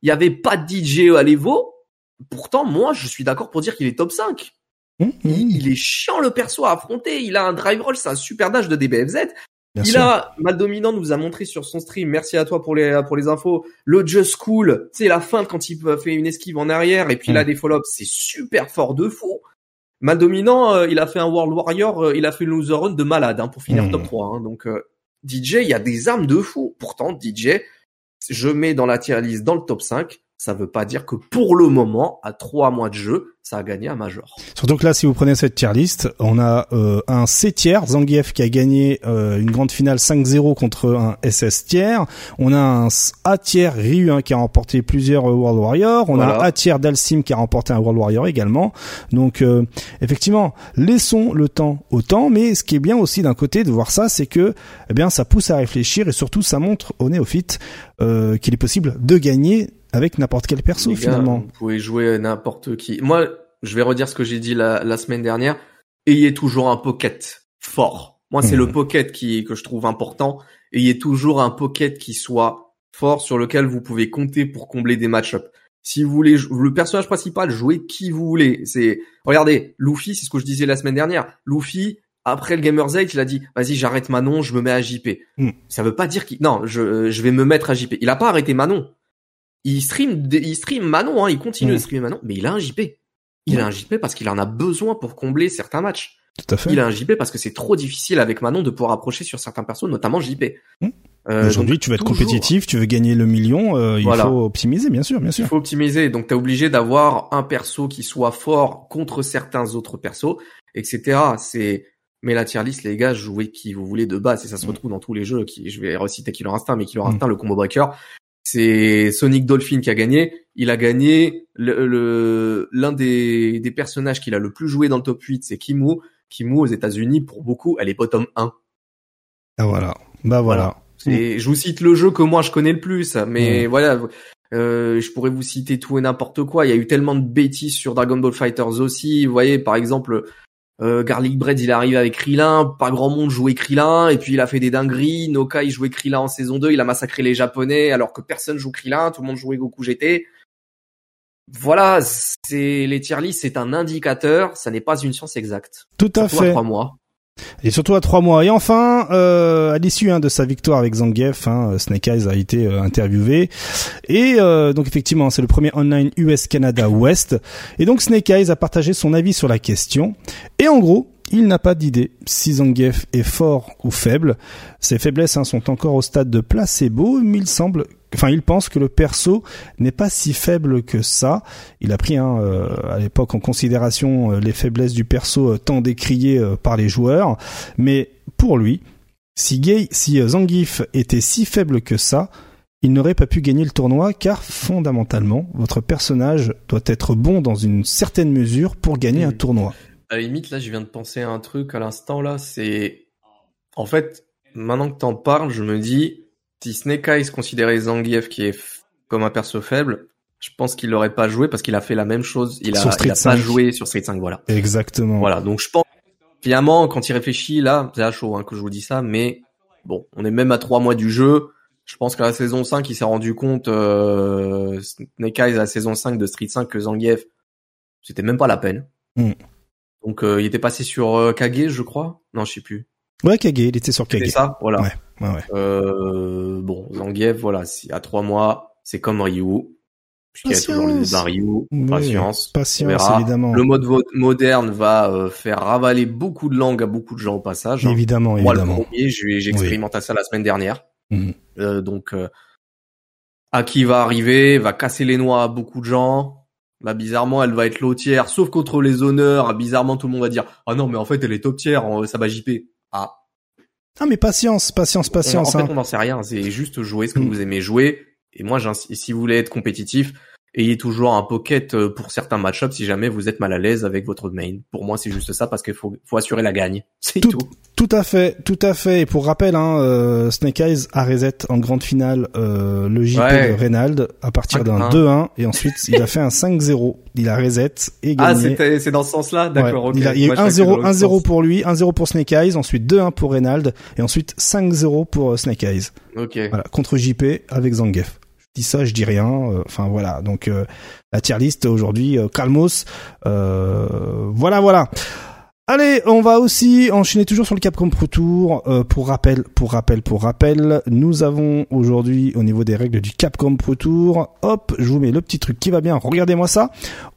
il y avait pas de DJ à l'Evo. Pourtant, moi, je suis d'accord pour dire qu'il est top 5.
Hum, hum,
Il, il est chiant le perso à affronter. Il a un drive roll, c'est un super dash de DBFZ.
bien
Il
sûr.
a, Mal Dominant nous a montré sur son stream, merci à toi pour les, pour les infos, le Just Cool, c'est la fin quand il fait une esquive en arrière et puis il a
Mm.
des follow-ups, c'est super fort de fou. Mal Dominant, euh, il a fait un World Warrior, euh, il a fait une loser run de malade hein, pour finir
Mm.
top 3. hein. donc euh, DJ, il y a des armes de fou. Pourtant, DJ, je mets dans la tier list dans le top 5, ça veut pas dire que pour le moment, à trois mois de jeu, ça a gagné un major.
Surtout que là, si vous prenez cette tier list, on a euh, un C tiers, Zangief qui a gagné euh, une grande finale 5-0 contre un SS tiers. On a un A tiers Ryu hein, qui a remporté plusieurs euh, World Warriors. On a un A tiers Dalsim qui a remporté un World Warrior également. Donc euh, effectivement, laissons le temps au temps. Mais ce qui est bien aussi d'un côté de voir ça, c'est que eh bien ça pousse à réfléchir et surtout ça montre aux néophytes euh, qu'il est possible de gagner avec n'importe quel perso
gars,
finalement.
Vous pouvez jouer n'importe qui. Moi, je vais redire ce que j'ai dit la, la semaine dernière. Ayez toujours un pocket fort. Moi, c'est le pocket qui que je trouve important. Ayez toujours un pocket qui soit fort sur lequel vous pouvez compter pour combler des match-ups. Si vous voulez le personnage principal, jouez qui vous voulez. C'est regardez, Luffy, c'est ce que je disais la semaine dernière. Luffy, après le Gamers 8, il a dit "Vas-y, j'arrête Manon, je me mets à JP."
Mhm.
Ça veut pas dire qu'il non, je je vais me mettre à JP. Il a pas arrêté Manon il stream, il stream Manon, hein, il continue de streamer Manon, mais il a un JP. Il a un JP parce qu'il en a besoin pour combler certains matchs.
Tout à fait.
Il a un JP parce que c'est trop difficile avec Manon de pouvoir approcher sur certains persos, notamment JP.
Mm.
Euh,
Aujourd'hui, tu veux être
toujours,
compétitif, tu veux gagner le million, euh, il
Voilà.
faut optimiser, bien sûr, bien
Il
sûr.
faut optimiser, donc t'es obligé d'avoir un perso qui soit fort contre certains autres persos, etc. C'est Mais la tier list, les gars, jouez qui vous voulez de base et ça se retrouve dans tous les jeux. Qui, je vais reciter Killer Instinct, mais Killer Instinct, le combo breaker, c'est Sonic Dolphin qui a gagné. Il a gagné le l'un des, des personnages qu'il a le plus joué dans le top 8, c'est Kimu. Kimu aux États-Unis, pour beaucoup, elle est bottom 1.
Ah voilà. Bah voilà.
Et je vous cite le jeu que moi je connais le plus, mais voilà. Euh, je pourrais vous citer tout et n'importe quoi. Il y a eu tellement de bêtises sur Dragon Ball Fighters aussi. Vous voyez, par exemple, euh, Garlic Bread, il arrive avec Krillin. Pas grand monde jouait Krillin. Et puis il a fait des dingueries. Noka, il jouait Krillin en saison 2. Il a massacré les Japonais alors que personne joue Krillin. Tout le monde jouait Goku GT. Voilà, c'est les tier list, c'est un indicateur. Ça n'est pas une science exacte.
Tout à fait.
trois mois.
Et surtout à trois mois. Et enfin, euh, à l'issue hein, de sa victoire avec Zangief, hein, Snake Eyes a été euh, interviewé. Et euh, donc effectivement, c'est le premier online US Canada West. Et donc Snake Eyes a partagé son avis sur la question. Et en gros, il n'a pas d'idée si Zangief est fort ou faible. Ses faiblesses hein, sont encore au stade de placebo, mais il semble enfin il pense que le perso n'est pas si faible que ça. Il a pris hein, euh, à l'époque en considération euh, les faiblesses du perso euh, tant décriées par les joueurs, mais pour lui, si, Gay, si Zangief était si faible que ça, il n'aurait pas pu gagner le tournoi car fondamentalement, votre personnage doit être bon dans une certaine mesure pour gagner un tournoi.
À la limite, là, je viens de penser à un truc à l'instant, là, c'est... En fait, maintenant que t'en parles, je me dis, si Snake Eyes considérait Zangief qui est comme un perso faible, je pense qu'il l'aurait pas joué parce qu'il a fait la même chose. Il a, il a pas joué sur Street 5, voilà.
Exactement.
Voilà, donc je pense finalement quand il réfléchit là, c'est à chaud hein, que je vous dis ça, mais bon, on est même à trois mois du jeu. Je pense qu'à la saison 5, il s'est rendu compte euh, Snake Eyes à la saison 5 de Street 5 que Zangief, c'était même pas la peine.
Mm.
Donc euh, il était passé sur euh, Kage, je crois. Non, je sais plus.
Ouais, Kage, il était sur Kage.
C'est ça, voilà.
Ouais, ouais, ouais.
Euh, bon, Zangief, voilà, à trois mois, c'est comme Ryu. Puisqu'il y a toujours le débat Ryu.
Oui,
patience.
Patience, évidemment.
Le mode moderne va euh, faire ravaler beaucoup de langues à beaucoup de gens au passage. hein.
Évidemment,
Moi, le
évidemment.
premier, j'ai expérimenté ça la semaine dernière.
Mhm.
Euh, donc, euh, Aki va arriver, va casser les noix à beaucoup de gens. Bah, bizarrement, elle va être lotière, sauf contre les honneurs. Bizarrement, tout le monde va dire, ah non, mais en fait, elle est top tier, en- ça va JP. Ah,
Ah, mais patience, patience,
on-
patience.
en fait,
hein.
on n'en sait rien. C'est juste jouer ce que
Mm.
vous aimez jouer. Et moi, si vous voulez être compétitif, ayez toujours un pocket euh, pour certains match-ups si jamais vous êtes mal à l'aise avec votre main. Pour moi, c'est juste ça parce qu'il faut, faut assurer la gagne. (laughs) C'est
Tout-
tout.
Tout à fait, tout à fait. Et pour rappel, hein, euh, Snake Eyes a reset en grande finale euh, le JP
Ouais.
de Reynald à partir d'un
5-1.
2-1 et ensuite il a fait un 5-0. Il a reset et
Ah,
gagné.
c'était- c'est dans ce sens-là, d'accord.
Ouais.
ok.
Il, a, il y a eu
Moi, je crois que
1-0,
c'est dans l'autre
1-0
sens.
pour lui, 1-0 pour Snake Eyes, ensuite 2-1 pour Reynald et ensuite 5-0 pour euh, Snake Eyes.
Ok.
Voilà, contre JP avec Zangief. Dis ça, je dis rien. euh, Enfin voilà, donc euh, la tier list aujourd'hui, euh, Calmos. voilà, voilà. Allez, on va aussi enchaîner toujours sur le Capcom Pro Tour. Pour rappel, pour rappel, pour rappel, nous avons aujourd'hui au niveau des règles du Capcom Pro Tour, hop, je vous mets le petit truc qui va bien. Regardez-moi ça.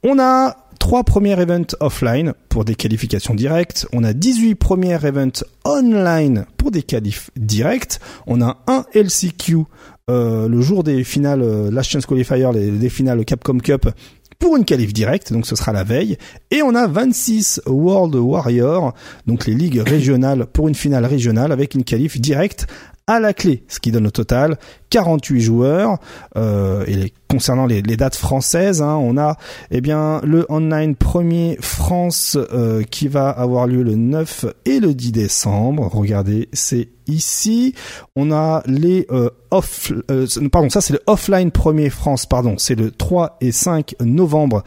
On a trois premiers events offline pour des qualifications directes. On a 18 premiers events online pour des qualifs directs. On a un LCQ euh, le jour des finales euh, Chance Qualifier, les finales Capcom Cup pour une qualif directe, donc ce sera la veille. Et on a 26 World Warrior, donc les ligues régionales pour une finale régionale avec une qualif directe à la clé, ce qui donne au total 48 joueurs. Euh, et les- concernant les, les dates françaises, hein, on a eh bien le online premier France euh, qui va avoir lieu le 9 et le 10 décembre. Regardez, c'est ici. On a les euh, off, euh, pardon, ça c'est le offline premier France, pardon, c'est le 3 et 5 novembre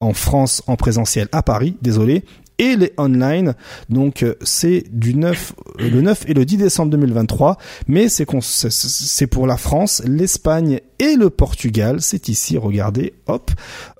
en France en présentiel à Paris, désolé. Et les online, donc euh, c'est du 9, euh, le 9 et le 10 décembre 2023, mais c'est c'est pour la France, l'Espagne et le Portugal. C'est ici, regardez, hop.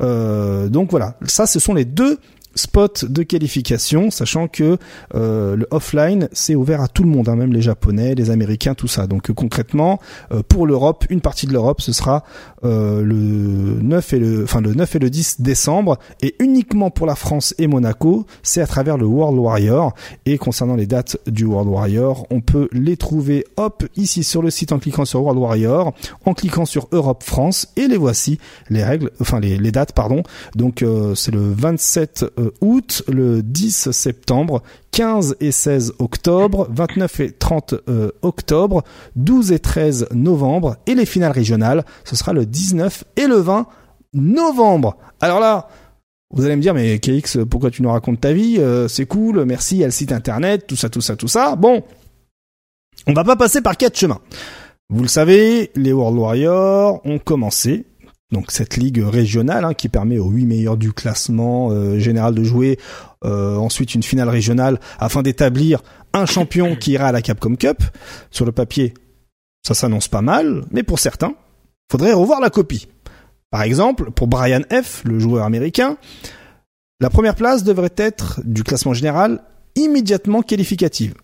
Euh, donc voilà, ça ce sont les deux spots de qualification, sachant que euh, le offline c'est ouvert à tout le monde, hein, même les Japonais, les Américains, tout ça. Donc euh, concrètement, euh, pour l'Europe, une partie de l'Europe, ce sera euh, le 9 et le, enfin le 9 et le 10 décembre, et uniquement pour la France et Monaco, c'est à travers le World Warrior. Et concernant les dates du World Warrior, on peut les trouver, hop, ici sur le site en cliquant sur World Warrior, en cliquant sur Europe France, et les voici les règles, enfin les, dates, pardon. Donc c'est le 27 euh, août, le 10 septembre, 15 et 16 octobre, 29 et 30 octobre, 12 et 13 novembre et les finales régionales, ce sera le 19 et le 20 novembre. Alors là, vous allez me dire, mais KX, pourquoi tu nous racontes ta vie? C'est cool, merci, il y a le site internet, tout ça, tout ça, tout ça. Bon, on va pas passer par quatre chemins. Vous le savez, les World Warriors ont commencé donc cette ligue régionale hein, qui permet aux huit meilleurs du classement euh, général de jouer euh, ensuite une finale régionale afin d'établir un champion qui ira à la Capcom Cup. Sur le papier, ça s'annonce pas mal, mais pour certains, faudrait revoir la copie. Par exemple, pour Brian F, le joueur américain, la première place devrait être du classement général immédiatement qualificative.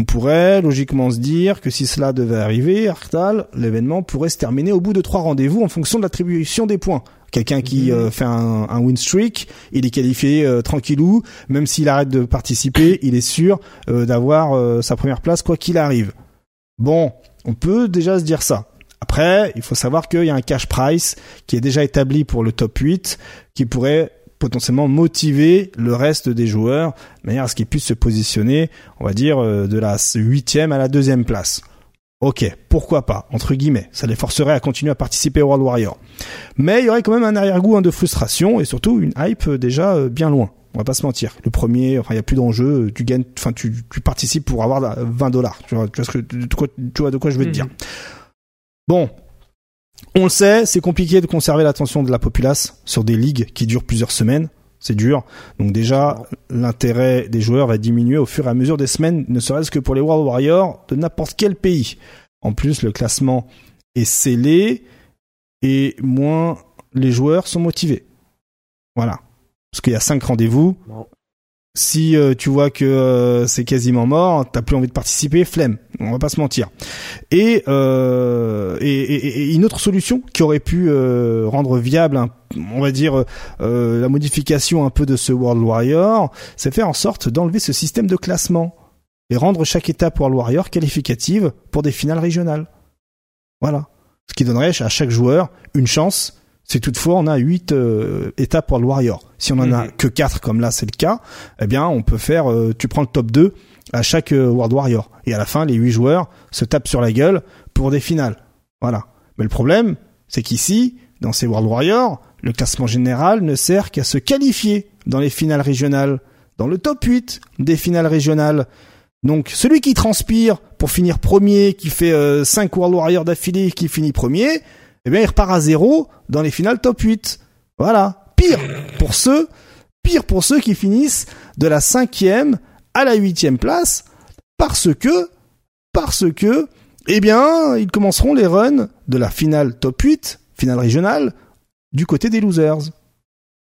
On pourrait logiquement se dire que si cela devait arriver, Arctal, l'événement pourrait se terminer au bout de trois rendez-vous en fonction de l'attribution des points. Quelqu'un qui mhm. euh, fait un, win streak, il est qualifié euh, tranquillou, même s'il arrête de participer, il est sûr euh, d'avoir sa première place quoi qu'il arrive. Bon, on peut déjà se dire ça. Après, il faut savoir qu'il y a un cash price qui est déjà établi pour le top 8 qui pourrait potentiellement motiver le reste des joueurs, de manière à ce qu'ils puissent se positionner, on va dire, euh, de la huitième à la deuxième place. Ok, pourquoi pas, entre guillemets, ça les forcerait à continuer à participer au World Warrior. Mais il y aurait quand même un arrière-goût hein, de frustration et surtout une hype euh, déjà euh, bien loin. On va pas se mentir. Le premier, enfin, il y a plus d'enjeu. Tu gagnes, enfin, tu, tu participes pour avoir 20 dollars. Tu vois, tu vois, de quoi, tu vois de quoi je veux te mhm. dire. Bon, on le sait, c'est compliqué de conserver l'attention de la populace sur des ligues qui durent plusieurs semaines. C'est dur. Donc déjà, l'intérêt des joueurs va diminuer au fur et à mesure des semaines, ne serait-ce que pour les World Warriors de n'importe quel pays. En plus, le classement est scellé et moins les joueurs sont motivés. Voilà. Parce qu'il y a cinq rendez-vous si euh, tu vois que euh, c'est quasiment mort, t'as plus envie de participer, flemme. On va pas se mentir. Et, euh, et, une autre solution qui aurait pu rendre viable, on va dire, la modification un peu de ce World Warrior, c'est faire en sorte d'enlever ce système de classement et rendre chaque étape World Warrior qualificative pour des finales régionales. Voilà. Ce qui donnerait à chaque joueur une chance c'est toutefois on a huit euh, étapes pour le Warrior. Si on en a mhm. que quatre comme là c'est le cas, eh bien on peut faire euh, tu prends le top 2 à chaque euh, World Warrior et à la fin les huit joueurs se tapent sur la gueule pour des finales. Voilà. Mais le problème, c'est qu'ici dans ces World Warriors, le classement général ne sert qu'à se qualifier dans les finales régionales, dans le top 8 des finales régionales. Donc celui qui transpire pour finir premier, qui fait 5 World Warriors d'affilée, qui finit premier, eh bien il repart à zéro dans les finales top 8. Voilà. Pire pour ceux, pire pour ceux qui finissent de la cinquième à la huitième place, parce que, parce que, eh bien, ils commenceront les runs de la finale top 8, finale régionale, du côté des losers.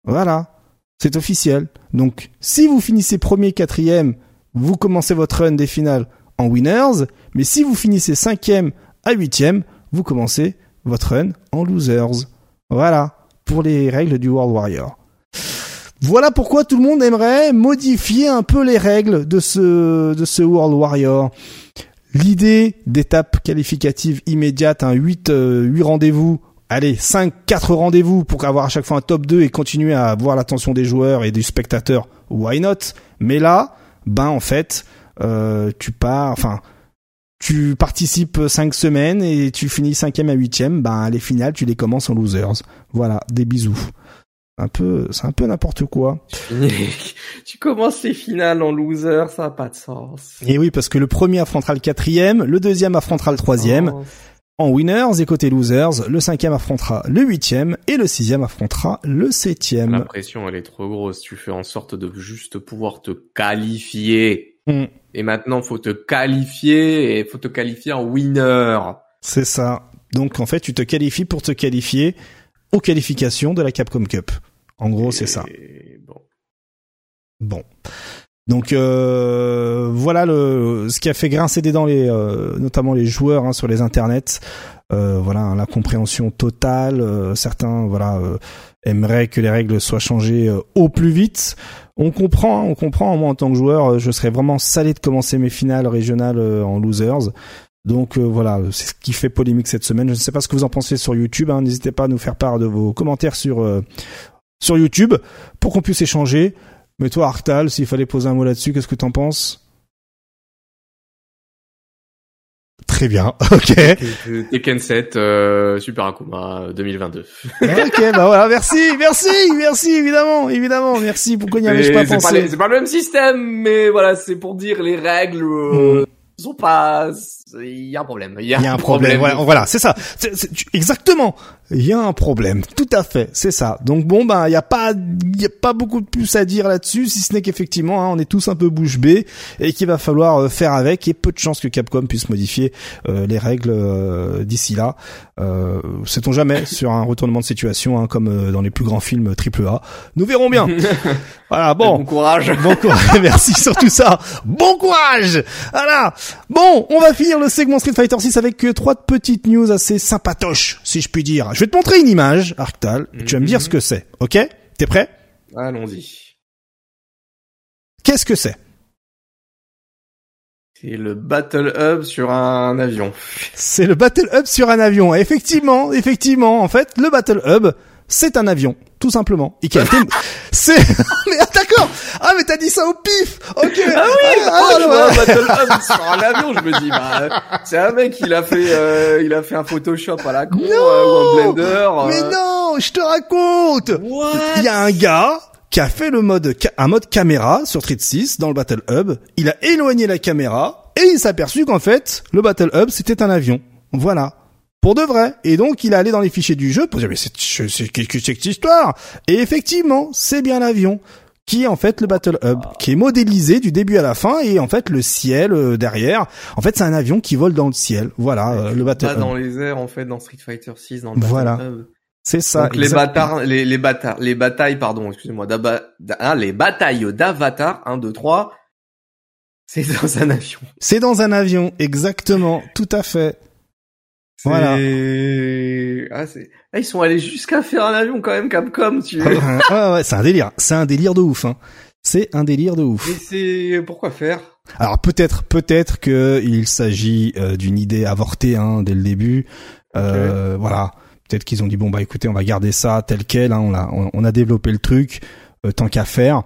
Voilà. C'est officiel. Donc, si vous finissez premier, quatrième, vous commencez votre run des finales en winners, mais si vous finissez cinquième à huitième, vous commencez votre run en losers. Voilà, pour les règles du World Warrior. Voilà pourquoi tout le monde aimerait modifier un peu les règles de ce, World Warrior. L'idée d'étape qualificative immédiate, un 8, 8 euh, rendez-vous, allez, 5, 4 rendez-vous pour avoir à chaque fois un top 2 et continuer à avoir l'attention des joueurs et des spectateurs, why not? Mais là, ben en fait, euh, tu pars, enfin, tu participes cinq semaines et tu finis cinquième à huitième, ben les finales tu les commences en losers. Voilà, des bisous. Un peu, c'est un peu n'importe quoi. (laughs)
tu commences les finales en loser, ça n'a pas de sens.
Et oui, parce que le premier affrontera le quatrième, le deuxième affrontera le troisième. Oh. En winners et côté losers, le cinquième affrontera le huitième et le sixième affrontera le septième.
La pression, elle est trop grosse. Tu fais en sorte de juste pouvoir te qualifier. Mm. Et maintenant, faut te qualifier et faut te qualifier en winner.
C'est ça. Donc en fait, tu te qualifies pour te qualifier aux qualifications de la Capcom Cup. En gros, c'est ça. Bon. Bon. Donc euh, voilà le ce qui a fait grincer des dents les euh, notamment les joueurs hein, sur les internets. Euh, voilà hein, la compréhension totale. Euh, certains voilà euh, aimeraient que les règles soient changées au plus vite. On comprend, hein, on comprend. Moi en tant que joueur, je serais vraiment salé de commencer mes finales régionales en losers. Donc voilà, c'est ce qui fait polémique cette semaine. Je ne sais pas ce que vous en pensez sur YouTube. N'hésitez pas à nous faire part de vos commentaires sur sur YouTube pour qu'on puisse échanger. Mais toi, Arctal, s'il fallait poser un mot là-dessus, qu'est-ce que t'en penses? Très bien, (laughs) ok.
Tekken 7, euh, Super Akuma 2022.
ok, bah voilà, merci, merci, merci, évidemment, évidemment, merci. Pourquoi n'y avais-je pas pensé
C'est pas le même système, mais voilà, c'est pour dire les règles. Euh, hmm sont pas. Il y a un problème.
Il y a, un problème. Voilà, c'est ça. exactement. Il y a un problème. Tout à fait. C'est ça. Donc bon, ben, il y a pas, il y a pas beaucoup de plus à dire là-desssus, si ce n'est qu'effectivement, hein, on est tous un peu bouche bée et qu'il va falloir euh, faire avec. Et peu de chances que Capcom puisse modifier euh, les règles euh, d'ici là. Euh, Sait-on jamais (laughs) sur un retournement de situation, hein, comme dans les plus grands films AAA. Nous verrons bien. (laughs) voilà. Bon.
Bon courage.
Bon courage. (laughs) Merci sur tout ça. Bon courage. Voilà. Bon, on va finir le segment Street Fighter 6 avec trois petites news assez sympatoches, si je puis dire. Je vais te montrer une image, Arctal. Tu vas me dire ce que c'est. Ok? T'es prêt?
Allons-y.
Qu'est-ce que c'est?
C'est le Battle Hub sur un avion.
C'est le Battle Hub sur un avion. Effectivement, effectivement. En fait, le Battle Hub, c'est un avion, tout simplement. (laughs) c'est, (laughs) mais ah, d'accord. Ah, mais t'as dit ça au pif. Ok.
Ah oui. Ah, oh, je vois un Battle Hub (laughs) sur un avion. Je me dis, bah, c'est un mec, il a fait, euh, il a fait un Photoshop à la con euh, ou un Blender.
Mais euh. non, je te raconte. Il y a un gars qui a fait le mode, un mode caméra sur Street 6 dans le Battle Hub. Il a éloigné la caméra et il s'est aperçu qu'en fait, le Battle Hub, c'était un avion. Voilà pour de vrai. Et donc il est allé dans les fichiers du jeu pour dire mais c'est que cette histoire? Et effectivement, c'est bien l'avion qui est en fait le Battle Hub, ah. qui est modélisé du début à la fin et en fait le ciel euh, derrière. En fait, c'est un avion qui vole dans le ciel. Voilà, euh, le Battle Hub.
dans les airs en fait dans Street Fighter 6 dans le Battle voilà.
C'est ça.
Donc les bâtards, les, les bâtards, les batailles, pardon, excusez-moi, ah, les batailles d'Avatar, 1, 2, 3, c'est dans un avion.
C'est dans un avion, exactement, tout à fait. Voilà.
Ah, c'est... Ah, ils sont allés jusqu'à faire un avion quand même, Capcom, tu
ah, ouais, c'est un délire. C'est un délire de ouf, hein. C'est un délire de ouf.
Et c'est pourquoi faire?
Alors peut-être, peut-être que il s'agit euh, d'une idée avortée hein, dès le début. Euh, Voilà. Peut-être qu'ils ont dit bon bah écoutez, on va garder ça tel quel. Hein, on a, on a développé le truc. Euh, tant qu'à faire.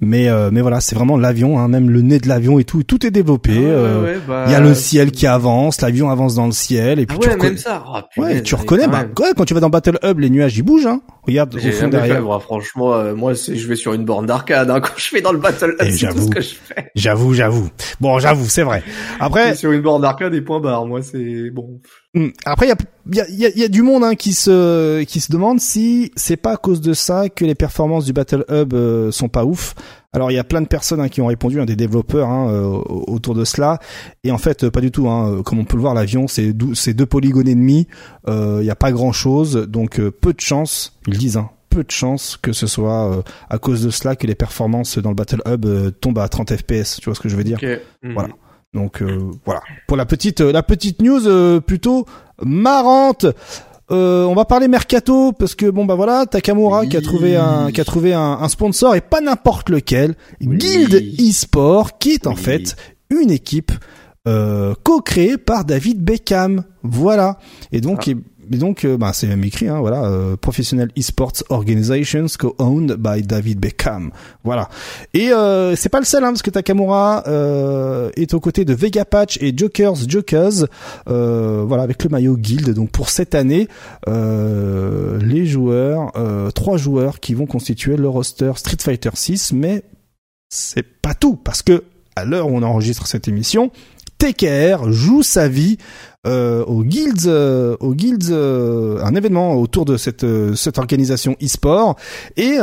Mais euh, mais voilà, c'est vraiment l'avion, hein, même le nez de l'avion et tout, tout est développé. Ah euh, bah, il y a le ciel qui avance, l'avion avance dans le ciel et puis
ah
tu
reconnais. ça.
Oh, ouais, tu reconnais. Bah, quand tu vas dans Battle Hub, les nuages ils bougent. Hein. Regarde au fond derrière.
franchement, moi je vais sur une borne d'arcade hein, (laughs) quand je vais dans le Battle Hub. C'est tout ce que je fais.
J'avoue, j'avoue. Bon, j'avoue, c'est vrai. Après,
sur une borne d'arcade et point barre. Moi, c'est bon.
Hmm. Après, il y a, y, a, y a, du monde hein, qui se qui se demande si c'est pas à cause de ça que les performances du Battle Hub euh, sont pas ouf. Alors il y a plein de personnes hein, qui ont répondu, hein, des développeurs hein, euh, autour de cela. Et en fait, pas du tout. Hein, comme on peut le voir, l'avion c'est c'est deux polygones et demi. Euh, il y a pas grand chose, donc peu de chance. Ils disent. Hein, peu de chance que ce soit à cause de cela que les performances dans le Battle Hub tombent à 30 FPS. Tu vois ce que je veux dire? Voilà. Donc euh, voilà. Pour la petite euh, la petite news euh, plutôt marrante. on va parler mercato parce que bon bah voilà Takamura qui a trouvé un qui a trouvé un, sponsor et pas n'importe lequel Guild eSport qui est en fait une équipe co-créée par David Beckham voilà et donc ah. Mais donc, euh, bah, c'est même écrit, hein, voilà, euh, Professional Esports Organizations co-owned by David Beckham. Voilà. Et euh, c'est pas le seul, hein, parce que Takamura euh, est aux côtés de Vega Patch et Jokers Jokers, euh, voilà, avec le maillot Guild. Donc pour cette année, les joueurs, trois joueurs qui vont constituer le roster Street Fighter 6, mais c'est pas tout, parce que à l'heure où on enregistre cette émission, TKR joue sa vie euh, au Guilds, euh, Guilds, euh, un événement autour de cette cette organisation e-sport. Et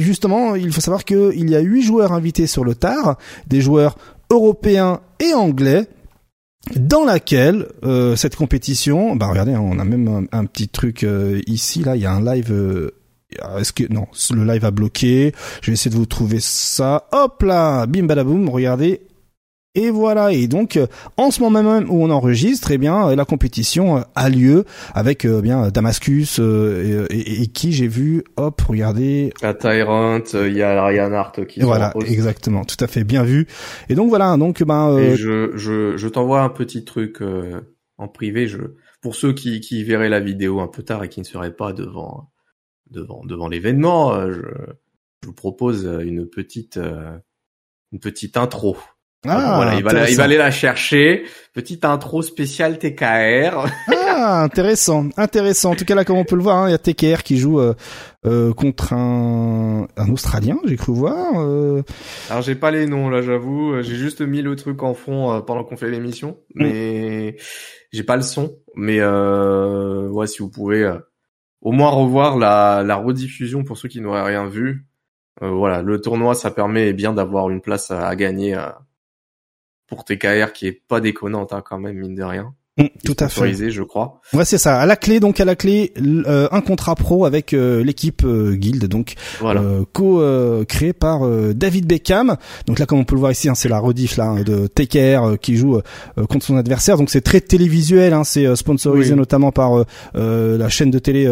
justement, il faut savoir qu'il y a huit joueurs invités sur le tard, des joueurs européens et anglais dans laquelle cette compétition, bah regardez, hein, on a même un, petit truc ici là, il y a un live. Est-ce que non, le live a bloqué Je vais essayer de vous trouver ça. Hop là, bim badaboum. Regardez, et voilà. Et donc, euh, en ce moment même où on enregistre, eh bien, euh, la compétition euh, a lieu avec bien Damascus et, qui j'ai vu. Hop, regardez.
La Tyrant, il y a Ryan Hart qui.
Voilà, exactement, tout à fait bien vu. Et donc voilà. Donc ben.
Et je je je t'envoie un petit truc en privé. Je pour ceux qui qui verraient la vidéo un peu tard et qui ne seraient pas devant devant devant l'événement, je, je, vous propose une petite une petite intro. Ah, voilà, il va, il va aller la chercher. Petite intro spéciale TKR.
Ah, (laughs) intéressant, intéressant. En tout cas là, comme on peut le voir, hein, il y a TKR qui joue euh, euh, contre un, un Australien, j'ai cru voir. Euh...
Alors j'ai pas les noms là, j'avoue. J'ai juste mis le truc en fond euh, pendant qu'on fait l'émission, mm. mais j'ai pas le son. Mais euh, ouais, si vous pouvez au moins revoir la, la rediffusion pour ceux qui n'auraient rien vu. voilà, le tournoi, ça permet bien d'avoir une place à, à gagner pour TKR qui est pas déconnante hein, quand même mine de rien.
Mm, tout à fait.
je crois.
Ouais, c'est ça. À la clé, donc à la clé, euh, un contrat pro avec euh, l'équipe euh, Guild, donc voilà. co-créé par David Beckham. Donc là, comme on peut le voir ici, hein, c'est la rediff là hein, de TKR qui joue contre son adversaire. Donc c'est très télévisuel. Hein, c'est sponsorisé notamment par la chaîne de télé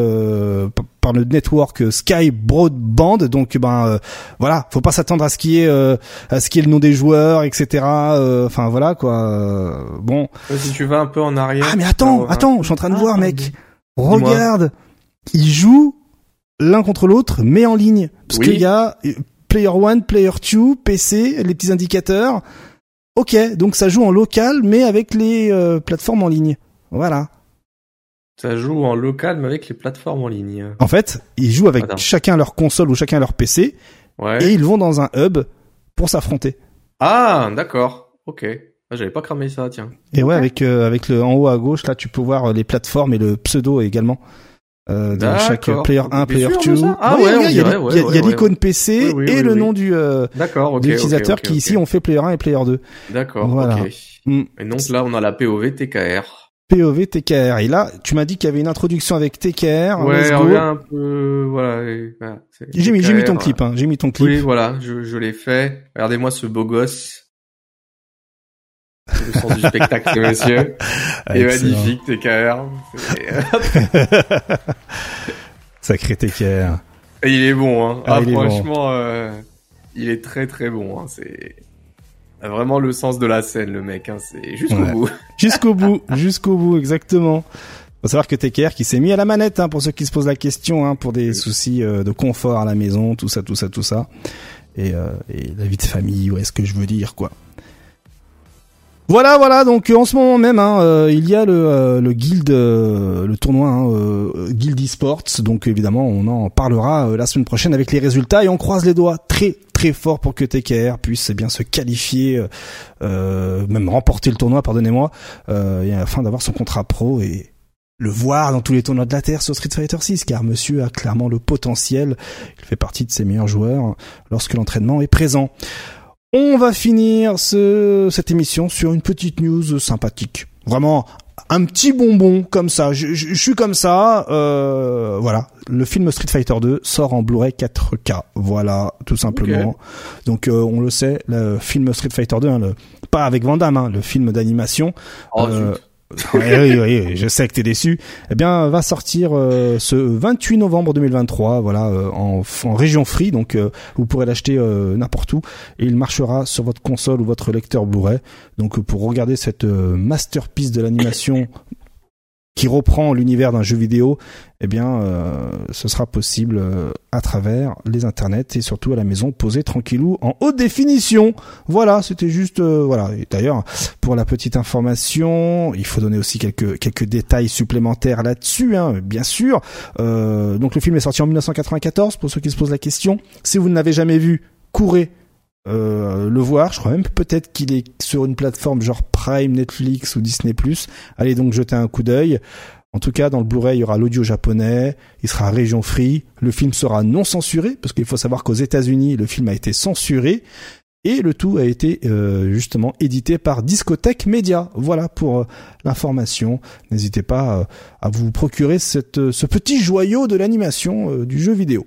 par le network Sky Broadband. Donc ben euh, voilà, faut pas s'attendre à ce qui est euh, à ce qui est le nom des joueurs, etc. Euh, enfin voilà quoi. bon.
Si tu vas un peu en arrière.
Ah mais attends, attends, je suis en train de ah, voir mec. Regarde, ils jouent l'un contre l'autre, mais en ligne. Parce qu'il y a Player 1, Player 2, PC, les petits indicateurs. Ok, donc ça joue en local, mais avec les plateformes en ligne. Voilà.
Ça joue en local, mais avec les plateformes en ligne.
En fait, ils jouent avec chacun leur console ou chacun leur PC. Ouais. Et ils vont dans un hub pour s'affronter.
Ah, d'accord. Ok. Ah, j'avais pas cramé ça, tiens.
Et ouais, avec euh, avec le en haut à gauche, là, tu peux voir les plateformes et le pseudo également. Euh, dans chaque player 1, player 2.
Ah ouais, il y a,
l'icône PC et le nom du euh, l'utilisateur qui ici ont fait player 1 et player 2.
D'accord, voilà. Mm. Et donc là, on a la POV TKR.
POV TKR. Et là, tu m'as dit qu'il y avait une introduction avec TKR.
Ouais, un peu, voilà.
j'ai mis, j'ai mis ton clip, hein. J'ai mis ton clip.
Oui, voilà, je, je l'ai fait. Regardez-moi ce beau gosse. le sens du spectacle, (laughs) monsieur. Et magnifique, TKR. (laughs)
Sacré TKR.
Et il est bon, hein. Ah, ah franchement, euh, il est très très bon, hein. C'est, vraiment le sens de la scène, le mec. Hein, c'est jusqu'au bout. (laughs)
jusqu'au bout, jusqu'au bout, exactement. Faut savoir que TKR qui s'est mis à la manette, hein, pour ceux qui se posent la question, hein, pour des soucis euh, de confort à la maison, tout ça, tout ça, tout ça, et, euh, et la vie de famille, ouais, ce que je veux dire, quoi. Voilà, voilà. Donc en ce moment même, hein, euh, il y a le, euh, le guild, euh, le tournoi hein, Guild Esports. Donc évidemment, on en parlera la semaine prochaine avec les résultats et on croise les doigts très très fort pour que TKR puisse bien se qualifier, même remporter le tournoi, pardonnez-moi, afin d'avoir son contrat pro et le voir dans tous les tournois de la Terre sur Street Fighter 6 car monsieur a clairement le potentiel, il fait partie de ses meilleurs joueurs lorsque l'entraînement est présent. On va finir ce, cette émission sur une petite news sympathique. Vraiment un petit bonbon comme ça. Je, je, suis comme ça. Euh, voilà, le film Street Fighter 2 sort en Blu-ray 4K. Voilà, tout simplement. Donc euh, on le sait, le film Street Fighter 2, hein, le, pas avec Van Damme, hein, le film d'animation.
Oh, euh,
oui, oui, je sais que t'es déçu. Eh bien, va sortir euh, ce 28 novembre 2023, voilà, euh, en, en, région free, donc euh, vous pourrez l'acheter n'importe où et il marchera sur votre console ou votre lecteur Blu-ray. Donc, pour regarder cette masterpiece de l'animation qui reprend l'univers d'un jeu vidéo, eh bien, euh, ce sera possible euh, à travers les internets et surtout à la maison, posé tranquillou en haute définition. Voilà, c'était juste, euh, voilà. D'ailleurs, pour la petite information, il faut donner aussi quelques quelques détails supplémentaires là-dessus, hein, bien sûr. donc, le film est sorti en 1994. Pour ceux qui se posent la question, si vous ne l'avez jamais vu, courez euh, le voir. Je crois même peut-être qu'il est sur une plateforme genre Prime, Netflix ou Disney+. Allez donc jeter un coup d'œil. En tout cas, dans le Blu-ray, il y aura l'audio japonais, il sera région free, le film sera non censuré, parce qu'il faut savoir qu'aux États-Unis, le film a été censuré, et le tout a été euh, justement édité par Discothèque Média. Voilà pour euh, l'information. N'hésitez pas à vous procurer ce petit joyau de l'animation du jeu vidéo.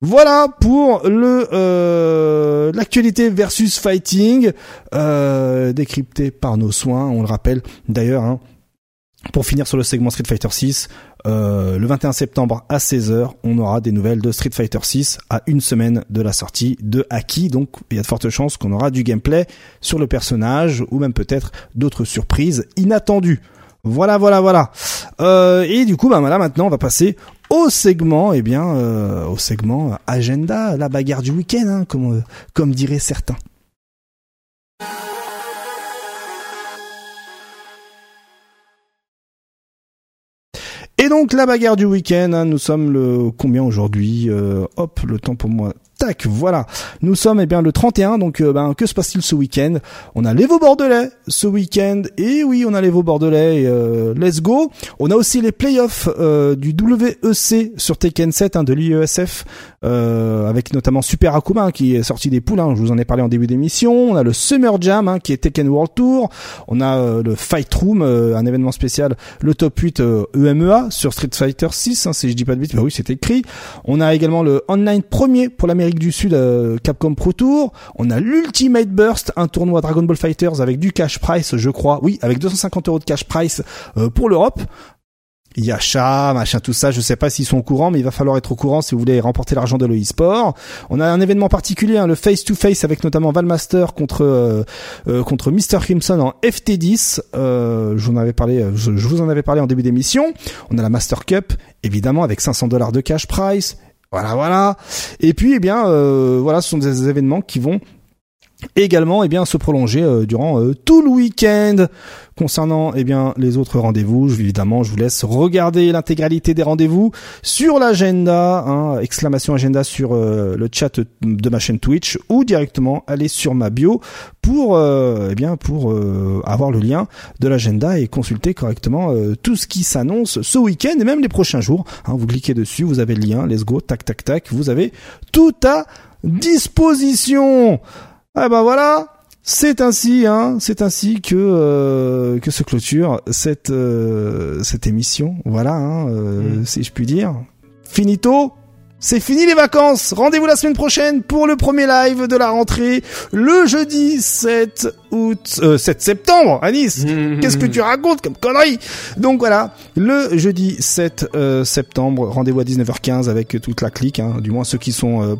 Voilà pour le euh, l'actualité versus fighting euh, par nos soins. On le rappelle d'ailleurs. Hein, pour finir sur le segment Street Fighter 6, euh, le 21 septembre à 16h, on aura des nouvelles de Street Fighter 6 à une semaine de la sortie de Aki. Donc il y a de fortes chances qu'on aura du gameplay sur le personnage ou même peut-être d'autres surprises inattendues. Voilà, voilà, voilà. Euh, et du coup, bah là maintenant, on va passer au segment, eh bien, au segment agenda, la bagarre du week-end, hein, comme comme diraient certains. Et donc la bagarre du week-end, hein, nous sommes le combien aujourd'hui Hop, le temps pour moi Tac, voilà. Nous sommes eh bien le 31, donc euh, ben, que se passe-t-il ce week-end? On a l'Evo Bordelais ce week-end, et oui, on a l'Evo Bordelais, euh, let's go. On a aussi les playoffs euh, du WEC sur Tekken 7 hein, de l'IESF, avec notamment Super Akuma qui est sorti des poules, hein, je vous en ai parlé en début d'émission. On a le Summer Jam hein, qui est Tekken World Tour. On a le Fight Room, un événement spécial, le top 8 EMEA e sur Street Fighter 6, hein, si je dis pas de bêtises, bah oui c'est écrit. On a également le online premier pour l'Amérique du Sud, euh, Capcom Pro Tour. On a l'Ultimate Burst, un tournoi Dragon Ball Fighters avec du cash price, je crois. Oui, avec 250 euros de cash price euh, pour l'Europe. Il machin, tout ça. Je sais pas s'ils sont au courant, mais il va falloir être au courant si vous voulez remporter l'argent de l'e-sport. On a un événement particulier, hein, le face to face avec notamment Valmaster contre euh, contre Mr Crimson en FT10. je vous en avais parlé, je, je vous en avais parlé en début d'émission. On a la Master Cup, évidemment avec 500 dollars de cash price. Voilà, voilà. Et puis, eh bien, euh, voilà, ce sont des événements qui vont également eh bien se prolonger euh, durant euh, tout le week-end. Concernant eh bien les autres rendez-vous, évidemment, je vous laisse regarder l'intégralité des rendez-vous sur l'agenda, hein, exclamation agenda sur euh, le chat de ma chaîne Twitch ou directement aller sur ma bio pour eh bien pour avoir le lien de l'agenda et consulter correctement tout ce qui s'annonce ce week-end et même les prochains jours. Hein, vous cliquez dessus, vous avez le lien, let's go, tac tac tac, vous avez tout à disposition. Ah ben voilà, c'est ainsi, hein, c'est ainsi que euh, que se clôture cette euh, cette émission. Voilà, hein, euh, mm. si je puis dire. Finito. C'est fini les vacances. Rendez-vous la semaine prochaine pour le premier live de la rentrée, le jeudi 7 août, 7 septembre à Nice. Mm. Qu'est-ce que tu racontes comme connerie Donc voilà, le jeudi 7 septembre, rendez-vous à 19h15 avec toute la clique, hein, du moins ceux qui sont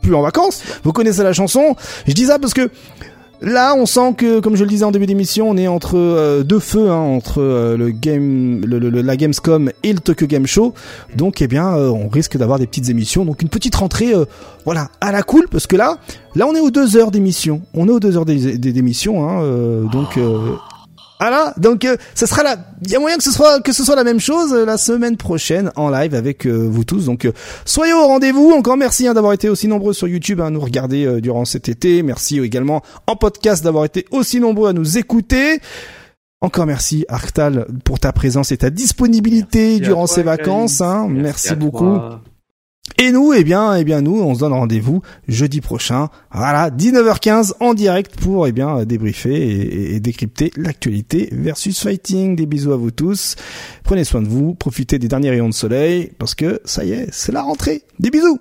plus en vacances. Vous connaissez la chanson. Je dis ça parce que Là, on sent que, comme je le disais en début d'émission, on est entre euh, deux feux, hein, entre euh, le game, la Gamescom et le Tokyo Game Show. Donc, eh bien, euh, on risque d'avoir des petites émissions. Donc, une petite rentrée, voilà, à la cool, parce que là, là, on est aux deux heures d'émission. On est aux deux heures d'émission, hein, donc voilà, donc euh, ce sera là. Il y a moyen que ce soit que ce soit la même chose euh, la semaine prochaine en live avec euh, vous tous. Donc soyez au rendez-vous. Encore merci hein, d'avoir été aussi nombreux sur YouTube à hein, nous regarder durant cet été. Merci également en podcast d'avoir été aussi nombreux à nous écouter. Encore merci Arctal pour ta présence et ta disponibilité durant ces vacances. Hein. Merci, beaucoup. Et nous, eh bien, eh bien, nous, on se donne rendez-vous jeudi prochain. Voilà, 19h15 en direct pour, eh bien, débriefer et, et décrypter l'actualité versus fighting. Des bisous à vous tous. Prenez soin de vous. Profitez des derniers rayons de soleil parce que ça y est, c'est la rentrée. Des bisous.